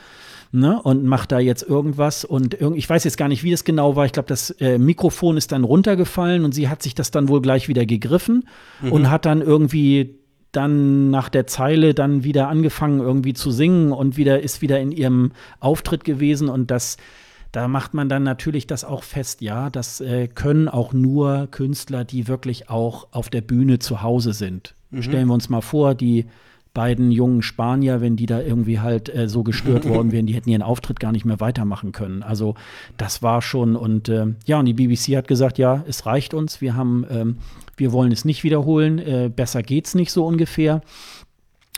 ne, und macht da jetzt irgendwas. Und irg ich weiß jetzt gar nicht, wie es genau war. Ich glaube, das äh, Mikrofon ist dann runtergefallen und sie hat sich das dann wohl gleich wieder gegriffen mhm. und hat dann irgendwie dann nach der Zeile dann wieder angefangen irgendwie zu singen und wieder ist wieder in ihrem Auftritt gewesen und das da macht man dann natürlich das auch fest, ja, das äh, können auch nur Künstler, die wirklich auch auf der Bühne zu Hause sind. Mhm. Stellen wir uns mal vor, die beiden jungen Spanier, wenn die da irgendwie halt äh, so gestört worden wären, die hätten ihren Auftritt gar nicht mehr weitermachen können. Also das war schon und äh, ja, und die BBC hat gesagt, ja, es reicht uns, wir haben, ähm, wir wollen es nicht wiederholen, äh, besser geht's nicht so ungefähr.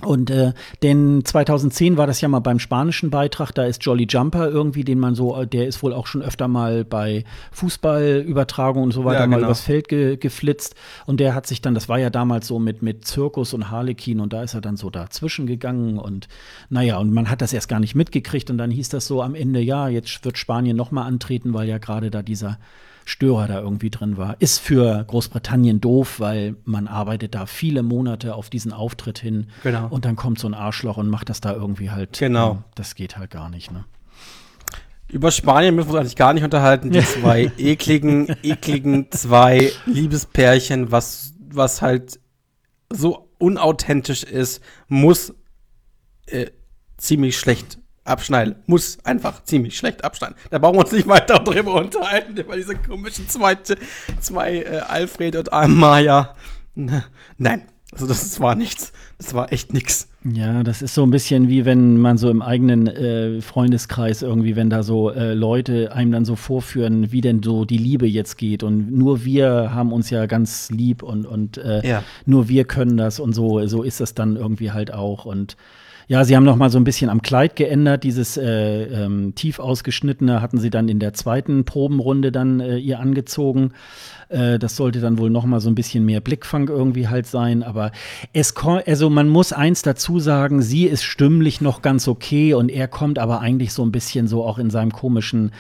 Und äh, denn 2010 war das ja mal beim spanischen Beitrag, da ist Jolly Jumper irgendwie, den man so, der ist wohl auch schon öfter mal bei Fußballübertragungen und so weiter ja, genau. mal übers Feld ge geflitzt. Und der hat sich dann, das war ja damals so mit, mit Zirkus und Harlekin und da ist er dann so dazwischen gegangen und naja, und man hat das erst gar nicht mitgekriegt und dann hieß das so am Ende, ja, jetzt wird Spanien nochmal antreten, weil ja gerade da dieser Störer da irgendwie drin war. Ist für Großbritannien doof, weil man arbeitet da viele Monate auf diesen Auftritt hin. Genau. Und dann kommt so ein Arschloch und macht das da irgendwie halt. Genau. Äh, das geht halt gar nicht, ne? Über Spanien müssen wir uns eigentlich gar nicht unterhalten. Die zwei ekligen, ekligen zwei Liebespärchen, was, was halt so unauthentisch ist, muss äh, ziemlich schlecht abschneiden. Muss einfach ziemlich schlecht abschneiden. Da brauchen wir uns nicht weiter drüber unterhalten, über diese komischen zweite, zwei äh, Alfred und Amaya. Nein, also das war nichts. Das war echt nichts. Ja, das ist so ein bisschen wie wenn man so im eigenen äh, Freundeskreis irgendwie, wenn da so äh, Leute einem dann so vorführen, wie denn so die Liebe jetzt geht und nur wir haben uns ja ganz lieb und, und äh, ja. nur wir können das und so, so ist das dann irgendwie halt auch und ja, sie haben noch mal so ein bisschen am Kleid geändert. Dieses äh, ähm, tief ausgeschnittene hatten sie dann in der zweiten Probenrunde dann äh, ihr angezogen. Äh, das sollte dann wohl noch mal so ein bisschen mehr Blickfang irgendwie halt sein. Aber es also man muss eins dazu sagen, sie ist stimmlich noch ganz okay und er kommt aber eigentlich so ein bisschen so auch in seinem komischen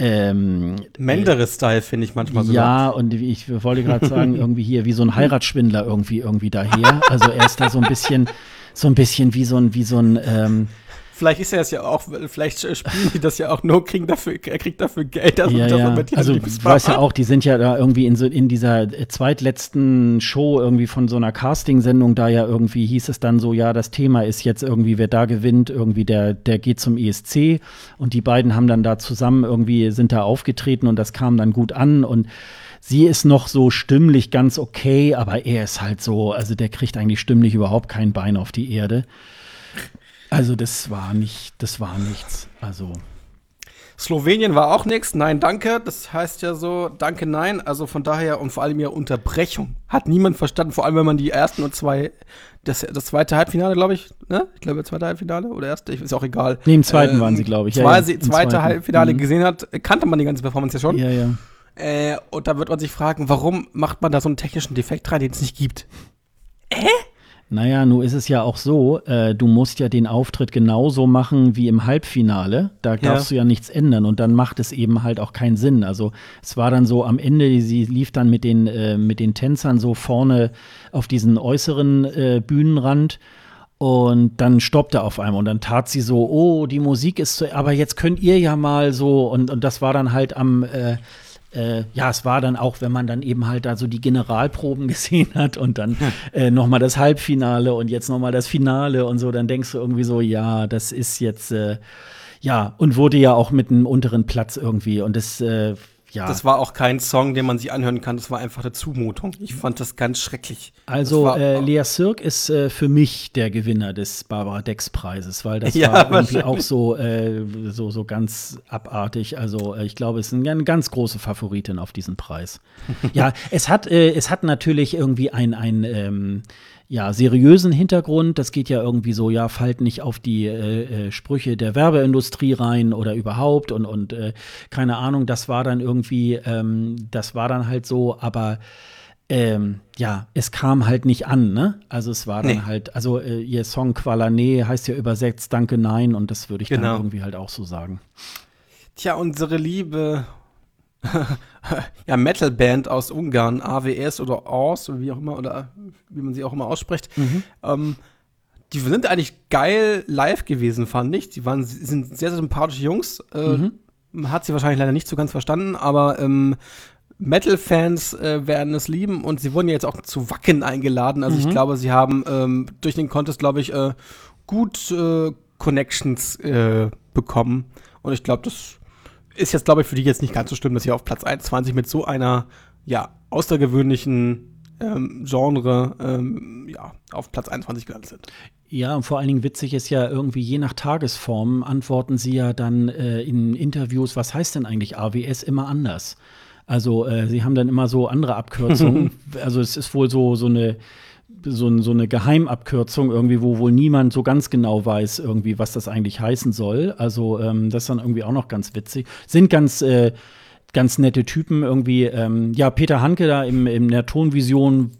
ähm, Menderes-Style finde ich manchmal so. Ja, und ich wollte gerade sagen, irgendwie hier wie so ein Heiratsschwindler irgendwie irgendwie daher. Also er ist da so ein bisschen so ein bisschen wie so ein, wie so ein ähm, Vielleicht ist er es ja auch, vielleicht spielen die das ja auch nur, kriegen dafür, er kriegt dafür Geld. Also, ja, ja. also du weißt ja auch, die sind ja da irgendwie in, so, in dieser zweitletzten Show irgendwie von so einer Casting-Sendung, da ja irgendwie hieß es dann so, ja, das Thema ist jetzt irgendwie, wer da gewinnt, irgendwie der, der geht zum ESC und die beiden haben dann da zusammen irgendwie, sind da aufgetreten und das kam dann gut an und Sie ist noch so stimmlich ganz okay, aber er ist halt so, also der kriegt eigentlich stimmlich überhaupt kein Bein auf die Erde. Also das war nicht, das war nichts. Also Slowenien war auch nichts. Nein, danke. Das heißt ja so, danke, nein. Also von daher und vor allem ja Unterbrechung. Hat niemand verstanden. Vor allem, wenn man die ersten und zwei, das, das zweite Halbfinale, glaube ich, ne? Ich glaube, zweite Halbfinale oder erste, ist auch egal. Nee, im zweiten äh, waren sie, glaube ich. Zwei, ja, ja, zweite Halbfinale mhm. gesehen hat, kannte man die ganze Performance ja schon. Ja, ja. Äh, und da wird man sich fragen, warum macht man da so einen technischen Defekt rein, den es nicht gibt? Äh? Naja, nun ist es ja auch so, äh, du musst ja den Auftritt genauso machen wie im Halbfinale. Da darfst ja. du ja nichts ändern und dann macht es eben halt auch keinen Sinn. Also es war dann so am Ende, sie lief dann mit den, äh, mit den Tänzern so vorne auf diesen äußeren äh, Bühnenrand Und dann stoppte auf einmal und dann tat sie so, oh, die Musik ist so, aber jetzt könnt ihr ja mal so und, und das war dann halt am äh, ja, es war dann auch, wenn man dann eben halt da so die Generalproben gesehen hat und dann äh, noch mal das Halbfinale und jetzt noch mal das Finale und so, dann denkst du irgendwie so, ja, das ist jetzt äh, ja und wurde ja auch mit einem unteren Platz irgendwie und das äh, ja. Das war auch kein Song, den man sich anhören kann. Das war einfach eine Zumutung. Ich fand das ganz schrecklich. Also war, äh, Lea Sirk ist äh, für mich der Gewinner des Barbara Dex Preises, weil das ja, war irgendwie auch so, äh, so, so ganz abartig. Also äh, ich glaube, es ist eine ganz große Favoritin auf diesen Preis. ja, es hat, äh, es hat natürlich irgendwie ein, ein ähm, ja, seriösen Hintergrund. Das geht ja irgendwie so, ja, fallt nicht auf die äh, äh, Sprüche der Werbeindustrie rein oder überhaupt und, und äh, keine Ahnung, das war dann irgendwie, ähm, das war dann halt so, aber ähm, ja, es kam halt nicht an, ne? Also es war dann nee. halt, also äh, ihr Song Qualane heißt ja übersetzt Danke Nein und das würde ich genau. dann irgendwie halt auch so sagen. Tja, unsere liebe ja, Metalband aus Ungarn, AWS oder AWS, oder wie auch immer, oder wie man sie auch immer ausspricht. Mhm. Ähm, die sind eigentlich geil live gewesen, fand ich. Die waren, sind sehr, sehr sympathische Jungs. Äh, mhm. Hat sie wahrscheinlich leider nicht so ganz verstanden, aber ähm, Metal-Fans äh, werden es lieben und sie wurden ja jetzt auch zu Wacken eingeladen. Also mhm. ich glaube, sie haben ähm, durch den Contest, glaube ich, äh, gut äh, Connections äh, bekommen. Und ich glaube, das ist jetzt, glaube ich, für die jetzt nicht ganz so schlimm, dass sie auf Platz 21 mit so einer, ja, außergewöhnlichen ähm, Genre, ähm, ja, auf Platz 21 gelandet sind. Ja, und vor allen Dingen witzig ist ja irgendwie, je nach Tagesform antworten sie ja dann äh, in Interviews, was heißt denn eigentlich AWS immer anders? Also, äh, sie haben dann immer so andere Abkürzungen. also, es ist wohl so, so eine so, so, eine Geheimabkürzung irgendwie, wo wohl niemand so ganz genau weiß, irgendwie, was das eigentlich heißen soll. Also, ähm, das ist dann irgendwie auch noch ganz witzig. Sind ganz, äh, ganz nette Typen irgendwie. Ähm, ja, Peter Hanke da im, in der Tonvision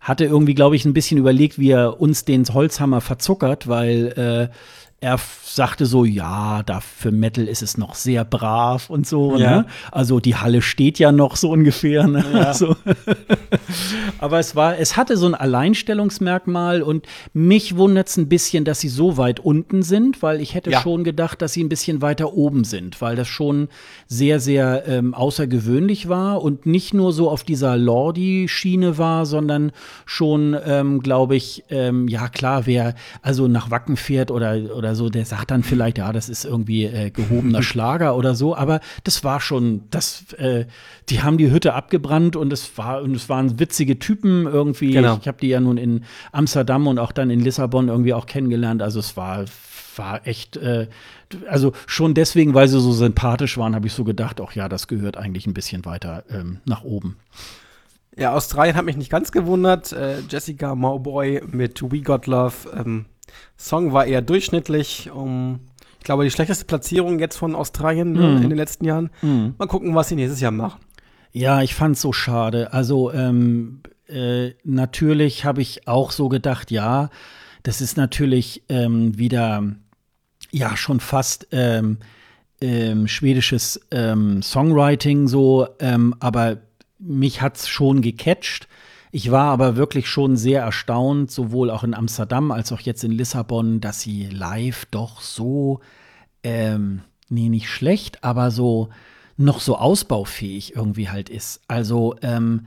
hatte irgendwie, glaube ich, ein bisschen überlegt, wie er uns den Holzhammer verzuckert, weil äh, er sagte so, ja, da für Metal ist es noch sehr brav und so. Ja. Ne? Also die Halle steht ja noch so ungefähr. Ne? Ja. So. Aber es war, es hatte so ein Alleinstellungsmerkmal und mich wundert es ein bisschen, dass sie so weit unten sind, weil ich hätte ja. schon gedacht, dass sie ein bisschen weiter oben sind, weil das schon sehr, sehr ähm, außergewöhnlich war und nicht nur so auf dieser Lordi-Schiene war, sondern schon, ähm, glaube ich, ähm, ja klar, wer also nach Wacken fährt oder, oder so, der sagt dann vielleicht, ja, das ist irgendwie äh, gehobener Schlager oder so, aber das war schon, das, äh, die haben die Hütte abgebrannt und es war, und es waren witzige Typen irgendwie. Genau. Ich habe die ja nun in Amsterdam und auch dann in Lissabon irgendwie auch kennengelernt. Also es war, war echt, äh, also schon deswegen, weil sie so sympathisch waren, habe ich so gedacht, auch ja, das gehört eigentlich ein bisschen weiter ähm, nach oben. Ja, Australien hat mich nicht ganz gewundert. Äh, Jessica Mowboy mit We Got Love. Ähm, Song war eher durchschnittlich. Um, ich glaube, die schlechteste Platzierung jetzt von Australien mm. in den letzten Jahren. Mm. Mal gucken, was sie nächstes Jahr machen. Ja, ich fand's so schade. Also ähm, äh, natürlich habe ich auch so gedacht, ja, das ist natürlich ähm, wieder ja schon fast ähm, ähm schwedisches ähm, Songwriting so, ähm, aber mich hat's schon gecatcht. Ich war aber wirklich schon sehr erstaunt, sowohl auch in Amsterdam als auch jetzt in Lissabon, dass sie live doch so, ähm, nee, nicht schlecht, aber so noch so ausbaufähig irgendwie halt ist. Also, ähm,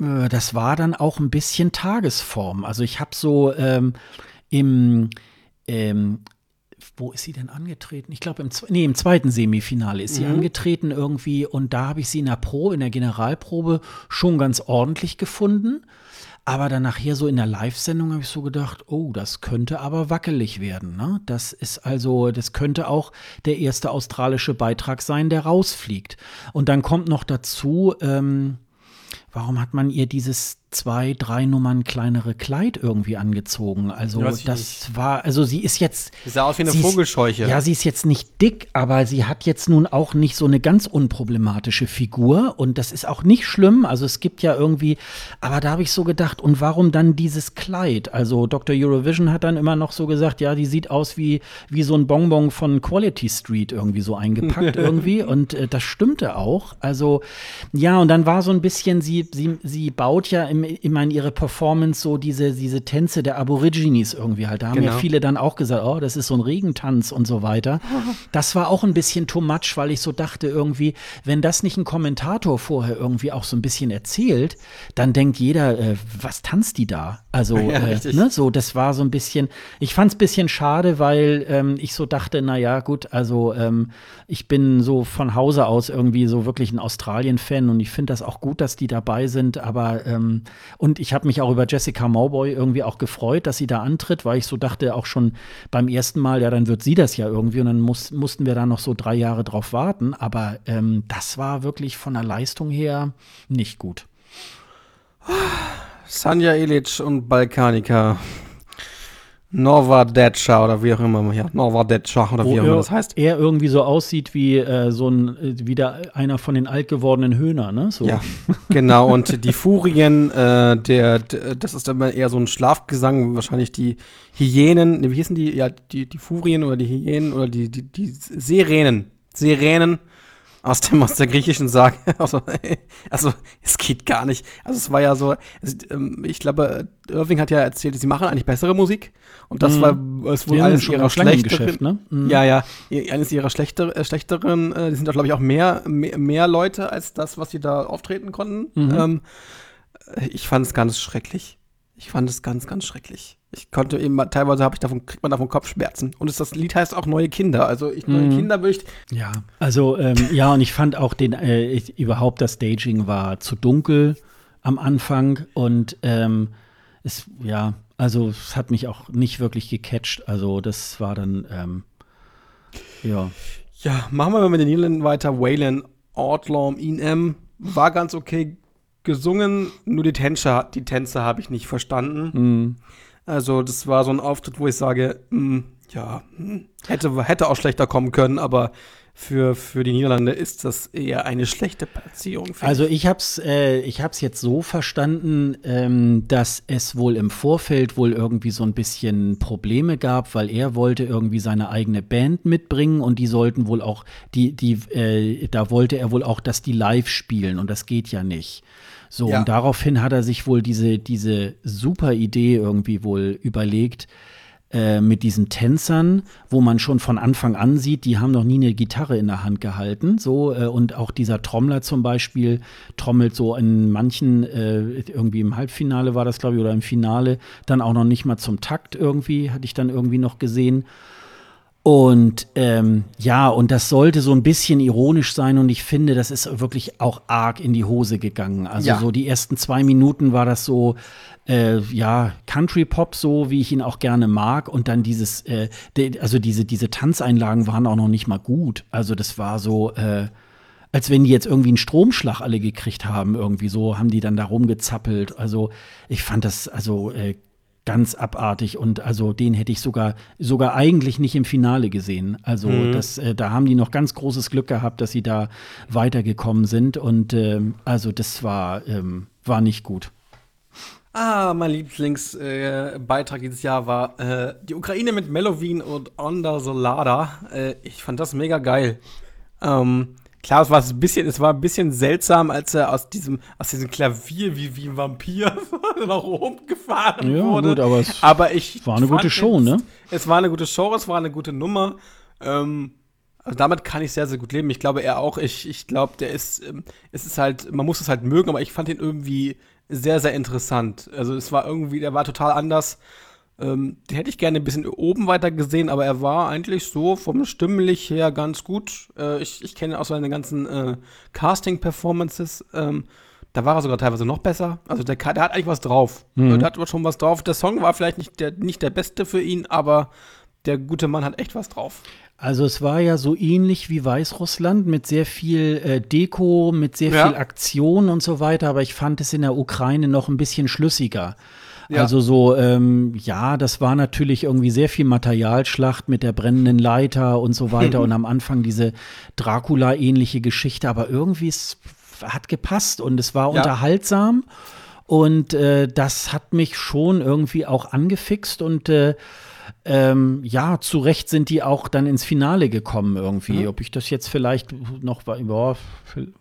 äh, das war dann auch ein bisschen Tagesform. Also ich habe so ähm, im ähm, wo ist sie denn angetreten? Ich glaube, im, nee, im zweiten Semifinale ist sie mhm. angetreten irgendwie und da habe ich sie in der Probe, in der Generalprobe schon ganz ordentlich gefunden. Aber dann nachher so in der Live-Sendung habe ich so gedacht, oh, das könnte aber wackelig werden. Ne? Das ist also, das könnte auch der erste australische Beitrag sein, der rausfliegt. Und dann kommt noch dazu, ähm, warum hat man ihr dieses zwei, drei Nummern kleinere Kleid irgendwie angezogen. Also das nicht. war, also sie ist jetzt. Sie sah aus wie eine Vogelscheuche. Ist, ja, sie ist jetzt nicht dick, aber sie hat jetzt nun auch nicht so eine ganz unproblematische Figur und das ist auch nicht schlimm. Also es gibt ja irgendwie, aber da habe ich so gedacht, und warum dann dieses Kleid? Also Dr. Eurovision hat dann immer noch so gesagt, ja, die sieht aus wie, wie so ein Bonbon von Quality Street irgendwie so eingepackt irgendwie und äh, das stimmte auch. Also ja, und dann war so ein bisschen, sie, sie, sie baut ja im ich meine, ihre Performance, so diese, diese Tänze der Aborigines irgendwie halt. Da haben Genau. ja viele dann auch gesagt, oh, das ist so ein Regentanz und so weiter. Das war auch ein bisschen too much, weil ich so dachte irgendwie, wenn das nicht ein Kommentator vorher irgendwie auch so ein bisschen erzählt, dann denkt jeder, äh, was tanzt die da? Also, Ja, äh, ne, so, das war so ein bisschen, ich fand es ein bisschen schade, weil ähm, ich so dachte, na ja, gut, also ähm, ich bin so von Hause aus irgendwie so wirklich ein Australien-Fan und ich finde das auch gut, dass die dabei sind, aber ähm, und ich habe mich auch über Jessica Mowboy irgendwie auch gefreut, dass sie da antritt, weil ich so dachte auch schon beim ersten Mal, ja, dann wird sie das ja irgendwie und dann muss, mussten wir da noch so drei Jahre drauf warten, aber ähm, das war wirklich von der Leistung her nicht gut. Sanja Ilic und Balkanika. Nova Decha oder wie auch immer, ja, Nova Decha oder wie auch immer das heißt. er irgendwie so aussieht wie äh, so ein, äh, wieder einer von den alt gewordenen Höhner, ne? So. Ja, genau. Und die Furien, äh, der, der, das ist dann eher so ein Schlafgesang, wahrscheinlich die Hyänen, ne, wie hießen die? Ja, die, die Furien oder die Hyänen oder die, die, die Sirenen. Sirenen aus dem, aus der griechischen Sage. Also, also, es geht gar nicht. Also, es war ja so, ähm, ich glaube, Irving hat ja erzählt, sie machen eigentlich bessere Musik. Und das Mhm. war es wohl eines ihrer schlechteren, ne? Mhm. ja, ja. Eines ihrer schlechter, äh, schlechteren, äh, die sind da, glaube ich, auch mehr, mehr, mehr Leute als das, was sie da auftreten konnten. Mhm. Ähm, äh, ich fand es ganz schrecklich. Ich fand es ganz, ganz schrecklich. Ich konnte eben, mal- teilweise habe ich davon, kriegt man davon Kopfschmerzen. Und es, das Lied heißt auch Neue Kinder. Also ich, neue Mhm. Kinder würde ich. Ja, also ähm, ja, und ich fand auch den, äh, ich, überhaupt das Staging war zu dunkel am Anfang und ähm, es, ja, also es hat mich auch nicht wirklich gecatcht. Also das war dann, ähm, ja. Ja, machen wir mal mit den Niederländern weiter. Waylon Outlaw INM war ganz okay gesungen, nur die Tänze, die Tänze habe ich nicht verstanden. Mhm. Also, das war so ein Auftritt, wo ich sage, mm, ja, mm, hätte, hätte auch schlechter kommen können, aber für, für die Niederlande ist das eher eine schlechte Platzierung. Also ich hab's, äh, ich hab's jetzt so verstanden, ähm, dass es wohl im Vorfeld wohl irgendwie so ein bisschen Probleme gab, weil er wollte irgendwie seine eigene Band mitbringen und die sollten wohl auch, die, die, äh, da wollte er wohl auch, dass die live spielen und das geht ja nicht. So, Ja. und daraufhin hat er sich wohl diese, diese super Idee irgendwie wohl überlegt, äh, mit diesen Tänzern, wo man schon von Anfang an sieht, die haben noch nie eine Gitarre in der Hand gehalten. So, äh, und auch dieser Trommler zum Beispiel trommelt so in manchen, äh, irgendwie im Halbfinale war das, glaube ich, oder im Finale, dann auch noch nicht mal zum Takt irgendwie, hatte ich dann irgendwie noch gesehen. Und ähm, ja, und das sollte so ein bisschen ironisch sein und ich finde, das ist wirklich auch arg in die Hose gegangen. Also Ja. so die ersten zwei Minuten war das so, äh, ja, Country Pop, so wie ich ihn auch gerne mag. Und dann dieses, äh, also diese, diese Tanzeinlagen waren auch noch nicht mal gut. Also das war so, äh, als wenn die jetzt irgendwie einen Stromschlag alle gekriegt haben, irgendwie so, haben die dann da rumgezappelt. Also ich fand das, also äh, ganz abartig und also den hätte ich sogar sogar eigentlich nicht im Finale gesehen. Also Mhm. das, äh, da haben die noch ganz großes Glück gehabt, dass sie da weitergekommen sind und ähm, also das war ähm, war nicht gut. Ah, mein Lieblingsbeitrag äh, dieses Jahr war äh, die Ukraine mit Melovin und Onda Solada. Äh, ich fand das mega geil. Ähm, klar, es war ein bisschen, es war ein bisschen seltsam, als er aus diesem, aus diesem Klavier wie, wie ein Vampir nach oben gefahren Ja, wurde. gut, aber es aber ich war eine gute Show, es, ne? Es war eine gute Show, es war eine gute Nummer. Ähm, also damit kann ich sehr, sehr gut leben. Ich glaube, er auch. Ich, ich glaube, der ist, ähm, es ist halt, man muss es halt mögen, aber ich fand ihn irgendwie sehr, sehr interessant. Also es war irgendwie, der war total anders. Ähm, den hätte ich gerne ein bisschen oben weiter gesehen, aber er war eigentlich so vom stimmlich her ganz gut. Äh, ich ich kenne auch seine ganzen äh, Casting-Performances. Ähm, da war er sogar teilweise noch besser. Also der, der hat eigentlich was drauf. Mhm. Der hat schon was drauf. Der Song war vielleicht nicht der, nicht der beste für ihn, aber der gute Mann hat echt was drauf. Also es war ja so ähnlich wie Weißrussland mit sehr viel äh, Deko, mit sehr Ja. viel Aktion und so weiter, aber ich fand es in der Ukraine noch ein bisschen schlüssiger. Ja. Also so, ähm, ja, das war natürlich irgendwie sehr viel Materialschlacht mit der brennenden Leiter und so weiter und am Anfang diese Dracula-ähnliche Geschichte, aber irgendwie es hat gepasst und es war Ja. unterhaltsam und äh, das hat mich schon irgendwie auch angefixt und äh, ähm, ja, zu Recht sind die auch dann ins Finale gekommen irgendwie. Mhm. Ob ich das jetzt vielleicht noch, boah,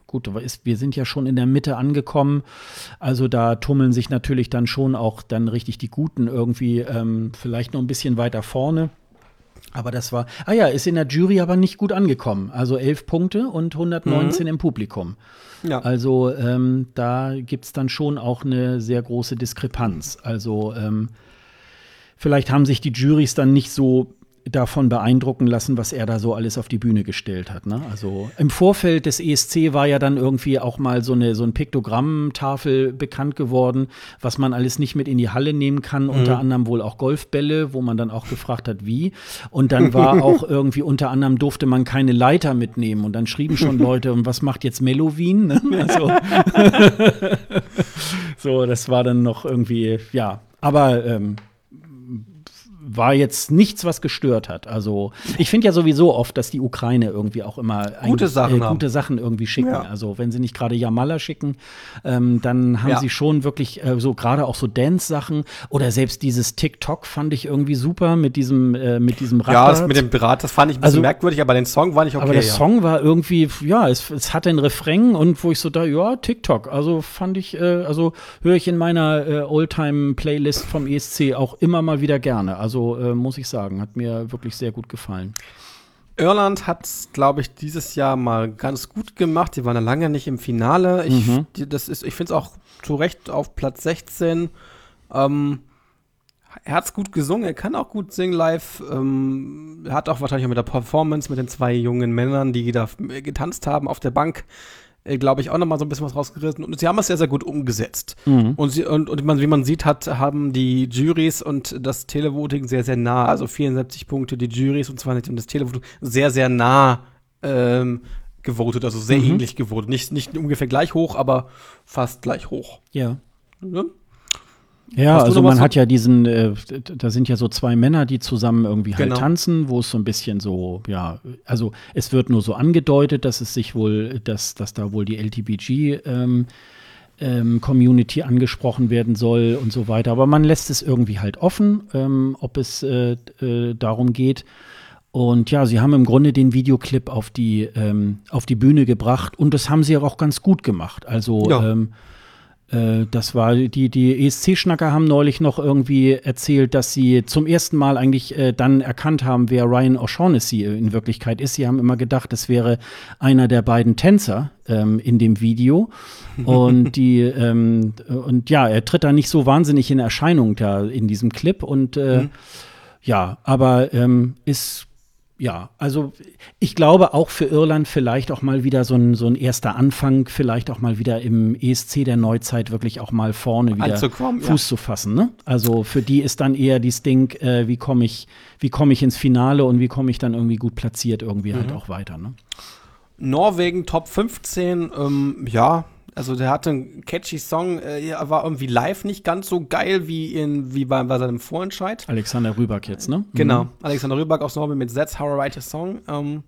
gut, ist, wir sind ja schon in der Mitte angekommen. Also da tummeln sich natürlich dann schon auch dann richtig die Guten irgendwie ähm, vielleicht noch ein bisschen weiter vorne. Aber das war, ah ja, ist in der Jury aber nicht gut angekommen. Also elf Punkte und 119 mhm. im Publikum. Ja. Also ähm, da gibt es dann schon auch eine sehr große Diskrepanz. Also ähm, vielleicht haben sich die Juries dann nicht so davon beeindrucken lassen, was er da so alles auf die Bühne gestellt hat. Ne? Also im Vorfeld des ESC war ja dann irgendwie auch mal so eine so ein Piktogrammtafel bekannt geworden, was man alles nicht mit in die Halle nehmen kann, mhm. unter anderem wohl auch Golfbälle, wo man dann auch gefragt hat, wie. Und dann war auch irgendwie unter anderem durfte man keine Leiter mitnehmen und dann schrieben schon Leute, und was macht jetzt Mellowin? Ne? Also so, das war dann noch irgendwie, ja. Aber ähm, war jetzt nichts, was gestört hat. Also ich finde ja sowieso oft, dass die Ukraine irgendwie auch immer gute Sachen, äh, gute Sachen irgendwie schicken. Ja. Also wenn sie nicht gerade Jamala schicken, ähm, dann haben ja. sie schon wirklich äh, so gerade auch so Dance-Sachen oder selbst dieses TikTok fand ich irgendwie super mit diesem äh, mit diesem Rad. Ja, das mit dem Rad, das fand ich ein bisschen also, merkwürdig, aber den Song war nicht okay. Aber der ja. Song war irgendwie, ja, es, es hatte einen Refrain und wo ich so da, ja, TikTok. Also fand ich, äh, also höre ich in meiner äh, Oldtime-Playlist vom ESC auch immer mal wieder gerne. Also also äh, muss ich sagen, hat mir wirklich sehr gut gefallen. Irland hat es, glaube ich, dieses Jahr mal ganz gut gemacht. Die waren ja lange nicht im Finale. Ich, mhm. ich finde es auch zu Recht auf Platz 16. Ähm, er hat es gut gesungen, er kann auch gut singen live. Ähm, er hat auch wahrscheinlich auch mit der Performance mit den zwei jungen Männern, die da getanzt haben auf der Bank, glaube ich, auch noch mal so ein bisschen was rausgerissen. Und sie haben es sehr, sehr gut umgesetzt. Mhm. Und, sie, und, und man, wie man sieht, hat, haben die Juries und das Televoting sehr, sehr nah, also 74 Punkte, die Juries und zwar nicht und das Televoting sehr, sehr nah ähm, gewotet, also sehr mhm. ähnlich gewotet. Nicht, nicht ungefähr gleich hoch, aber fast gleich hoch. Ja. ja? Ja, also man hat ja diesen, äh, da sind ja so zwei Männer, die zusammen irgendwie halt genau. tanzen, wo es so ein bisschen so, ja, also es wird nur so angedeutet, dass es sich wohl, dass, dass da wohl die LTBG ähm, ähm, Community angesprochen werden soll und so weiter. Aber man lässt es irgendwie halt offen, ähm, ob es äh, äh, darum geht. Und ja, sie haben im Grunde den Videoclip auf die, ähm, auf die Bühne gebracht und das haben sie auch ganz gut gemacht. Also ja. Äh, das war, die, die ESC-Schnacker haben neulich noch irgendwie erzählt, dass sie zum ersten Mal eigentlich äh, dann erkannt haben, wer Ryan O'Shaughnessy in Wirklichkeit ist. Sie haben immer gedacht, es wäre einer der beiden Tänzer ähm, in dem Video. Und die, ähm, und ja, er tritt da nicht so wahnsinnig in Erscheinung da in diesem Clip und äh, mhm. ja, aber ähm, ist ja, also ich glaube auch für Irland vielleicht auch mal wieder so ein, so ein erster Anfang, vielleicht auch mal wieder im ESC der Neuzeit wirklich auch mal vorne wieder Fuß ja. zu fassen. Ne? Also für die ist dann eher dieses Ding, äh, wie komme ich, wie komme ich ins Finale und wie komme ich dann irgendwie gut platziert irgendwie halt mhm. halt auch weiter. Ne? Norwegen Top 15, ähm, ja, also der hatte einen catchy Song, äh, war irgendwie live nicht ganz so geil wie, in, wie bei, bei seinem Vorentscheid. Alexander Rüback jetzt, ne? Genau, mhm. Alexander Rüback aus Norwegen mit That's How I Write a Song. Ähm,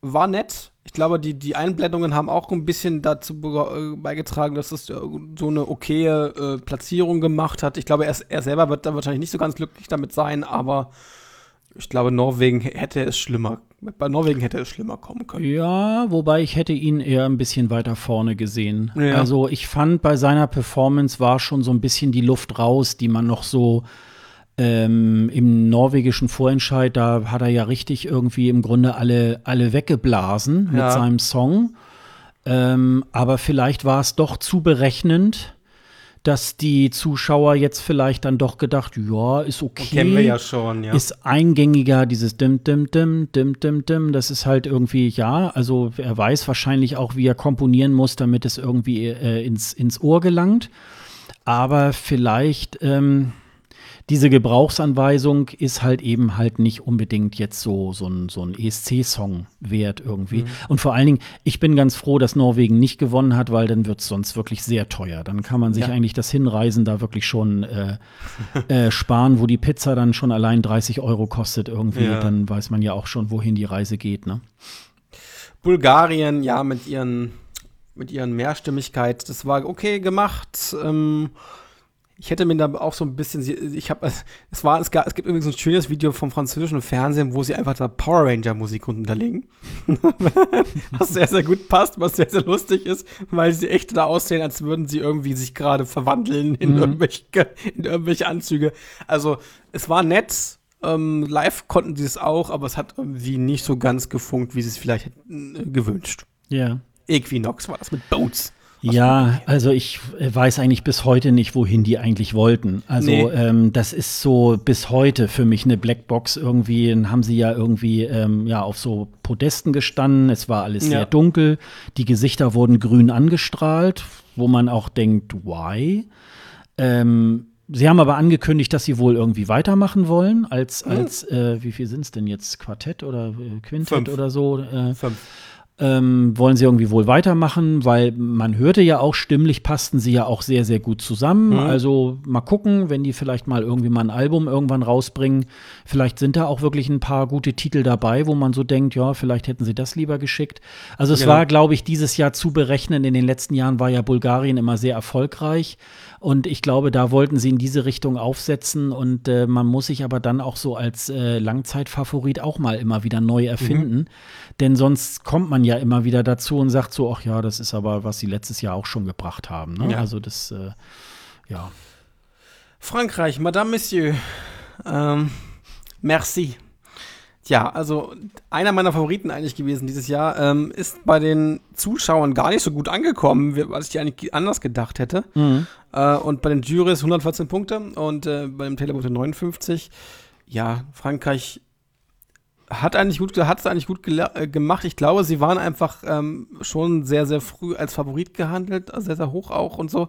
war nett. Ich glaube, die, die Einblendungen haben auch ein bisschen dazu äh, beigetragen, dass es äh, so eine okaye äh, Platzierung gemacht hat. Ich glaube, er, er selber wird da wahrscheinlich nicht so ganz glücklich damit sein, aber ich glaube, Norwegen hätte es schlimmer. Bei Norwegen hätte es schlimmer kommen können. Ja, wobei ich hätte ihn eher ein bisschen weiter vorne gesehen. Ja. Also ich fand, bei seiner Performance war schon so ein bisschen die Luft raus, die man noch so ähm, im norwegischen Vorentscheid, da hat er ja richtig irgendwie im Grunde alle, alle weggeblasen ja. mit seinem Song. Ähm, aber vielleicht war es doch zu berechnend dass die Zuschauer jetzt vielleicht dann doch gedacht, ja, ist okay. Kennen wir ja schon, ja. Ist eingängiger, dieses Dim, Dim, Dim, Dim, Dim, Dim. Das ist halt irgendwie, ja, also er weiß wahrscheinlich auch, wie er komponieren muss, damit es irgendwie äh, ins, ins Ohr gelangt. Aber vielleicht, ähm, diese Gebrauchsanweisung ist halt eben halt nicht unbedingt jetzt so, so ein, so ein ESC-Song wert irgendwie. Mhm. Und vor allen Dingen, ich bin ganz froh, dass Norwegen nicht gewonnen hat, weil dann wird es sonst wirklich sehr teuer. Dann kann man sich ja. eigentlich das Hinreisen da wirklich schon äh, äh, sparen, wo die Pizza dann schon allein 30 Euro kostet irgendwie. Ja. Dann weiß man ja auch schon, wohin die Reise geht, ne? Bulgarien, ja, mit ihren, mit ihren Mehrstimmigkeit, das war okay gemacht. Ähm ich hätte mir da auch so ein bisschen, ich habe, es war, es gab, es gibt irgendwie so ein schönes Video vom französischen Fernsehen, wo sie einfach da Power Ranger Musik unterlegen. was sehr, sehr gut passt, was sehr, sehr lustig ist, weil sie echt da aussehen, als würden sie irgendwie sich gerade verwandeln in, mhm. irgendwelche, in irgendwelche Anzüge. Also, es war nett. Ähm, live konnten sie es auch, aber es hat irgendwie nicht so ganz gefunkt, wie sie es vielleicht hätten äh, gewünscht. Ja. Equinox war das mit Boats. Ja, also ich weiß eigentlich bis heute nicht, wohin die eigentlich wollten. Also nee. ähm, das ist so bis heute für mich eine Blackbox. Irgendwie Dann haben sie ja irgendwie ähm, ja auf so Podesten gestanden. Es war alles ja. sehr dunkel. Die Gesichter wurden grün angestrahlt, wo man auch denkt, why? Ähm, Sie haben aber angekündigt, dass sie wohl irgendwie weitermachen wollen, als, hm. als äh, wie viel sind es denn jetzt? Quartett oder äh, Quintett Fünf. oder so? Äh, Fünf ähm, wollen sie irgendwie wohl weitermachen, weil man hörte ja auch, stimmlich passten sie ja auch sehr, sehr gut zusammen. Mhm. Also mal gucken, wenn die vielleicht mal irgendwie mal ein Album irgendwann rausbringen. Vielleicht sind da auch wirklich ein paar gute Titel dabei, wo man so denkt, ja, vielleicht hätten sie das lieber geschickt. Also es genau. war, glaube ich, dieses Jahr zu berechnen. In den letzten Jahren war ja Bulgarien immer sehr erfolgreich. Und ich glaube, da wollten sie in diese Richtung aufsetzen. Und äh, man muss sich aber dann auch so als äh, Langzeitfavorit auch mal immer wieder neu erfinden. Mhm. Denn sonst kommt man ja immer wieder dazu und sagt so, ach ja, das ist aber, was sie letztes Jahr auch schon gebracht haben. Ne? Ja. Also das, äh, ja. Frankreich, Madame Monsieur, ähm, merci. Ja, also einer meiner Favoriten eigentlich gewesen dieses Jahr, ähm, ist bei den Zuschauern gar nicht so gut angekommen, was ich eigentlich anders gedacht hätte. Mhm. Äh, und bei den Jurys 114 Punkte und äh, bei dem Taylor 59. Ja, Frankreich hat eigentlich gut, hat es eigentlich gut äh, gemacht. Ich glaube, sie waren einfach ähm, schon sehr, sehr früh als Favorit gehandelt, also sehr, sehr hoch auch und so.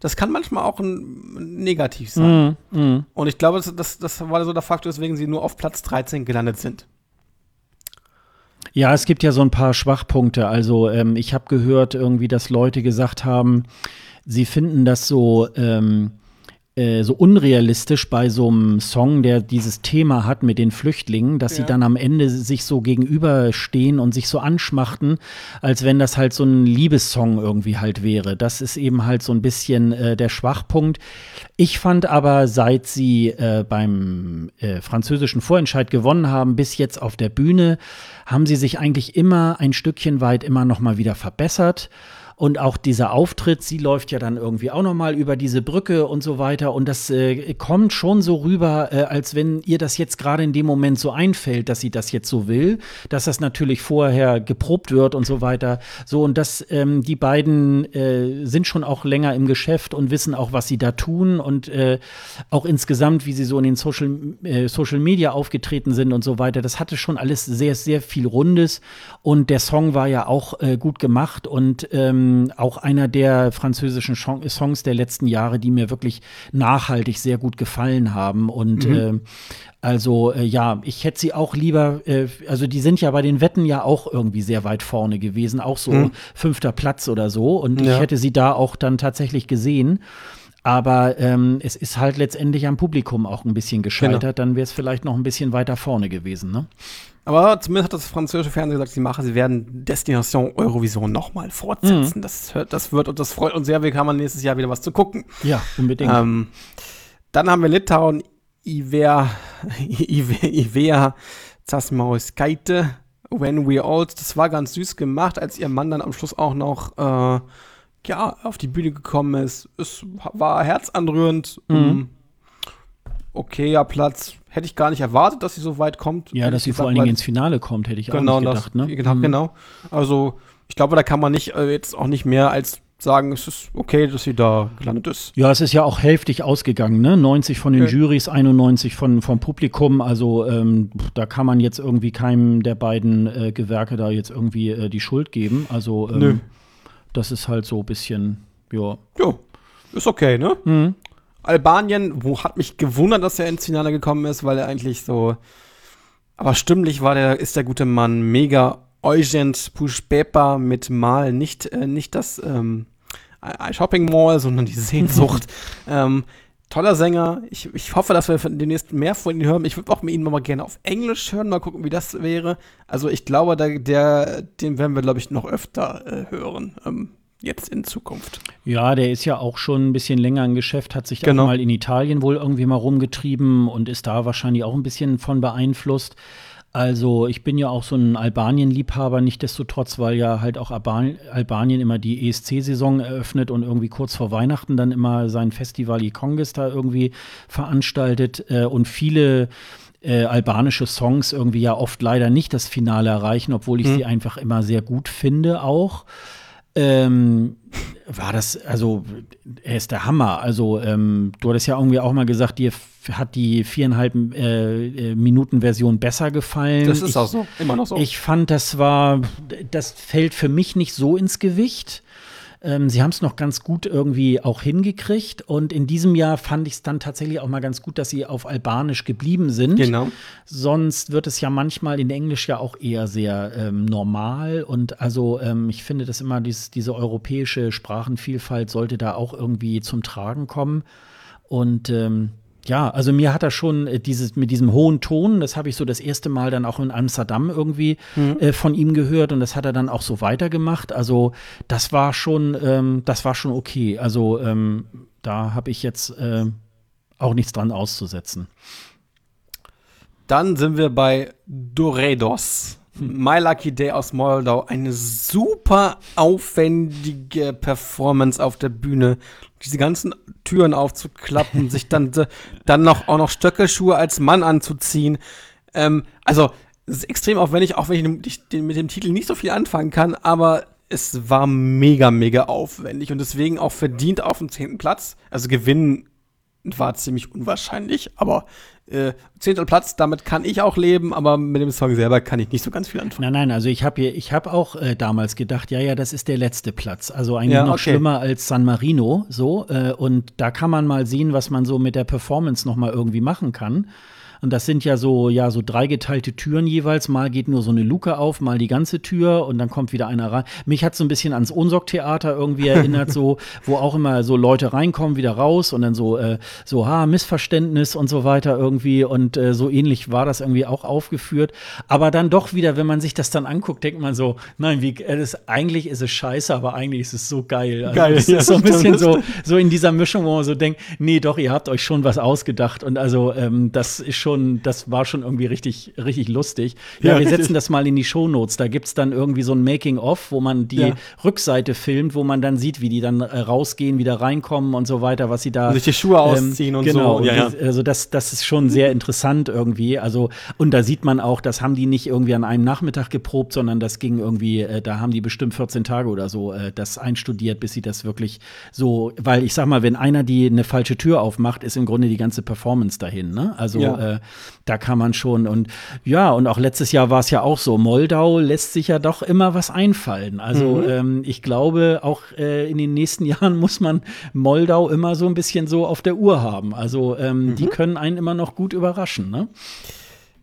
Das kann manchmal auch ein, negativ sein. Mm, mm. Und ich glaube, das, das, war so der Faktor, weswegen sie nur auf Platz 13 gelandet sind. Ja, es gibt ja so ein paar Schwachpunkte. Also ähm, ich habe gehört irgendwie, dass Leute gesagt haben, sie finden das so ähm, äh, so unrealistisch bei so einem Song, der dieses Thema hat mit den Flüchtlingen, dass ja. sie dann am Ende sich so gegenüberstehen und sich so anschmachten, als wenn das halt so ein Liebessong irgendwie halt wäre. Das ist eben halt so ein bisschen äh, der Schwachpunkt. Ich fand aber, seit sie äh, beim äh, französischen Vorentscheid gewonnen haben, bis jetzt auf der Bühne, haben sie sich eigentlich immer ein Stückchen weit immer noch mal wieder verbessert. Und auch dieser Auftritt, sie läuft ja dann irgendwie auch noch mal über diese Brücke und so weiter. Und das äh, kommt schon so rüber, äh, als wenn ihr das jetzt gerade in dem Moment so einfällt, dass sie das jetzt so will, dass das natürlich vorher geprobt wird und so weiter. So und das, ähm, die beiden äh, sind schon auch länger im Geschäft und wissen auch, was sie da tun und äh, auch insgesamt, wie sie so in den Social, äh, Social Media aufgetreten sind und so weiter. Das hatte schon alles sehr, sehr viel Rundes und der Song war ja auch äh, gut gemacht und ähm, ähm, auch einer der französischen Songs der letzten Jahre, die mir wirklich nachhaltig sehr gut gefallen haben. Und mhm. äh, also äh, ja, ich hätte sie auch lieber, äh, also die sind ja bei den Wetten ja auch irgendwie sehr weit vorne gewesen, auch so mhm. fünfter Platz oder so. Und ja. ich hätte sie da auch dann tatsächlich gesehen. Aber ähm, es ist halt letztendlich am Publikum auch ein bisschen gescheitert. Genau. Dann wäre es vielleicht noch ein bisschen weiter vorne gewesen. Ne? Aber zumindest hat das französische Fernsehen gesagt, sie machen, sie werden Destination Eurovision nochmal fortsetzen. Mhm. Das, das wird und das freut uns sehr. Wir haben nächstes Jahr wieder was zu gucken. Ja, unbedingt. Ähm, dann haben wir Litauen, Ivea, Ivea Zasmauskaite, When We Old. Das war ganz süß gemacht, als ihr Mann dann am Schluss auch noch äh, ja, auf die Bühne gekommen ist. Es war herzanrührend. Mhm. okayer Platz hätte ich gar nicht erwartet, dass sie so weit kommt. Ja, dass sie vor allen Dingen ins Finale kommt, hätte ich genau auch nicht gedacht. Das, ne? Genau, mhm. genau. Also ich glaube, da kann man nicht äh, jetzt auch nicht mehr als sagen, es ist okay, dass sie da gelandet ist. Ja, es ist ja auch hälftig ausgegangen, ne? 90 von den okay. Jurys, 91 von, vom Publikum. Also ähm, da kann man jetzt irgendwie keinem der beiden äh, Gewerke da jetzt irgendwie äh, die Schuld geben. Also ähm, das ist halt so ein bisschen, ja. Ja, ist okay, ne? Mhm. Albanien, wo hat mich gewundert, dass er ins Finale gekommen ist, weil er eigentlich so. Aber stimmlich war der, ist der gute Mann mega Eugent Pushpepa mit Mal, nicht, äh, nicht das ähm, Shopping Mall, sondern die Sehnsucht. ähm, toller Sänger. Ich, ich hoffe, dass wir demnächst mehr von ihm hören. Ich würde auch mit ihm mal gerne auf Englisch hören, mal gucken, wie das wäre. Also ich glaube, der, der den werden wir, glaube ich, noch öfter äh, hören. Ähm, jetzt in Zukunft. Ja, der ist ja auch schon ein bisschen länger im Geschäft, hat sich Genau. auch mal in Italien wohl irgendwie mal rumgetrieben und ist da wahrscheinlich auch ein bisschen von beeinflusst. Also ich bin ja auch so ein Albanien-Liebhaber, nichtdestotrotz, weil ja halt auch Alban Albanien immer die ESC-Saison eröffnet und irgendwie kurz vor Weihnachten dann immer sein Festival Ikonges da irgendwie veranstaltet äh, und viele äh, albanische Songs irgendwie ja oft leider nicht das Finale erreichen, obwohl ich sie einfach immer sehr gut finde auch. Ähm, war das, also er ist der Hammer. Also ähm, du hattest ja irgendwie auch mal gesagt, dir hat die viereinhalb äh, äh, Minuten Version besser gefallen. Das ist ich, auch so, immer noch so. Ich fand, das war, das fällt für mich nicht so ins Gewicht. Ähm, sie haben es noch ganz gut irgendwie auch hingekriegt. Und in diesem Jahr fand ich es dann tatsächlich auch mal ganz gut, dass sie auf Albanisch geblieben sind. genau. Sonst wird es ja manchmal in Englisch ja auch eher sehr ähm, normal. Und also ähm, ich finde, dass immer dies, diese europäische Sprachenvielfalt sollte da auch irgendwie zum Tragen kommen. Und ähm, ja, also mir hat er schon äh, dieses mit diesem hohen Ton, das habe ich so das erste Mal dann auch in Amsterdam irgendwie äh, von ihm gehört und das hat er dann auch so weitergemacht. Also das war schon, ähm, das war schon okay. Also ähm, da habe ich jetzt äh, auch nichts dran auszusetzen. Dann sind wir bei Doredos. My Lucky Day aus Moldau. Eine super aufwendige Performance auf der Bühne. Diese ganzen Türen aufzuklappen, sich dann, dann noch, auch noch Stöckelschuhe als Mann anzuziehen. Ähm, also, es ist extrem aufwendig, auch wenn ich ich mit dem Titel nicht so viel anfangen kann, aber es war mega, mega aufwendig und deswegen auch verdient auf dem zehnten Platz. Also gewinnen war ziemlich unwahrscheinlich, aber äh, zehnter Platz, damit kann ich auch leben, aber mit dem Song selber kann ich nicht so ganz viel anfangen. Nein, nein, also ich habe ich hab auch äh, damals gedacht, ja, ja, das ist der letzte Platz. Also eigentlich Ja, noch okay. schlimmer als San Marino, so. Äh, und da kann man mal sehen, was man so mit der Performance noch mal irgendwie machen kann. Und das sind ja so, ja, so dreigeteilte Türen jeweils. Mal geht nur so eine Luke auf, mal die ganze Tür und dann kommt wieder einer rein. Mich hat so ein bisschen ans Ohnsorg-Theater irgendwie erinnert, so, wo auch immer so Leute reinkommen, wieder raus und dann so, äh, so, ha, Missverständnis und so weiter irgendwie. Und äh, so ähnlich war das irgendwie auch aufgeführt. Aber dann doch wieder, wenn man sich das dann anguckt, denkt man so, nein, wie, äh, das, eigentlich ist es scheiße, aber eigentlich ist es so geil. Also, Geil, Es ja, ist so ein bisschen so, so in dieser Mischung, wo man so denkt, nee, doch, ihr habt euch schon was ausgedacht. Und also, ähm, das ist schon, das war schon irgendwie richtig, richtig lustig. Ja, Ja, wir richtig. setzen das mal in die Shownotes. Da gibt's dann irgendwie so ein Making-of, wo man die Ja. Rückseite filmt, wo man dann sieht, wie die dann äh, rausgehen, wieder reinkommen und so weiter, was sie da. Und sich die Schuhe ausziehen und genau, so. Ja, Also das, das ist schon sehr interessant irgendwie. Also, und da sieht man auch, das haben die nicht irgendwie an einem Nachmittag geprobt, sondern das ging irgendwie, äh, da haben die bestimmt 14 Tage oder so äh, das einstudiert, bis sie das wirklich so, weil ich sag mal, wenn einer die eine falsche Tür aufmacht, ist im Grunde die ganze Performance dahin. Ne? Also Ja. äh, da kann man schon und ja, und auch letztes Jahr war es ja auch so. Moldau lässt sich ja doch immer was einfallen. Also Mhm. ähm, ich glaube, auch äh, in den nächsten Jahren muss man Moldau immer so ein bisschen so auf der Uhr haben. Also ähm, Mhm. die können einen immer noch gut überraschen. Ne?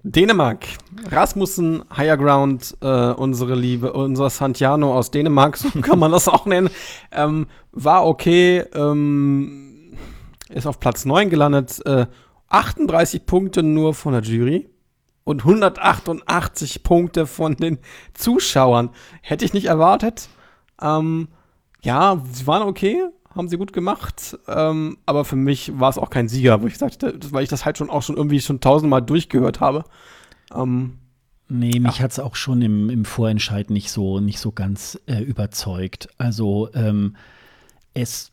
Dänemark. Rasmussen, Higher Ground, äh, unsere Liebe, unser Santiano aus Dänemark, so kann man das auch nennen, ähm, war okay, ähm, ist auf Platz 9 gelandet, äh, 38 Punkte nur von der Jury und 188 Punkte von den Zuschauern. Hätte ich nicht erwartet. Ähm, ja, sie waren okay, haben sie gut gemacht, ähm, aber für mich war es auch kein Sieger, wo ich sagte, weil ich das halt schon auch schon irgendwie schon tausendmal durchgehört habe. Ähm, Nee, mich hat's auch schon im, im Vorentscheid nicht so, nicht so ganz äh, überzeugt. Also ähm, es,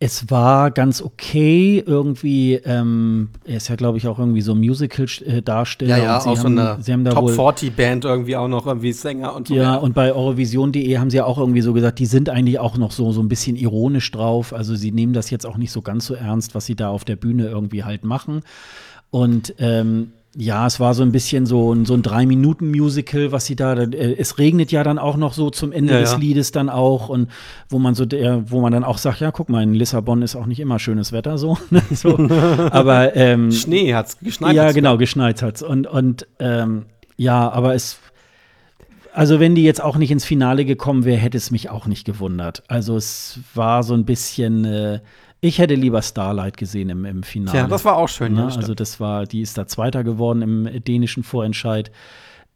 es war ganz okay. Irgendwie, ähm, er ist ja, glaube ich, auch irgendwie so Musical-Darsteller. und sie haben, sie haben da Top wohl 40 Band irgendwie auch noch irgendwie Sänger und so. Ja, und bei Eurovision.de haben sie ja auch irgendwie so gesagt, die sind eigentlich auch noch so, so ein bisschen ironisch drauf. Also sie nehmen das jetzt auch nicht so ganz so ernst, was sie da auf der Bühne irgendwie halt machen. Und ähm, ja, es war so ein bisschen so ein, so ein Drei-Minuten-Musical, was sie da, äh, es regnet ja dann auch noch so zum Ende Ja, des ja. Liedes dann auch und wo man so der, wo man dann auch sagt, ja, guck mal, in Lissabon ist auch nicht immer schönes Wetter so. ne, so. Aber ähm, Schnee hat's geschneit. ja, hat's. genau, geschneit hat's. Und, und ähm, ja, aber es. Also, wenn die jetzt auch nicht ins Finale gekommen wäre, hätte es mich auch nicht gewundert. Also, es war so ein bisschen. Äh, ich hätte lieber Starlight gesehen im, im Finale. Tja, das war auch schön, ja, Ne? das also, das war, die ist da Zweiter geworden im dänischen Vorentscheid.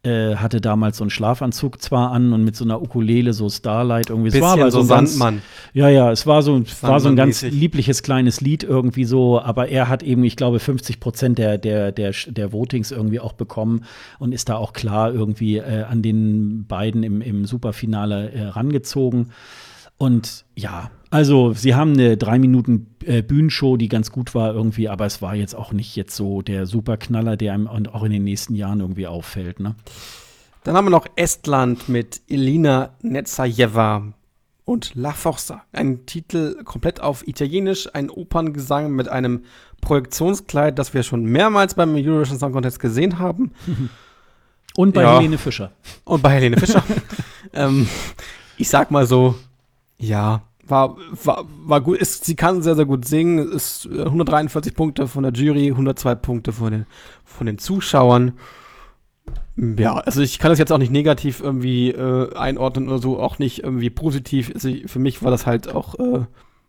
Äh, hatte damals so einen Schlafanzug zwar an und mit so einer Ukulele, so Starlight irgendwie. Bisschen es war aber so ein ganz- Sandmann. ja, ja, es war so, war so ein ganz liebliches kleines Lied irgendwie so, aber er hat eben, ich glaube, 50 Prozent der, der, der, der Votings irgendwie auch bekommen und ist da auch klar irgendwie äh, an den beiden im, im Superfinale äh, rangezogen. Und ja, also sie haben eine drei Minuten äh, Bühnenshow, die ganz gut war irgendwie, aber es war jetzt auch nicht jetzt so der Superknaller, der einem und auch in den nächsten Jahren irgendwie auffällt. Ne? Dann haben wir noch Estland mit Elina Nezajeva und La Forza. Ein Titel komplett auf Italienisch, ein Operngesang mit einem Projektionskleid, das wir schon mehrmals beim Eurovision Song Contest gesehen haben. Und bei Ja. Helene Fischer. Und bei Helene Fischer. ähm, ich sag mal so, ja, war, war, war gut. Ist, sie kann sehr, sehr gut singen. Ist äh, 143 Punkte von der Jury, 102 Punkte von den, von den Zuschauern. Ja, also ich kann das jetzt auch nicht negativ irgendwie äh, einordnen oder so, auch nicht irgendwie positiv. Also für mich war das halt auch, äh,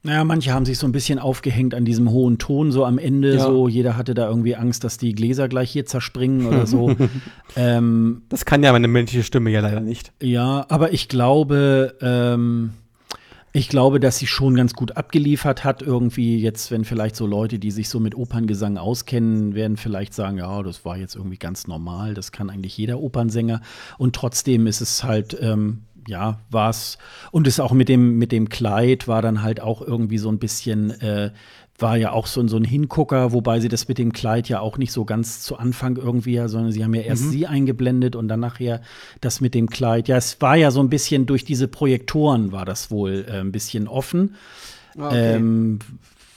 Naja, manche haben sich so ein bisschen aufgehängt an diesem hohen Ton, so am Ende, Ja. so jeder hatte da irgendwie Angst, dass die Gläser gleich hier zerspringen oder so. ähm, das kann ja meine menschliche Stimme ja leider nicht. ja, aber ich glaube, ähm, ich glaube, dass sie schon ganz gut abgeliefert hat. Irgendwie jetzt, wenn vielleicht so Leute, die sich so mit Operngesang auskennen, werden vielleicht sagen, ja, das war jetzt irgendwie ganz normal, das kann eigentlich jeder Opernsänger. Und trotzdem ist es halt, ähm, ja, war's. Und es auch mit dem, mit dem Kleid war dann halt auch irgendwie so ein bisschen, äh, war ja auch so, ein- so ein Hingucker, wobei sie das mit dem Kleid ja auch nicht so ganz zu Anfang irgendwie, sondern sie haben ja erst sie eingeblendet und dann nachher das mit dem Kleid. Ja, es war ja so ein bisschen durch diese Projektoren war das wohl äh, ein bisschen offen. Ähm,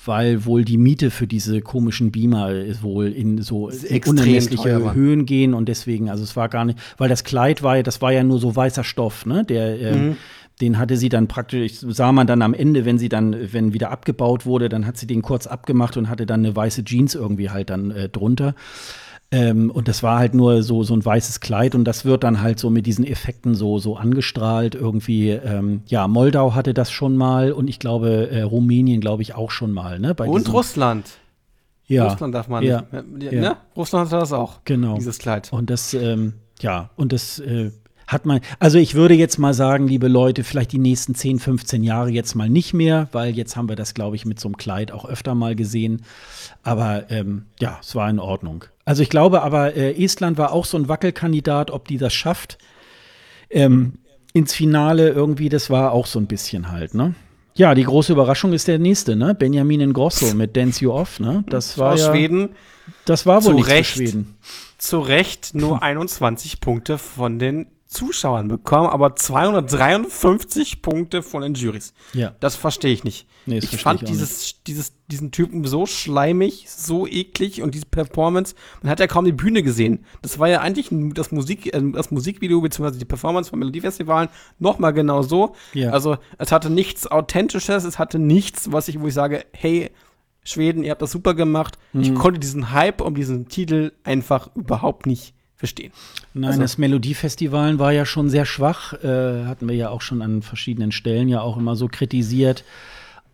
weil wohl die Miete für diese komischen Beamer ist wohl in so extrem unermessliche. Höhen gehen und deswegen, also es war gar nicht, weil das Kleid war ja, das war ja nur so weißer Stoff, ne? Der, ähm, den hatte sie dann praktisch, sah man dann am Ende, wenn sie dann, wenn wieder abgebaut wurde, dann hat sie den kurz abgemacht und hatte dann eine weiße Jeans irgendwie halt dann äh, drunter. Ähm, und das war halt nur so, so ein weißes Kleid und das wird dann halt so mit diesen Effekten so, so angestrahlt irgendwie. Ähm, ja, Moldau hatte das schon mal und ich glaube, äh, Rumänien glaube ich auch schon mal, ne? Bei Und Russland. Ja, Russland darf man ja, nicht. ja. Ne? Russland hat das auch. genau. Dieses Kleid. Und das, ähm, ja, und das äh, hat man, also ich würde jetzt mal sagen, liebe Leute, vielleicht die nächsten 10, 15 Jahre jetzt mal nicht mehr, weil jetzt haben wir das, glaube ich, mit so einem Kleid auch öfter mal gesehen. Aber ähm, ja, es war in Ordnung. Also ich glaube aber, äh, Estland war auch so ein Wackelkandidat, ob die das schafft. Ähm, ins Finale irgendwie, das war auch so ein bisschen halt, ne? Ja, die große Überraschung ist der nächste, ne? Benjamin Ingrosso mit Dance You Off, ne? Das war Aus ja, Schweden das war wohl zu Recht. Schweden. zu Recht nur 21 Punkte von den Zuschauern bekommen, aber 253 Punkte von den Jurys. Ja. Das verstehe ich nicht. Nee, das ich fand ich dieses, dieses, diesen Typen so schleimig, so eklig und diese Performance, man hat ja kaum die Bühne gesehen. Das war ja eigentlich das, Musik, äh, das Musikvideo bzw. die Performance von Melodiefestivalen nochmal genau so. Ja. Also es hatte nichts Authentisches, es hatte nichts, was ich, wo ich sage, hey, Schweden, ihr habt das super gemacht. Ich Mhm. konnte diesen Hype um diesen Titel einfach überhaupt nicht verstehen. Nein, Also- das Melodiefestivalen war ja schon sehr schwach, äh, hatten wir ja auch schon an verschiedenen Stellen ja auch immer so kritisiert.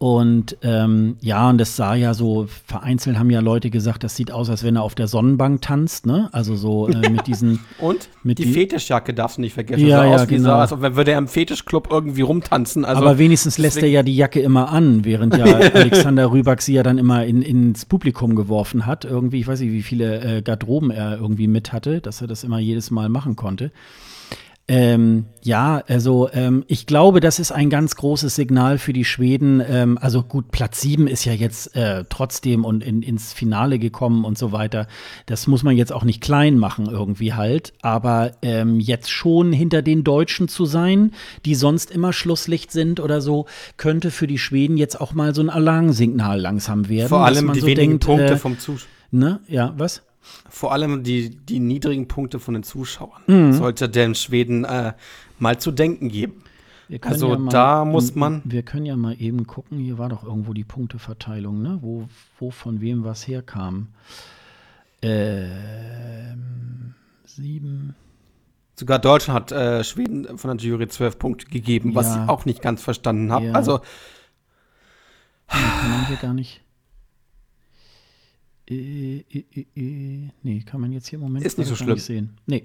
Und ähm, ja, und das sah ja so, vereinzelt haben ja Leute gesagt, das sieht aus, als wenn er auf der Sonnenbank tanzt, ne? Also so äh, mit diesen. Und Mit die Fetischjacke darfst du nicht vergessen. Ja, sah ja, aus genau. so, als würde er im Fetischclub irgendwie rumtanzen. Also, aber wenigstens lässt er ja die Jacke immer an, während ja Alexander Rybak sie ja dann immer in, ins Publikum geworfen hat. Irgendwie, ich weiß nicht, wie viele äh, Garderoben er irgendwie mit hatte, dass er das immer jedes Mal machen konnte. Ähm, ja, also ähm, ich glaube, das ist ein ganz großes Signal für die Schweden. Ähm, also gut, Platz 7 ist ja jetzt äh, trotzdem und in, ins Finale gekommen und so weiter. Das muss man jetzt auch nicht klein machen irgendwie halt. Aber ähm, jetzt schon hinter den Deutschen zu sein, die sonst immer Schlusslicht sind oder so, könnte für die Schweden jetzt auch mal so ein Alarmsignal langsam werden. vor allem die so wenigen denkt, Punkte äh, vom Zuschauer. Ne? Ja, was? Vor allem die, die niedrigen Punkte von den Zuschauern Mhm. sollte den Schweden äh, mal zu denken geben. Wir können Also da muss man- Wir können ja mal eben gucken, hier war doch irgendwo die Punkteverteilung, ne? Wo, wo von wem was herkam. Ähm, sieben. Sogar Deutschland hat äh, Schweden von der Jury 12 Punkte gegeben, was Ja. ich auch nicht ganz verstanden habe. Ja. Also man hier gar nicht. Äh, äh, äh, äh, nee, kann man jetzt hier im Moment Ist nicht so schlimm. sehen. Nee.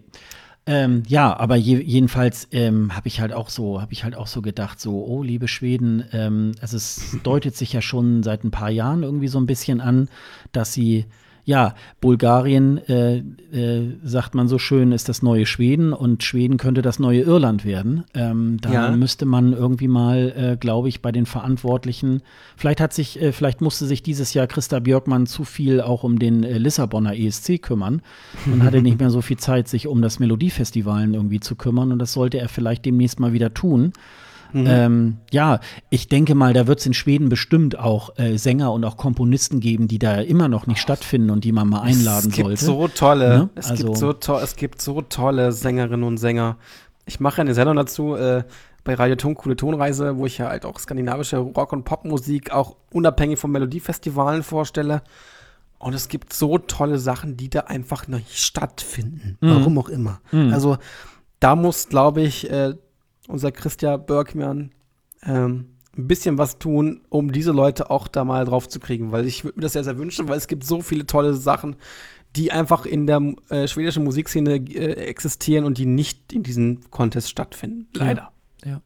Ähm, ja, aber je, jedenfalls ähm, habe ich halt auch so, habe ich halt auch so gedacht, so, oh, liebe Schweden, ähm, also es deutet sich ja schon seit ein paar Jahren irgendwie so ein bisschen an, dass sie ja, Bulgarien, äh, äh, sagt man so schön, ist das neue Schweden und Schweden könnte das neue Irland werden. Ähm, da ja. müsste man irgendwie mal, äh, glaube ich, bei den Verantwortlichen, vielleicht hat sich, äh, vielleicht musste sich dieses Jahr Christa Björkmann zu viel auch um den äh, Lissabonner ESC kümmern und hatte nicht mehr so viel Zeit, sich um das Melodiefestivalen irgendwie zu kümmern und das sollte er vielleicht demnächst mal wieder tun. Mhm. Ähm, ja, ich denke mal, da wird es in Schweden bestimmt auch äh, Sänger und auch Komponisten geben, die da immer noch nicht stattfinden und die man mal einladen sollte. Es gibt sollte. so tolle, ne? es, also, gibt so to es gibt so tolle Sängerinnen und Sänger. Ich mache eine Sendung dazu äh, bei Radio Ton, coole Tonreise, wo ich ja halt auch skandinavische Rock- und Popmusik auch unabhängig von Melodiefestivalen vorstelle. Und es gibt so tolle Sachen, die da einfach noch nicht stattfinden. Mhm. Warum auch immer. Mhm. Also da muss, glaube ich, äh, unser Christian Bergmann, ähm, ein bisschen was tun, um diese Leute auch da mal drauf zu kriegen, weil ich würde mir das sehr, sehr wünschen, weil es gibt so viele tolle Sachen, die einfach in der äh, schwedischen Musikszene äh, existieren und die nicht in diesem Contest stattfinden. Leider. Ja. ja.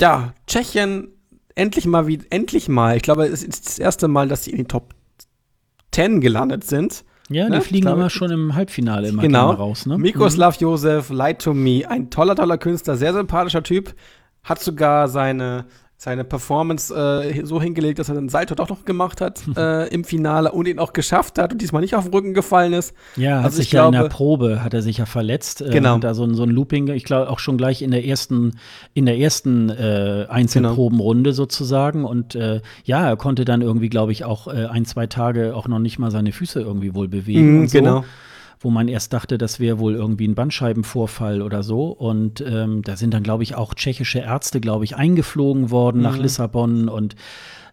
Ja, Tschechien endlich mal wie endlich mal. Ich glaube, es ist das erste Mal, dass sie in die Top 10 gelandet sind. Ja, die ne? fliegen glaube, immer schon im Halbfinale immer genau. raus. Ne? Mikoslav mhm. Josef, Light to Me, ein toller, toller Künstler, sehr sympathischer Typ, hat sogar seine seine Performance äh, so hingelegt, dass er den Salto doch noch gemacht hat äh, im Finale und ihn auch geschafft hat und diesmal nicht auf den Rücken gefallen ist. Ja, also hat sich ja glaube, in der Probe hat er sich ja verletzt. Äh, genau. Da so, ein, so ein Looping, ich glaube auch schon gleich in der ersten in der ersten äh, Einzelprobenrunde genau. sozusagen und äh, ja, er konnte dann irgendwie, glaube ich, auch äh, ein zwei Tage auch noch nicht mal seine Füße irgendwie wohl bewegen. Mm, so. Genau wo man erst dachte, das wäre wohl irgendwie ein Bandscheibenvorfall oder so. Und ähm, da sind dann, glaube ich, auch tschechische Ärzte, glaube ich, eingeflogen worden mhm. nach Lissabon und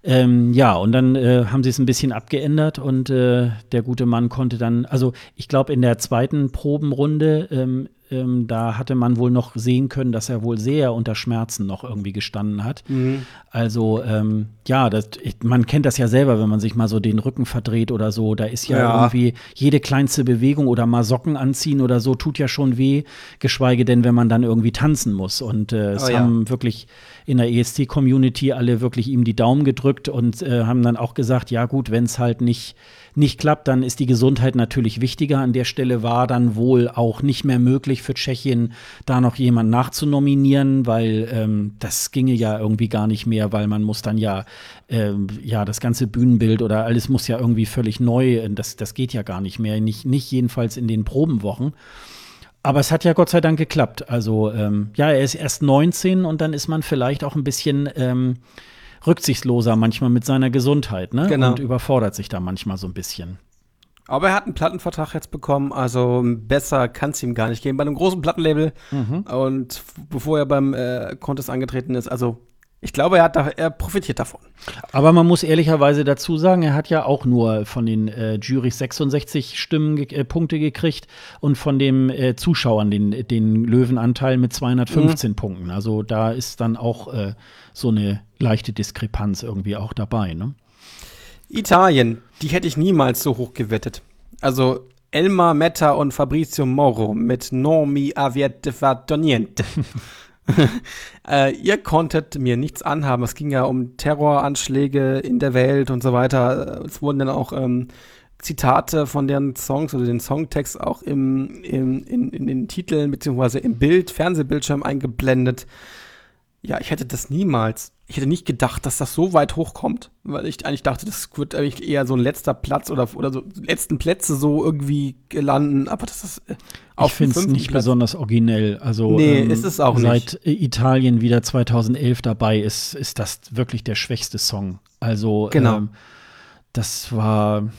ähm, ja, und dann äh, haben sie es ein bisschen abgeändert und äh, der gute Mann konnte dann, also ich glaube, in der zweiten Probenrunde ähm, ähm, da hatte man wohl noch sehen können, dass er wohl sehr unter Schmerzen noch irgendwie gestanden hat. Mhm. Also ähm, ja, das, ich, man kennt das ja selber, wenn man sich mal so den Rücken verdreht oder so. Da ist ja, ja, irgendwie jede kleinste Bewegung oder mal Socken anziehen oder so tut ja schon weh, geschweige denn, wenn man dann irgendwie tanzen muss. Und äh, es oh, haben ja. wirklich in der ESC-Community alle wirklich ihm die Daumen gedrückt und äh, haben dann auch gesagt, ja gut, wenn es halt nicht nicht klappt, dann ist die Gesundheit natürlich wichtiger. An der Stelle war dann wohl auch nicht mehr möglich für Tschechien, da noch jemanden nachzunominieren, weil ähm, das ginge ja irgendwie gar nicht mehr, weil man muss dann ja, äh, ja, das ganze Bühnenbild oder alles muss ja irgendwie völlig neu, das, das geht ja gar nicht mehr, nicht, nicht jedenfalls in den Probenwochen. Aber es hat ja Gott sei Dank geklappt. Also ähm, ja, er ist erst 19 und dann ist man vielleicht auch ein bisschen ähm, rücksichtsloser manchmal mit seiner Gesundheit, ne? Genau. Und überfordert sich da manchmal so ein bisschen. Aber er hat einen Plattenvertrag jetzt bekommen, also besser kann es ihm gar nicht gehen bei einem großen Plattenlabel. Mhm. Und bevor er beim äh, Contest angetreten ist, also ich glaube, er, hat da, er profitiert davon. Aber man muss ehrlicherweise dazu sagen, er hat ja auch nur von den äh, Jurys 66 Stimmen ge äh, Punkte gekriegt und von den äh, Zuschauern den, den Löwenanteil mit 215 mhm. Punkten. Also da ist dann auch äh, so eine leichte Diskrepanz irgendwie auch dabei. Ne? Italien, die hätte ich niemals so hoch gewettet. Also Elmar Metta und Fabrizio Moro mit Normi aviette niente. äh, ihr konntet mir nichts anhaben. Es ging ja um Terroranschläge in der Welt und so weiter. Es wurden dann auch ähm, Zitate von deren Songs oder den Songtext auch im, im, in, in den Titeln beziehungsweise im Bild, Fernsehbildschirm eingeblendet. Ja, ich hätte das niemals. Ich hätte nicht gedacht, dass das so weit hochkommt, weil ich eigentlich dachte, das wird eigentlich eher so ein letzter Platz oder, oder so letzten Plätze so irgendwie landen. Aber das ist äh, ich finde es nicht Platz. besonders originell. Also nee, ähm, ist es auch seit nicht. Italien wieder 2011 dabei ist, ist das wirklich der schwächste Song. Also genau. Ähm, das war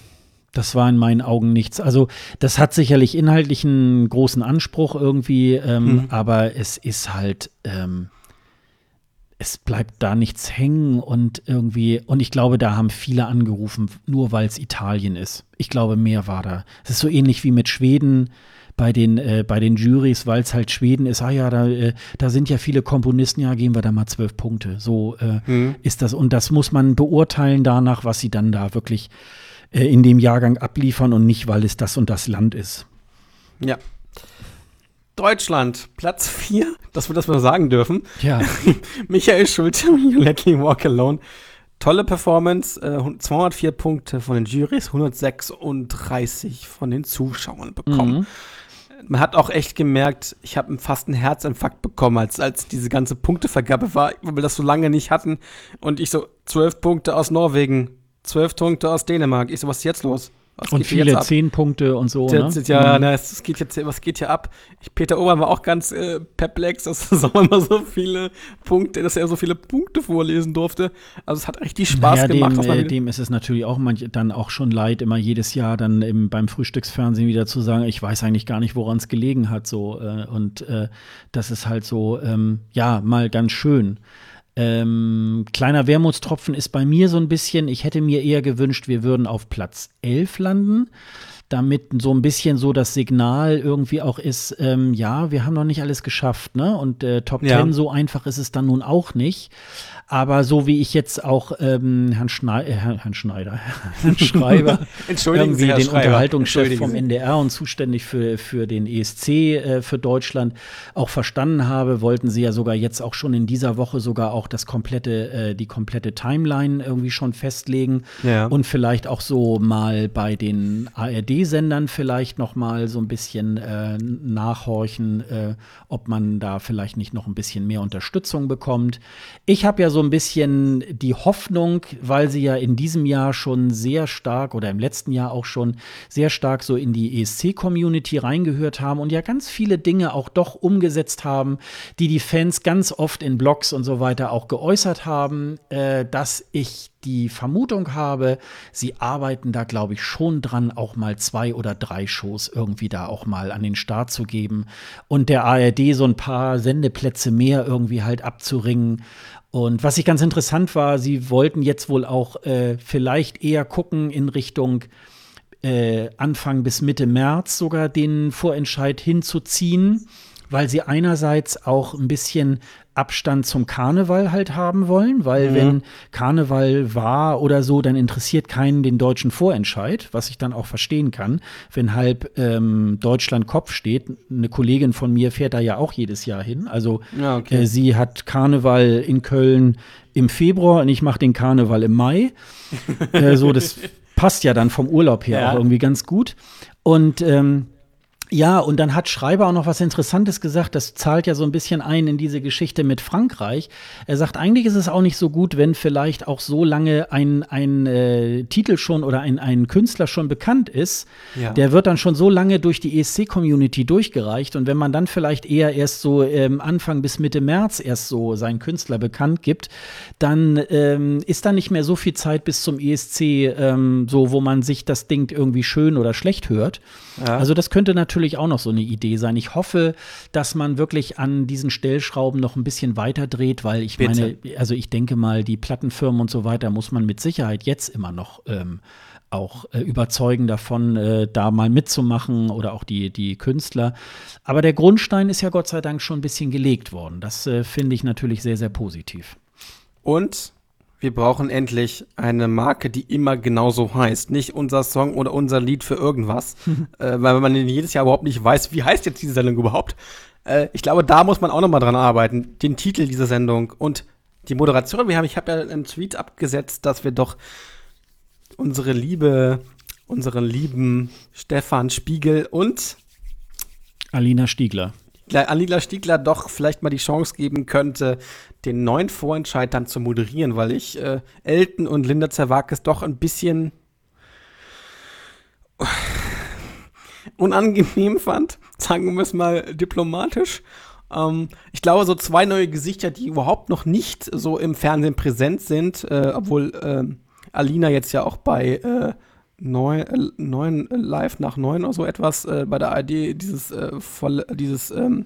das war in meinen Augen nichts. Also, das hat sicherlich inhaltlich einen großen Anspruch irgendwie, ähm, hm. aber es ist halt, ähm, es bleibt da nichts hängen und irgendwie, und ich glaube, da haben viele angerufen, nur weil es Italien ist. Ich glaube, mehr war da. Es ist so ähnlich wie mit Schweden bei den, äh, bei den Juries, weil es halt Schweden ist, ah ja, da, äh, da sind ja viele Komponisten, ja, geben wir da mal zwölf Punkte. So äh, mhm. ist das. Und das muss man beurteilen danach, was sie dann da wirklich äh, in dem Jahrgang abliefern und nicht, weil es das und das Land ist. Ja. Deutschland, Platz 4, dass wir das mal sagen dürfen. Ja. Michael Schulte, You Let Me Walk Alone. Tolle Performance, äh, 204 Punkte von den Jurys, 136 von den Zuschauern bekommen. Mhm. Man hat auch echt gemerkt, ich habe fast einen Herzinfarkt bekommen, als, als diese ganze Punktevergabe war, weil wir das so lange nicht hatten. Und ich so, zwölf Punkte aus Norwegen, zwölf Punkte aus Dänemark. Ich so, was ist jetzt los? Was und viele zehn Punkte und so. Ne? Ja, mhm. na, es geht jetzt, was geht hier ab? Ich, Peter Ober war auch ganz äh, perplex, dass er immer so viele Punkte, dass er so viele Punkte vorlesen durfte. Also es hat richtig Spaß naja, gemacht. Dem, äh, dem ist es natürlich auch manch, dann auch schon leid, immer jedes Jahr dann im, beim Frühstücksfernsehen wieder zu sagen, ich weiß eigentlich gar nicht, woran es gelegen hat. So äh, und äh, das ist halt so, ähm, ja, mal ganz schön. Ähm, kleiner Wermutstropfen ist bei mir so ein bisschen, ich hätte mir eher gewünscht, wir würden auf Platz 11 landen damit so ein bisschen so das Signal irgendwie auch ist, ähm, ja, wir haben noch nicht alles geschafft, ne? Und äh, Top ja. 10, so einfach ist es dann nun auch nicht. Aber so wie ich jetzt auch ähm, Herrn, Schnei äh, Herrn Schneider, Herrn Schreiber, irgendwie den Schreiber. Unterhaltungschef vom NDR und zuständig für, für den ESC äh, für Deutschland auch verstanden habe, wollten sie ja sogar jetzt auch schon in dieser Woche sogar auch das komplette, äh, die komplette Timeline irgendwie schon festlegen ja. und vielleicht auch so mal bei den ARD-Sendern vielleicht noch mal so ein bisschen äh, nachhorchen, äh, ob man da vielleicht nicht noch ein bisschen mehr Unterstützung bekommt. Ich habe ja so so ein bisschen die Hoffnung, weil sie ja in diesem Jahr schon sehr stark oder im letzten Jahr auch schon sehr stark so in die ESC-Community reingehört haben und ja ganz viele Dinge auch doch umgesetzt haben, die die Fans ganz oft in Blogs und so weiter auch geäußert haben, äh, dass ich die Vermutung habe, sie arbeiten da, glaube ich, schon dran, auch mal zwei oder drei Shows irgendwie da auch mal an den Start zu geben und der ARD so ein paar Sendeplätze mehr irgendwie halt abzuringen. Und was ich ganz interessant war, sie wollten jetzt wohl auch äh, vielleicht eher gucken in Richtung äh, Anfang bis Mitte März sogar den Vorentscheid hinzuziehen, weil sie einerseits auch ein bisschen Abstand zum Karneval halt haben wollen, weil mhm. wenn Karneval war oder so, dann interessiert keinen den deutschen Vorentscheid, was ich dann auch verstehen kann, wenn halb ähm, Deutschland Kopf steht. Eine Kollegin von mir fährt da ja auch jedes Jahr hin. Also ja, okay. äh, sie hat Karneval in Köln im Februar und ich mache den Karneval im Mai. äh, so, das passt ja dann vom Urlaub her ja. auch irgendwie ganz gut. Und ähm, ja, und dann hat Schreiber auch noch was Interessantes gesagt, das zahlt ja so ein bisschen ein in diese Geschichte mit Frankreich. Er sagt, eigentlich ist es auch nicht so gut, wenn vielleicht auch so lange ein, ein äh, Titel schon oder ein, ein Künstler schon bekannt ist. Ja. Der wird dann schon so lange durch die ESC-Community durchgereicht. Und wenn man dann vielleicht eher erst so ähm, Anfang bis Mitte März erst so seinen Künstler bekannt gibt, dann ähm, ist da nicht mehr so viel Zeit bis zum ESC, ähm, so wo man sich das Ding irgendwie schön oder schlecht hört. Ja. Also das könnte natürlich natürlich auch noch so eine Idee sein. Ich hoffe, dass man wirklich an diesen Stellschrauben noch ein bisschen weiter dreht, weil ich Bitte. meine, also ich denke mal, die Plattenfirmen und so weiter muss man mit Sicherheit jetzt immer noch ähm, auch äh, überzeugen davon, äh, da mal mitzumachen oder auch die, die Künstler. Aber der Grundstein ist ja Gott sei Dank schon ein bisschen gelegt worden. Das äh, finde ich natürlich sehr, sehr positiv. Und wir brauchen endlich eine Marke, die immer genauso heißt. Nicht unser Song oder unser Lied für irgendwas. äh, weil man jedes Jahr überhaupt nicht weiß, wie heißt jetzt diese Sendung überhaupt. Äh, ich glaube, da muss man auch noch mal dran arbeiten. Den Titel dieser Sendung und die Moderation. Wir haben, ich habe ja einen Tweet abgesetzt, dass wir doch unsere liebe, unseren lieben Stefan Spiegel und Alina Stiegler. Alina Stiegler doch vielleicht mal die Chance geben könnte, den neuen Vorentscheid dann zu moderieren, weil ich äh, Elton und Linda Zerwakis doch ein bisschen unangenehm fand, sagen wir es mal diplomatisch. Ähm, ich glaube, so zwei neue Gesichter, die überhaupt noch nicht so im Fernsehen präsent sind, äh, obwohl äh, Alina jetzt ja auch bei äh, neun, äh, neun Live nach neun oder so etwas äh, bei der ARD dieses äh, voll, dieses ähm,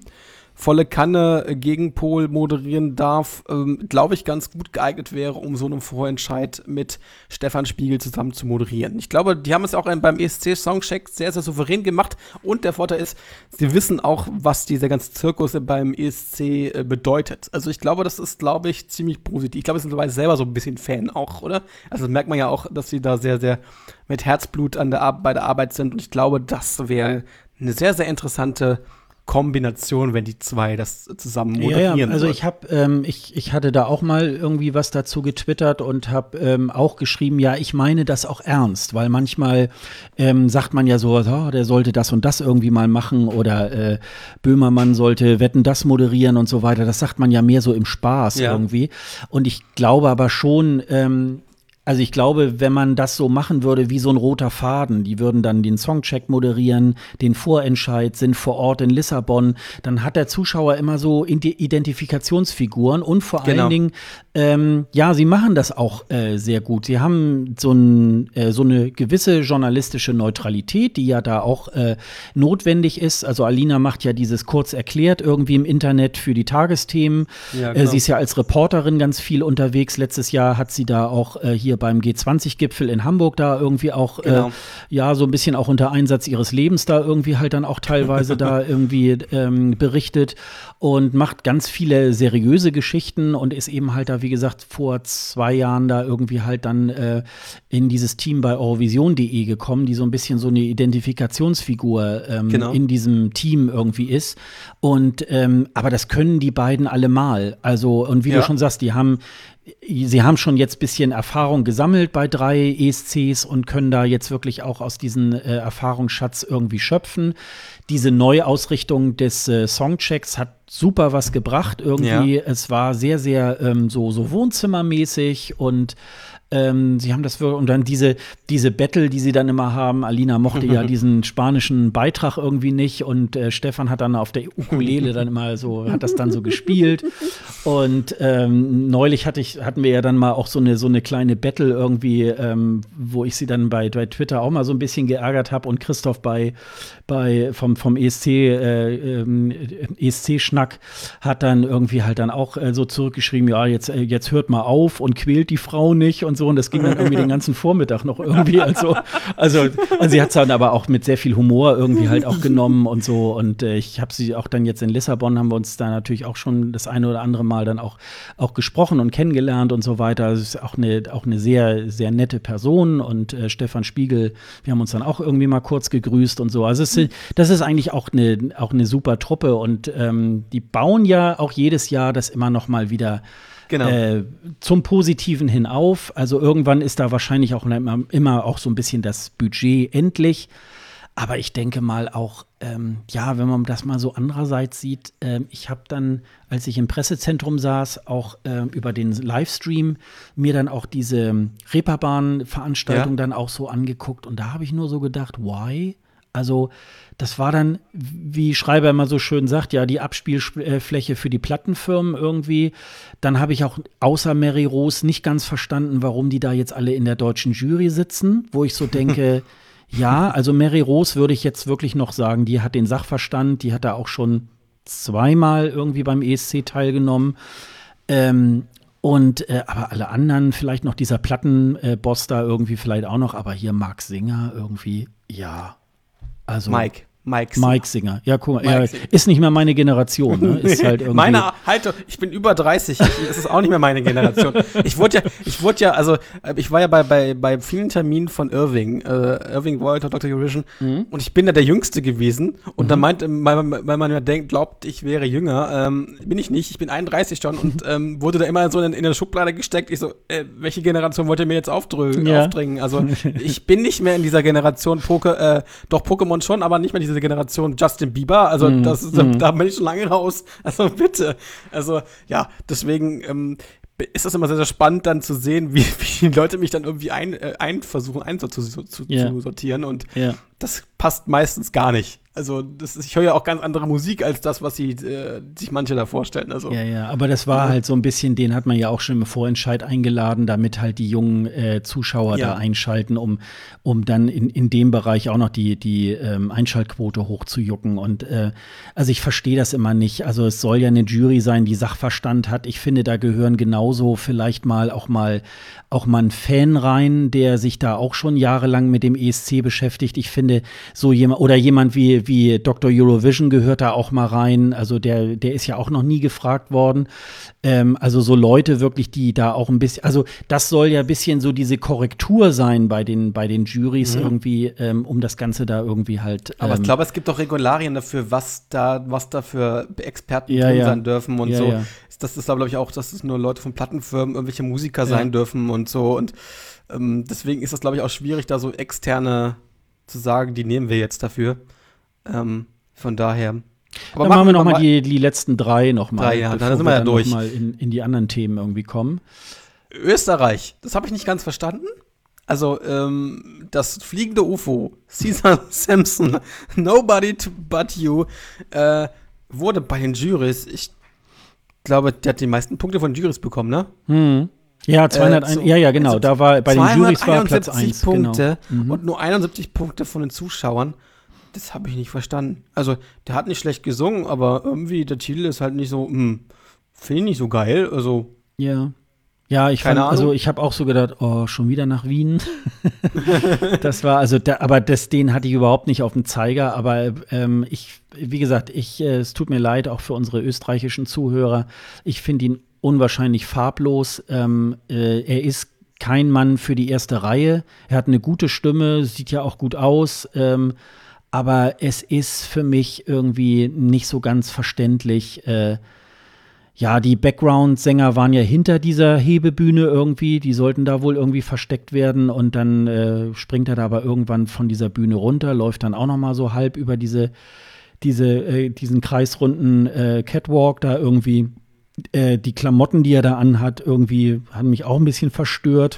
volle Kanne Gegenpol moderieren darf, ähm, glaube ich, ganz gut geeignet wäre, um so einen Vorentscheid mit Stefan Spiegel zusammen zu moderieren. Ich glaube, die haben es auch beim ESC Songcheck sehr, sehr souverän gemacht und der Vorteil ist, sie wissen auch, was dieser ganze Zirkus beim ESC äh, bedeutet. Also ich glaube, das ist, glaube ich, ziemlich positiv. Ich glaube, sie sind dabei selber so ein bisschen Fan auch, oder? Also merkt man ja auch, dass sie da sehr, sehr mit Herzblut an der bei der Arbeit sind und ich glaube, das wäre eine sehr, sehr interessante Kombination, wenn die zwei das zusammen moderieren. Ja, ja. also ich habe, ähm, ich, ich hatte da auch mal irgendwie was dazu getwittert und habe ähm, auch geschrieben, ja, ich meine das auch ernst, weil manchmal ähm, sagt man ja so, oh, der sollte das und das irgendwie mal machen oder äh, Böhmermann sollte Wetten das moderieren und so weiter. Das sagt man ja mehr so im Spaß ja. irgendwie. Und ich glaube aber schon, ähm, also ich glaube, wenn man das so machen würde wie so ein roter Faden, die würden dann den Songcheck moderieren, den Vorentscheid, sind vor Ort in Lissabon, dann hat der Zuschauer immer so Identifikationsfiguren und vor genau. allen Dingen, ähm, ja, sie machen das auch äh, sehr gut. Sie haben so, ein, äh, so eine gewisse journalistische Neutralität, die ja da auch äh, notwendig ist. Also Alina macht ja dieses kurz erklärt irgendwie im Internet für die Tagesthemen. Ja, äh, genau. sie ist ja als Reporterin ganz viel unterwegs. Letztes Jahr hat sie da auch äh, hier hier beim G20-Gipfel in Hamburg da irgendwie auch, äh, genau. äh, ja, so ein bisschen auch unter Einsatz ihres Lebens da irgendwie halt dann auch teilweise da irgendwie ähm, berichtet und macht ganz viele seriöse Geschichten und ist eben halt da, wie gesagt, vor zwei Jahren da irgendwie halt dann äh, in dieses Team bei Eurovision.de gekommen, die so ein bisschen so eine Identifikationsfigur ähm, genau. in diesem Team irgendwie ist. Und ähm, aber das können die beiden alle mal. Also, und wie ja. du schon sagst, die haben Sie haben schon jetzt ein bisschen Erfahrung gesammelt bei drei ESCs und können da jetzt wirklich auch aus diesem äh, Erfahrungsschatz irgendwie schöpfen. Diese Neuausrichtung des äh, Songchecks hat super was gebracht. Irgendwie, ja. es war sehr, sehr ähm, so, so wohnzimmermäßig und ähm, sie haben das für, und dann diese, diese Battle, die sie dann immer haben. Alina mochte ja diesen spanischen Beitrag irgendwie nicht und äh, Stefan hat dann auf der Ukulele dann immer so, hat das dann so gespielt. Und ähm, neulich hatte ich, hatten wir ja dann mal auch so eine, so eine kleine Battle irgendwie, ähm, wo ich sie dann bei, bei Twitter auch mal so ein bisschen geärgert habe und Christoph bei, bei vom, vom ESC, äh, ähm, ESC-Schnack hat dann irgendwie halt dann auch äh, so zurückgeschrieben, ja, jetzt, äh, jetzt hört mal auf und quält die Frau nicht und so und das ging dann irgendwie den ganzen Vormittag noch irgendwie. Also, also, also sie hat es dann aber auch mit sehr viel Humor irgendwie halt auch genommen und so. Und äh, ich habe sie auch dann jetzt in Lissabon, haben wir uns da natürlich auch schon das eine oder andere Mal dann auch, auch gesprochen und kennengelernt und so weiter. Also ist auch eine, auch eine sehr, sehr nette Person und äh, Stefan Spiegel, wir haben uns dann auch irgendwie mal kurz gegrüßt und so. Also es, das ist eigentlich auch eine, auch eine super Truppe und ähm, die bauen ja auch jedes Jahr das immer noch mal wieder genau. äh, zum Positiven hin auf. Also irgendwann ist da wahrscheinlich auch immer, immer auch so ein bisschen das Budget endlich. Aber ich denke mal auch, ähm, ja, wenn man das mal so andererseits sieht, äh, ich habe dann, als ich im Pressezentrum saß, auch äh, über den Livestream mir dann auch diese Reeperbahn-Veranstaltung ja. dann auch so angeguckt und da habe ich nur so gedacht, why? Also das war dann, wie Schreiber immer so schön sagt, ja, die Abspielfläche für die Plattenfirmen irgendwie. Dann habe ich auch außer Mary Rose nicht ganz verstanden, warum die da jetzt alle in der deutschen Jury sitzen, wo ich so denke, ja, also Mary Rose würde ich jetzt wirklich noch sagen, die hat den Sachverstand, die hat da auch schon zweimal irgendwie beim ESC teilgenommen. Ähm, und äh, aber alle anderen, vielleicht noch dieser Plattenboss äh, da irgendwie vielleicht auch noch, aber hier Marc Singer irgendwie, ja, also Mike. Mike Singer. Mike Singer. Ja, guck mal, ja, ist nicht mehr meine Generation. Ne? Ist halt irgendwie meine, halt, ich bin über 30. das ist auch nicht mehr meine Generation. Ich wurde ja, ich wurde ja, also äh, ich war ja bei, bei, bei vielen Terminen von Irving, äh, Irving World Dr. Eurovision, mhm. und ich bin ja der Jüngste gewesen. Und mhm. da meint, weil, weil man ja denkt, glaubt, ich wäre jünger, ähm, bin ich nicht. Ich bin 31 schon und ähm, wurde da immer so in, in eine Schublade gesteckt. Ich so, äh, welche Generation wollt ihr mir jetzt aufdrücken, ja. aufdringen? Also ich bin nicht mehr in dieser Generation Poke, äh, doch Pokémon schon, aber nicht mehr diese diese Generation Justin Bieber. Also mm, das, mm. da bin ich schon lange raus. Also bitte. Also ja, deswegen ähm, ist das immer sehr, sehr spannend, dann zu sehen, wie, wie die Leute mich dann irgendwie ein, äh, ein versuchen einzusortieren. Yeah. Und yeah. das passt meistens gar nicht. Also das ist, ich höre ja auch ganz andere Musik als das, was sie äh, sich manche da vorstellen. Also, ja, ja, aber das war halt so ein bisschen, den hat man ja auch schon im Vorentscheid eingeladen, damit halt die jungen äh, Zuschauer ja. da einschalten, um, um dann in, in dem Bereich auch noch die, die ähm, Einschaltquote hochzujucken. Und äh, also ich verstehe das immer nicht. Also es soll ja eine Jury sein, die Sachverstand hat. Ich finde, da gehören genauso vielleicht mal auch mal auch mal ein Fan rein, der sich da auch schon jahrelang mit dem ESC beschäftigt. Ich finde, so jemand oder jemand wie wie, wie Dr. Eurovision gehört da auch mal rein. Also der, der ist ja auch noch nie gefragt worden. Ähm, also so Leute wirklich, die da auch ein bisschen, also das soll ja ein bisschen so diese Korrektur sein bei den, bei den Juries mhm. irgendwie, ähm, um das Ganze da irgendwie halt. Ähm, Aber ich glaube, es gibt auch Regularien dafür, was da, was da für Experten ja, drin ja. sein dürfen und ja, so. Das ist, glaube ich, auch, dass es nur Leute von Plattenfirmen, irgendwelche Musiker sein dürfen und so. Und ähm, deswegen ist das, glaube ich, auch schwierig, da so externe zu sagen, die nehmen wir jetzt dafür. Ähm, von daher. Aber dann machen wir noch mal die, die letzten drei noch mal. Drei, ja, dann sind wir ja durch. mal in, in die anderen Themen irgendwie kommen. Österreich, das habe ich nicht ganz verstanden. Also, ähm, das fliegende UFO, Caesar Sampson, Nobody But You, äh, wurde bei den Juries, ich glaube, der hat die meisten Punkte von Jurys bekommen, ne? Hm. Ja, 201, äh, so, ja, ja, genau. Also da war bei den Jurys war Platz 1. Punkte genau. und nur 71 Punkte von den Zuschauern. Das habe ich nicht verstanden. Also, der hat nicht schlecht gesungen, aber irgendwie der Titel ist halt nicht so, hm, finde ich nicht so geil. Also. Ja. Ja, ich Keine fand, also ich habe auch so gedacht, oh, schon wieder nach Wien. das war also, da, aber das, den hatte ich überhaupt nicht auf dem Zeiger. Aber ähm, ich, wie gesagt, ich, äh, es tut mir leid, auch für unsere österreichischen Zuhörer. Ich finde ihn unwahrscheinlich farblos. Ähm, äh, er ist kein Mann für die erste Reihe. Er hat eine gute Stimme, sieht ja auch gut aus. Ähm, aber es ist für mich irgendwie nicht so ganz verständlich. Äh, ja, die Background-Sänger waren ja hinter dieser Hebebühne irgendwie, die sollten da wohl irgendwie versteckt werden und dann äh, springt er da aber irgendwann von dieser Bühne runter, läuft dann auch noch mal so halb über diese, diese, äh, diesen kreisrunden äh, Catwalk da irgendwie. Äh, die Klamotten, die er da anhat, irgendwie haben mich auch ein bisschen verstört.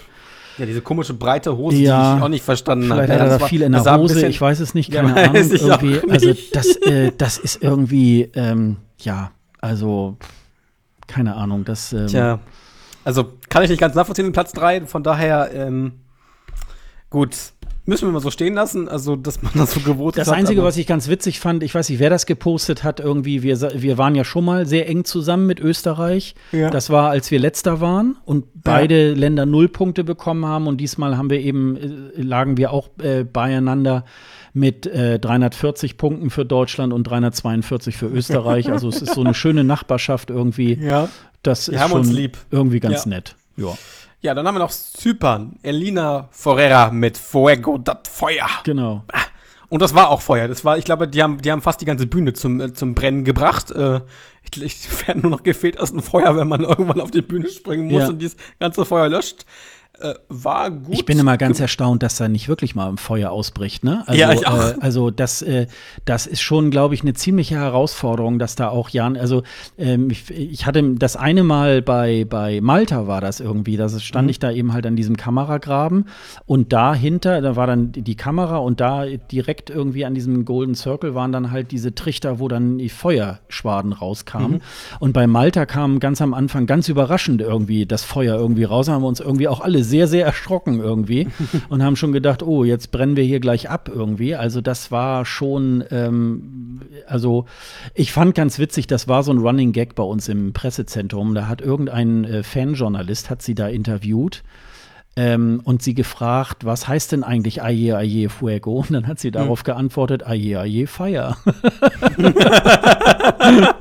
Ja, diese komische breite Hose, ja, die ich auch nicht verstanden habe. Vielleicht hat er da viel in der Hose, ich weiß es nicht, keine ja, Ahnung. Irgendwie, also das, äh, das ist irgendwie, ähm, ja, also keine Ahnung. Das, ähm, Tja, also kann ich nicht ganz nachvollziehen, Platz 3. Von daher, ähm, gut, müssen wir mal so stehen lassen, also dass man das so gewohnt Das Einzige, was ich ganz witzig fand, ich weiß nicht, wer das gepostet hat, irgendwie, wir, wir waren ja schon mal sehr eng zusammen mit Österreich. Ja. Das war, als wir letzter waren und beide ja. Länder null Punkte bekommen haben und diesmal haben wir eben, äh, lagen wir auch äh, beieinander mit äh, 340 Punkten für Deutschland und 342 für Österreich. Also es ist so eine schöne Nachbarschaft irgendwie. Ja. Das Wir ist schon irgendwie ganz ja. nett. Ja. Ja, dann haben wir noch Zypern. Elina Forera mit Fuego, das Feuer. Genau. Ah, und das war auch Feuer. Das war, ich glaube, die haben, die haben fast die ganze Bühne zum, äh, zum Brennen gebracht. Äh, ich, ich werde nur noch gefehlt aus dem Feuer, wenn man irgendwann auf die Bühne springen muss ja. und dieses ganze Feuer löscht äh, war gut. Ich bin immer ganz erstaunt, dass da nicht wirklich mal ein Feuer ausbricht. Ne? Also, ja, ich auch. Äh, also das, äh, das ist schon, glaube ich, eine ziemliche Herausforderung, dass da auch Jan, also ähm, ich, ich, hatte das eine Mal bei, bei Malta war das irgendwie, da stand mhm. ich da eben halt an diesem Kameragraben und dahinter, da war dann die Kamera und da direkt irgendwie an diesem Golden Circle waren dann halt diese Trichter, wo dann die Feuerschwaden rauskamen. Mhm. Und bei Malta kam ganz am Anfang ganz überraschend irgendwie das Feuer irgendwie raus, haben wir uns irgendwie auch alle sehr, sehr erschrocken irgendwie und haben schon gedacht, oh, jetzt brennen wir hier gleich ab irgendwie. Also das war schon, ähm, also ich fand ganz witzig, das war so ein Running Gag bei uns im Pressezentrum. Da hat irgendein äh, Fanjournalist, hat sie da interviewt ähm, und sie gefragt, was heißt denn eigentlich Aye Aye Fuego? Und dann hat sie darauf hm. geantwortet, Aye Aye Fire.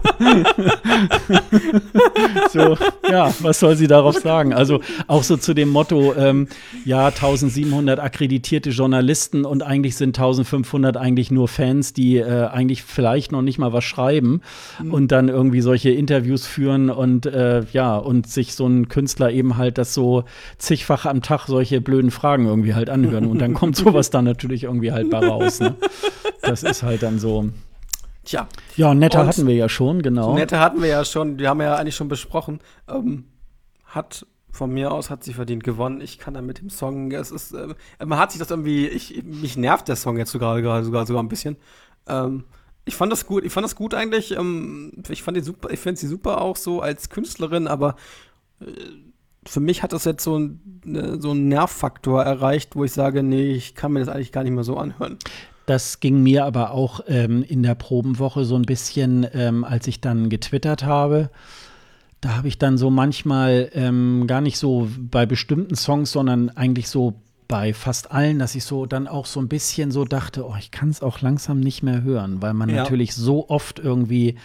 so, ja, was soll sie darauf sagen? Also auch so zu dem Motto, ähm, ja, 1700 akkreditierte Journalisten und eigentlich sind 1500 eigentlich nur Fans, die äh, eigentlich vielleicht noch nicht mal was schreiben mhm. und dann irgendwie solche Interviews führen und äh, ja, und sich so ein Künstler eben halt das so zigfach am Tag solche blöden Fragen irgendwie halt anhören und dann kommt sowas dann natürlich irgendwie halt bei raus. Ne? Das ist halt dann so. Tja. Ja, Netta hatten wir ja schon, genau. Netta hatten wir ja schon, die haben wir ja eigentlich schon besprochen. Ähm, hat von mir aus hat sie verdient gewonnen. Ich kann da mit dem Song, es ist, äh, man hat sich das irgendwie, ich, mich nervt der Song jetzt sogar, sogar, sogar ein bisschen. Ähm, ich fand das gut, ich fand das gut eigentlich. Ähm, ich fand die super, ich finde sie super auch so als Künstlerin, aber äh, für mich hat das jetzt so, ein, ne, so einen Nervfaktor erreicht, wo ich sage, nee, ich kann mir das eigentlich gar nicht mehr so anhören. Das ging mir aber auch ähm, in der Probenwoche so ein bisschen, ähm, als ich dann getwittert habe. Da habe ich dann so manchmal ähm, gar nicht so bei bestimmten Songs, sondern eigentlich so bei fast allen, dass ich so dann auch so ein bisschen so dachte, oh, ich kann es auch langsam nicht mehr hören, weil man ja. natürlich so oft irgendwie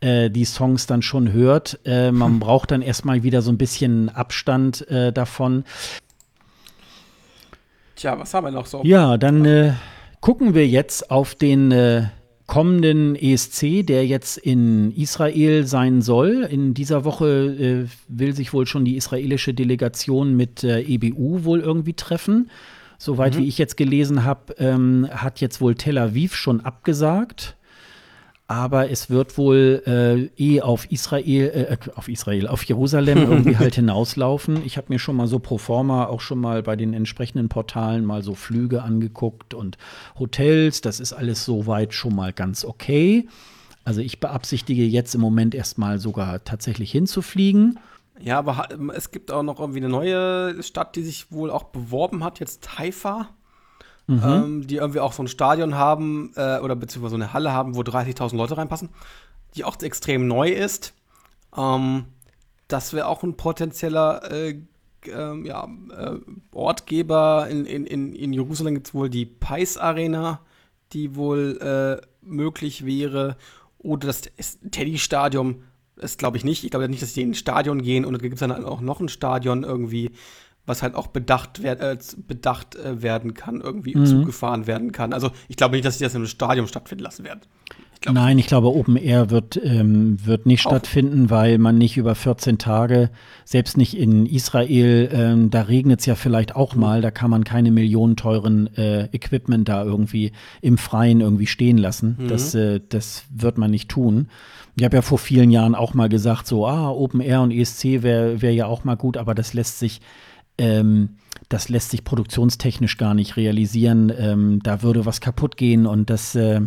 äh, die Songs dann schon hört. Äh, man hm. braucht dann erstmal wieder so ein bisschen Abstand äh, davon. Tja, was haben wir noch so? Ja, dann äh, gucken wir jetzt auf den kommenden ESC, der jetzt in Israel sein soll. In dieser Woche äh, will sich wohl schon die israelische Delegation mit äh, EBU wohl irgendwie treffen. Soweit mhm. wie ich jetzt gelesen habe, ähm, hat jetzt wohl Tel Aviv schon abgesagt aber es wird wohl äh, eh auf Israel, äh, auf Israel, auf Jerusalem irgendwie halt hinauslaufen. Ich habe mir schon mal so pro forma auch schon mal bei den entsprechenden Portalen mal so Flüge angeguckt und Hotels. Das ist alles soweit schon mal ganz okay. Also ich beabsichtige jetzt im Moment erstmal sogar tatsächlich hinzufliegen. Ja, aber es gibt auch noch irgendwie eine neue Stadt, die sich wohl auch beworben hat, jetzt Haifa mhm. ähm, die irgendwie auch so ein Stadion haben äh, oder beziehungsweise so eine Halle haben, wo 30.000 Leute reinpassen, die auch extrem neu ist. Ähm, das wäre auch ein potenzieller äh, äh, ja, Ortgeber. In, in, in, Jerusalem gibt es wohl die Pais Arena, die wohl äh, möglich wäre. Oder das Teddy-Stadion, das glaube ich nicht. Ich glaube nicht, dass die in ein Stadion gehen und da gibt es dann auch noch ein Stadion irgendwie was halt auch bedacht, werd, äh, bedacht äh, werden kann, irgendwie mhm. zugefahren werden kann. Also ich glaube nicht, dass sie das in einem Stadion stattfinden lassen werden. Ich glaub, Nein, ich glaube, Open Air wird, ähm, wird nicht auch. stattfinden, weil man nicht über 14 Tage, selbst nicht in Israel, ähm, da regnet es ja vielleicht auch mhm. mal, da kann man keine millionenteuren äh, Equipment da irgendwie im Freien irgendwie stehen lassen. Mhm. Das, äh, das wird man nicht tun. Ich habe ja vor vielen Jahren auch mal gesagt, so, ah, Open Air und ESC wäre wär ja auch mal gut, aber das lässt sich ähm, das lässt sich produktionstechnisch gar nicht realisieren. Ähm, da würde was kaputt gehen und das, äh,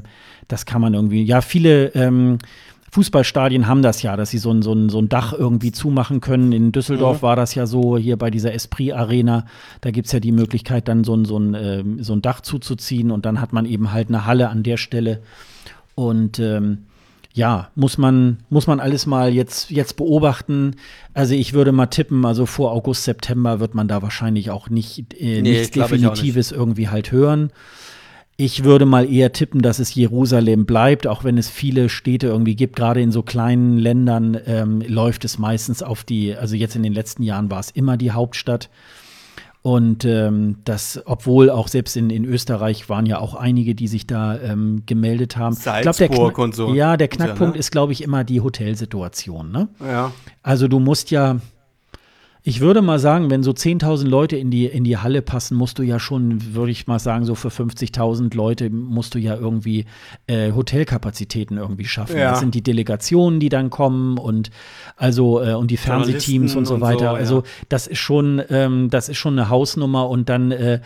das kann man irgendwie. Ja, viele ähm, Fußballstadien haben das ja, dass sie so ein, so ein, so ein Dach irgendwie zumachen können. In Düsseldorf mhm. war das ja so, hier bei dieser Esprit Arena, da gibt es ja die Möglichkeit, dann so ein, so, ein, äh, so ein Dach zuzuziehen und dann hat man eben halt eine Halle an der Stelle. Und ähm, ja, muss man, muss man alles mal jetzt, jetzt beobachten. Also ich würde mal tippen, also vor August, September wird man da wahrscheinlich auch nicht äh, nee, nichts Definitives nicht. irgendwie halt hören. Ich würde mal eher tippen, dass es Jerusalem bleibt, auch wenn es viele Städte irgendwie gibt. Gerade in so kleinen Ländern ähm, läuft es meistens auf die, also jetzt in den letzten Jahren war es immer die Hauptstadt. Und ähm, das, obwohl auch selbst in, in Österreich waren ja auch einige, die sich da ähm, gemeldet haben. Salzburg glaub, und so. Ja, der Knackpunkt ja, ne? ist, glaube ich, immer die Hotelsituation. Ne? Ja. Also du musst ja, ich würde mal sagen, wenn so 10.000 Leute in die, in die Halle passen, musst du ja schon, würde ich mal sagen, so für 50.000 Leute musst du ja irgendwie äh, Hotelkapazitäten irgendwie schaffen. Ja. Das sind die Delegationen, die dann kommen und also äh, und die Fernsehteams und so weiter. Und so, also ja. das ist schon, ähm, das ist schon eine Hausnummer und dann äh,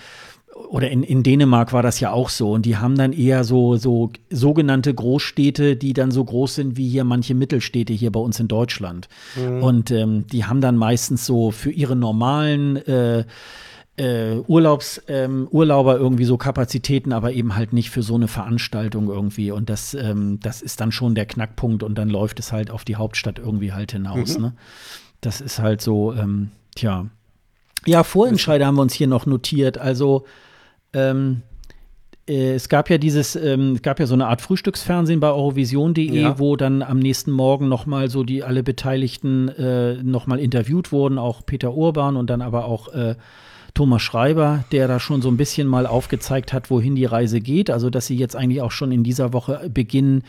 oder in, in Dänemark war das ja auch so. Und die haben dann eher so, so sogenannte Großstädte, die dann so groß sind wie hier manche Mittelstädte hier bei uns in Deutschland. Mhm. Und ähm, die haben dann meistens so für ihre normalen äh, äh, Urlaubs, ähm, Urlauber irgendwie so Kapazitäten, aber eben halt nicht für so eine Veranstaltung irgendwie. Und das, ähm, das ist dann schon der Knackpunkt und dann läuft es halt auf die Hauptstadt irgendwie halt hinaus. Mhm. Ne? Das ist halt so, ähm, tja. Ja, Vorentscheider haben wir uns hier noch notiert. Also ähm, äh, es gab ja dieses, ähm, es gab ja so eine Art Frühstücksfernsehen bei Eurovision.de, ja. wo dann am nächsten Morgen nochmal so die alle Beteiligten äh, nochmal interviewt wurden, auch Peter Urban und dann aber auch äh, Thomas Schreiber, der da schon so ein bisschen mal aufgezeigt hat, wohin die Reise geht. Also, dass sie jetzt eigentlich auch schon in dieser Woche beginnen,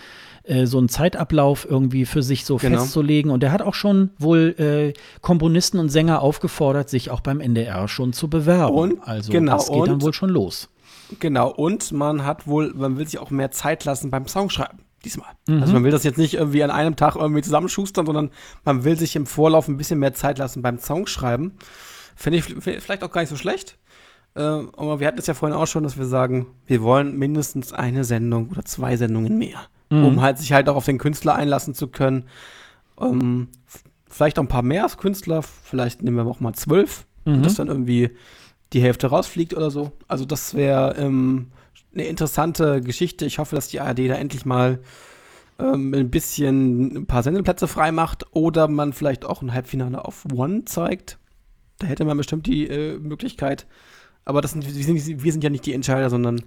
äh, so einen Zeitablauf irgendwie für sich so genau. festzulegen. Und er hat auch schon wohl äh, Komponisten und Sänger aufgefordert, sich auch beim NDR schon zu bewerben. Und, also, genau, das geht und, dann wohl schon los. Genau, und man hat wohl, man will sich auch mehr Zeit lassen beim Songschreiben diesmal. Mhm. Also man will das jetzt nicht irgendwie an einem Tag irgendwie zusammenschustern, sondern man will sich im Vorlauf ein bisschen mehr Zeit lassen beim Songschreiben. Finde ich vielleicht auch gar nicht so schlecht. Äh, aber wir hatten es ja vorhin auch schon, dass wir sagen, wir wollen mindestens eine Sendung oder zwei Sendungen mehr. Mhm. Um halt sich halt auch auf den Künstler einlassen zu können. Ähm, vielleicht auch ein paar mehr als Künstler, vielleicht nehmen wir auch mal zwölf, mhm. dass dann irgendwie die Hälfte rausfliegt oder so. Also das wäre ähm, eine interessante Geschichte. Ich hoffe, dass die ARD da endlich mal ähm, ein bisschen ein paar Sendeplätze frei macht oder man vielleicht auch ein Halbfinale auf One zeigt. Da hätte man bestimmt die äh, Möglichkeit. Aber das sind, wir, sind, wir sind ja nicht die Entscheider, sondern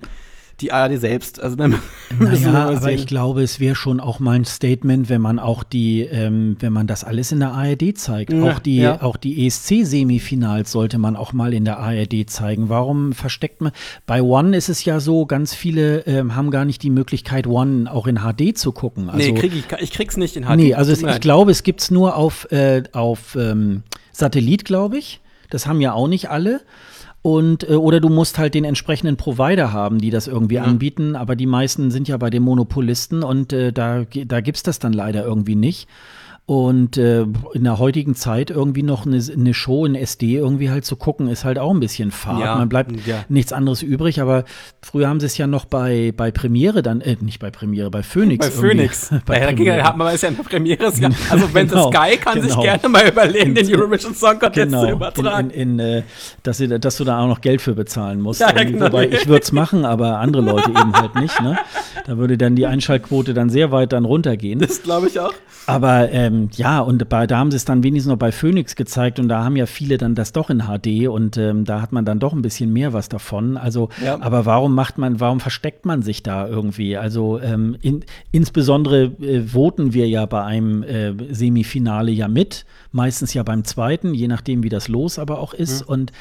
die ARD selbst. Also dann naja, aber ich glaube, es wäre schon auch mal ein Statement, wenn man auch die, ähm, wenn man das alles in der ARD zeigt. Ja, auch die, ja. auch die ESC-Semifinals sollte man auch mal in der ARD zeigen. Warum versteckt man? Bei One ist es ja so, ganz viele ähm, haben gar nicht die Möglichkeit, One auch in HD zu gucken. Also, nee, krieg ich, ich krieg's nicht in HD. Nee, also es, ich glaube, es gibt's nur auf, äh, auf ähm, Satellit, glaube ich. Das haben ja auch nicht alle. Und, äh, oder du musst halt den entsprechenden Provider haben, die das irgendwie ja. anbieten. Aber die meisten sind ja bei den Monopolisten und äh, da, da gibt es das dann leider irgendwie nicht. Und äh, in der heutigen Zeit irgendwie noch eine, eine, Show in SD irgendwie halt zu gucken, ist halt auch ein bisschen fad. Ja, Man bleibt ja. nichts anderes übrig, aber früher haben sie es ja noch bei, bei Premiere dann, äh, nicht bei Premiere, bei Phoenix. Bei Phoenix. bei ja, Premiere. hat man ist ja eine Premiere. Ja, also wenn genau, Sky kann genau. sich gerne mal überlegen, den Eurovision Song Contest genau. zu übertragen. In, in, in, äh, dass, sie, dass du da auch noch Geld für bezahlen musst. Ja, genau. Wobei ich würde es machen, aber andere Leute eben halt nicht. Ne? Da würde dann die Einschaltquote dann sehr weit dann runtergehen. Das glaube ich auch. Aber ähm, ja, und bei, da haben sie es dann wenigstens noch bei Phoenix gezeigt und da haben ja viele dann das doch in HD und ähm, da hat man dann doch ein bisschen mehr was davon. Also, ja. aber warum macht man, warum versteckt man sich da irgendwie? Also ähm, in, insbesondere äh, voten wir ja bei einem äh, Semifinale ja mit, meistens ja beim zweiten, je nachdem, wie das Los aber auch ist. Mhm. Und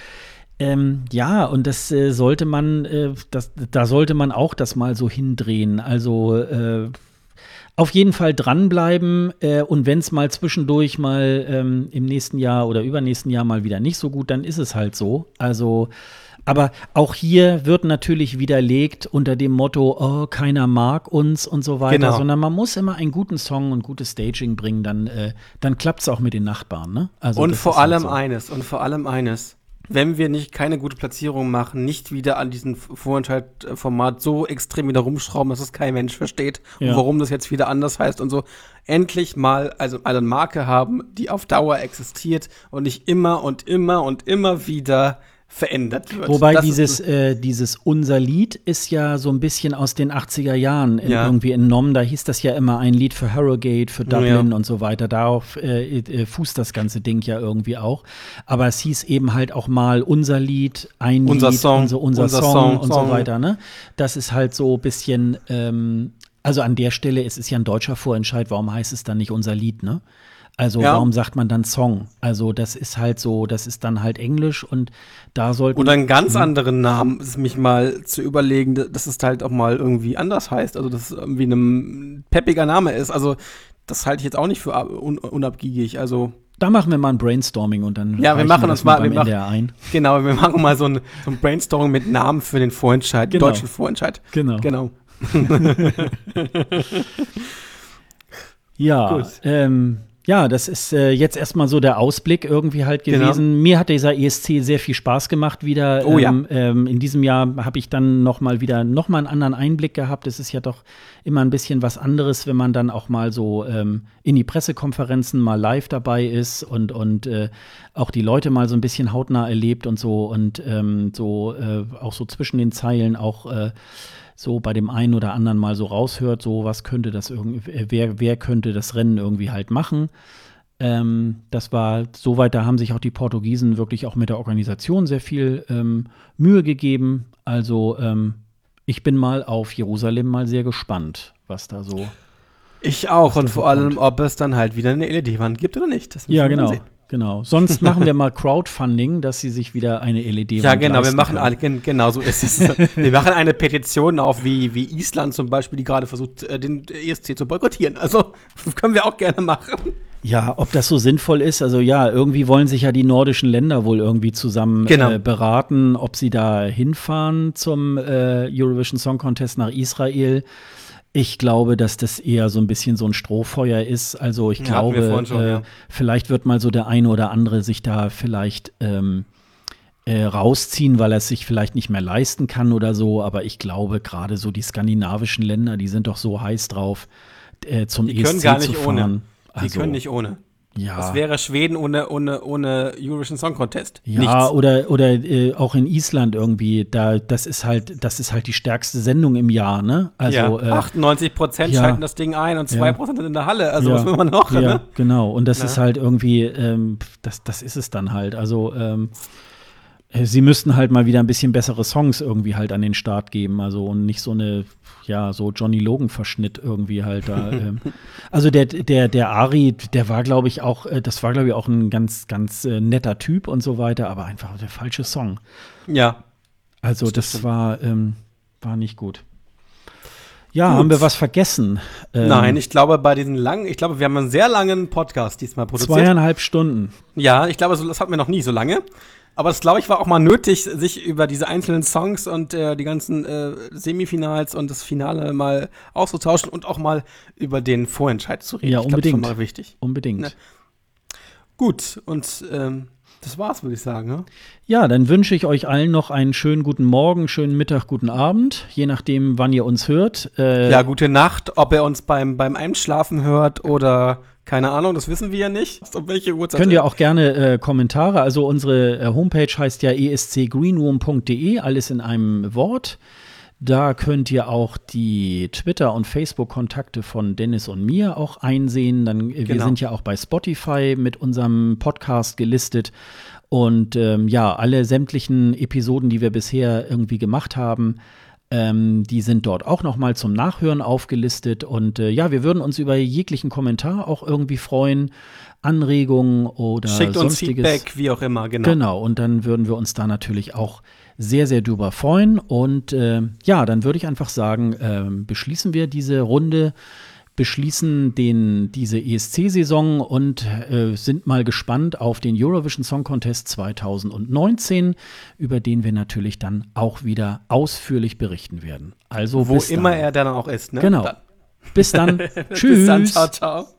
ähm, ja, und das äh, sollte man, äh, das, da sollte man auch das mal so hindrehen. Also äh, auf jeden Fall dranbleiben äh, und wenn es mal zwischendurch mal ähm, im nächsten Jahr oder übernächsten Jahr mal wieder nicht so gut, dann ist es halt so. Also, aber auch hier wird natürlich widerlegt unter dem Motto, oh, keiner mag uns und so weiter, genau. sondern man muss immer einen guten Song und gutes Staging bringen, dann, äh, dann klappt es auch mit den Nachbarn. Ne? Also und vor allem halt so. eines, und vor allem eines wenn wir nicht keine gute Platzierung machen, nicht wieder an diesem Vorentscheidformat so extrem wieder rumschrauben, dass es kein Mensch versteht, ja. warum das jetzt wieder anders heißt und so. Endlich mal also eine Marke haben, die auf Dauer existiert und nicht immer und immer und immer wieder verändert wird. Wobei das dieses, äh, dieses Unser Lied ist ja so ein bisschen aus den 80er Jahren ja. irgendwie entnommen. Da hieß das ja immer ein Lied für Harrogate, für Dublin ja. und so weiter. Darauf äh, äh, fußt das ganze Ding ja irgendwie auch. Aber es hieß eben halt auch mal Unser Lied, ein unser Lied, Song, unser, unser, unser Song, Song, und so weiter. Ne? Das ist halt so ein bisschen, ähm, also an der Stelle, es ist ja ein deutscher Vorentscheid, warum heißt es dann nicht unser Lied, ne? Also ja. warum sagt man dann Song? Also das ist halt so, das ist dann halt Englisch und da sollte Oder einen ganz anderen Namen, mich mal zu überlegen, dass es halt auch mal irgendwie anders heißt. Also dass es irgendwie ein peppiger Name ist. Also das halte ich jetzt auch nicht für un unabgiebig. Also da machen wir mal ein Brainstorming und dann ja, wir machen uns mal, wir machen, ein. Genau, wir machen mal so ein, so ein Brainstorming mit Namen für den Vorentscheid, genau. deutschen Vorentscheid. Genau. Genau. ja, ähm, ja, das ist äh, jetzt erstmal so der Ausblick irgendwie halt genau. gewesen. Genau. Mir hat dieser ESC sehr viel Spaß gemacht wieder. Oh ja. Ähm, ähm, in diesem Jahr habe ich dann noch mal wieder noch mal einen anderen Einblick gehabt. Es ist ja doch immer ein bisschen was anderes, wenn man dann auch mal so ähm, in die Pressekonferenzen mal live dabei ist und und äh, auch die Leute mal so ein bisschen hautnah erlebt und so und ähm, so äh, auch so zwischen den Zeilen auch äh, so bei dem einen oder anderen mal so raushört, so was könnte das irgendwie, äh, wer, wer könnte das Rennen irgendwie halt machen. Ähm, das war soweit, da haben sich auch die Portugiesen wirklich auch mit der Organisation sehr viel ähm, Mühe gegeben. Also ähm, ich bin mal auf Jerusalem mal sehr gespannt, was da so. Ich auch und vor allem, ob es dann halt wieder eine LED-Wand gibt oder nicht. ja, genau. Sehen. Genau. Sonst machen wir mal Crowdfunding, dass sie sich wieder eine LED Ja, genau. Wir machen alle, genau so ist es. wir machen eine Petition auf, wie, wie Island zum Beispiel, die gerade versucht, äh, den ESC zu boykottieren. Also können wir auch gerne machen. Ja, ob das so sinnvoll ist, also ja, irgendwie wollen sich ja die nordischen Länder wohl irgendwie zusammen genau. äh, beraten, ob sie da hinfahren zum äh, Eurovision Song Contest nach Israel. Ich glaube, dass das eher so ein bisschen so ein Strohfeuer ist. Also ich ja, glaube, schon, äh, ja. vielleicht wird mal so der eine oder andere sich da vielleicht ähm, äh, rausziehen, weil er es sich vielleicht nicht mehr leisten kann oder so. Aber ich glaube, gerade so die skandinavischen Länder, die sind doch so heiß drauf, äh, zum die ESC können gar nicht zu fahren. Ohne. Die also, können nicht ohne. Ja. Das wäre Schweden ohne, ohne, ohne Eurovision Song Contest. Ja, Nichts. oder, oder äh, auch in Island irgendwie, da, das ist halt, das ist halt die stärkste Sendung im Jahr, ne? Also, ja. 98 äh, Prozent ja. schalten das Ding ein und 2 Prozent ja. in der Halle. Also was will man noch? Ja, ne? genau. Und das ist halt irgendwie, ähm, das, das ist es dann halt. Also, ähm, Äh, sie müssten halt mal wieder ein bisschen bessere Songs irgendwie halt an den Start geben, also und nicht so eine, ja, so Johnny Logan-Verschnitt irgendwie halt da. ähm. Also der, der, der Ari, der war, glaube ich, auch, äh, das war, glaube ich, auch ein ganz, ganz äh, netter Typ und so weiter, aber einfach der falsche Song. Ja. Also das, das war, ähm, war nicht gut. Ja, Gut. haben wir was vergessen? Ähm, Nein, ich glaube, bei diesen langen, ich glaube, wir haben einen sehr langen Podcast diesmal produziert. Zweieinhalb Stunden. Ja, ich glaube, das hatten wir noch nie so lange. Aber das, glaube ich, war auch mal nötig, sich über diese einzelnen Songs und äh, die ganzen äh, Semifinals und das Finale mal auszutauschen und auch mal über den Vorentscheid zu reden. Ja, unbedingt. Ich glaub, das war mal wichtig. Unbedingt. Ne? Gut, und ähm, das war's, würde ich sagen. Ne? Ja, dann wünsche ich euch allen noch einen schönen guten Morgen, schönen Mittag, guten Abend, je nachdem, wann ihr uns hört. Äh, ja, gute Nacht, ob ihr uns beim, beim Einschlafen hört oder keine Ahnung, das wissen wir ja nicht. Um welche Uhrzeit. Könnt ihr auch gerne äh, Kommentare, also unsere äh, Homepage heißt ja escgreenroom.de, alles in einem Wort. Da könnt ihr auch die Twitter- und Facebook-Kontakte von Dennis und mir auch einsehen. Dann, äh, genau. Wir sind ja auch bei Spotify mit unserem Podcast gelistet. Und ähm, ja, alle sämtlichen Episoden, die wir bisher irgendwie gemacht haben, ähm, die sind dort auch nochmal zum Nachhören aufgelistet. Und äh, ja, wir würden uns über jeglichen Kommentar auch irgendwie freuen. Anregungen oder Schickt uns Feedback, wie auch immer, genau. Genau, und dann würden wir uns da natürlich auch sehr, sehr drüber freuen. Und äh, ja, dann würde ich einfach sagen, äh, beschließen wir diese Runde, beschließen den, diese ESC-Saison und äh, sind mal gespannt auf den Eurovision Song Contest 2019, über den wir natürlich dann auch wieder ausführlich berichten werden. Also wo immer er dann auch ist, ne? Genau. Dann. Bis dann. Tschüss. bis dann. Ciao, ciao.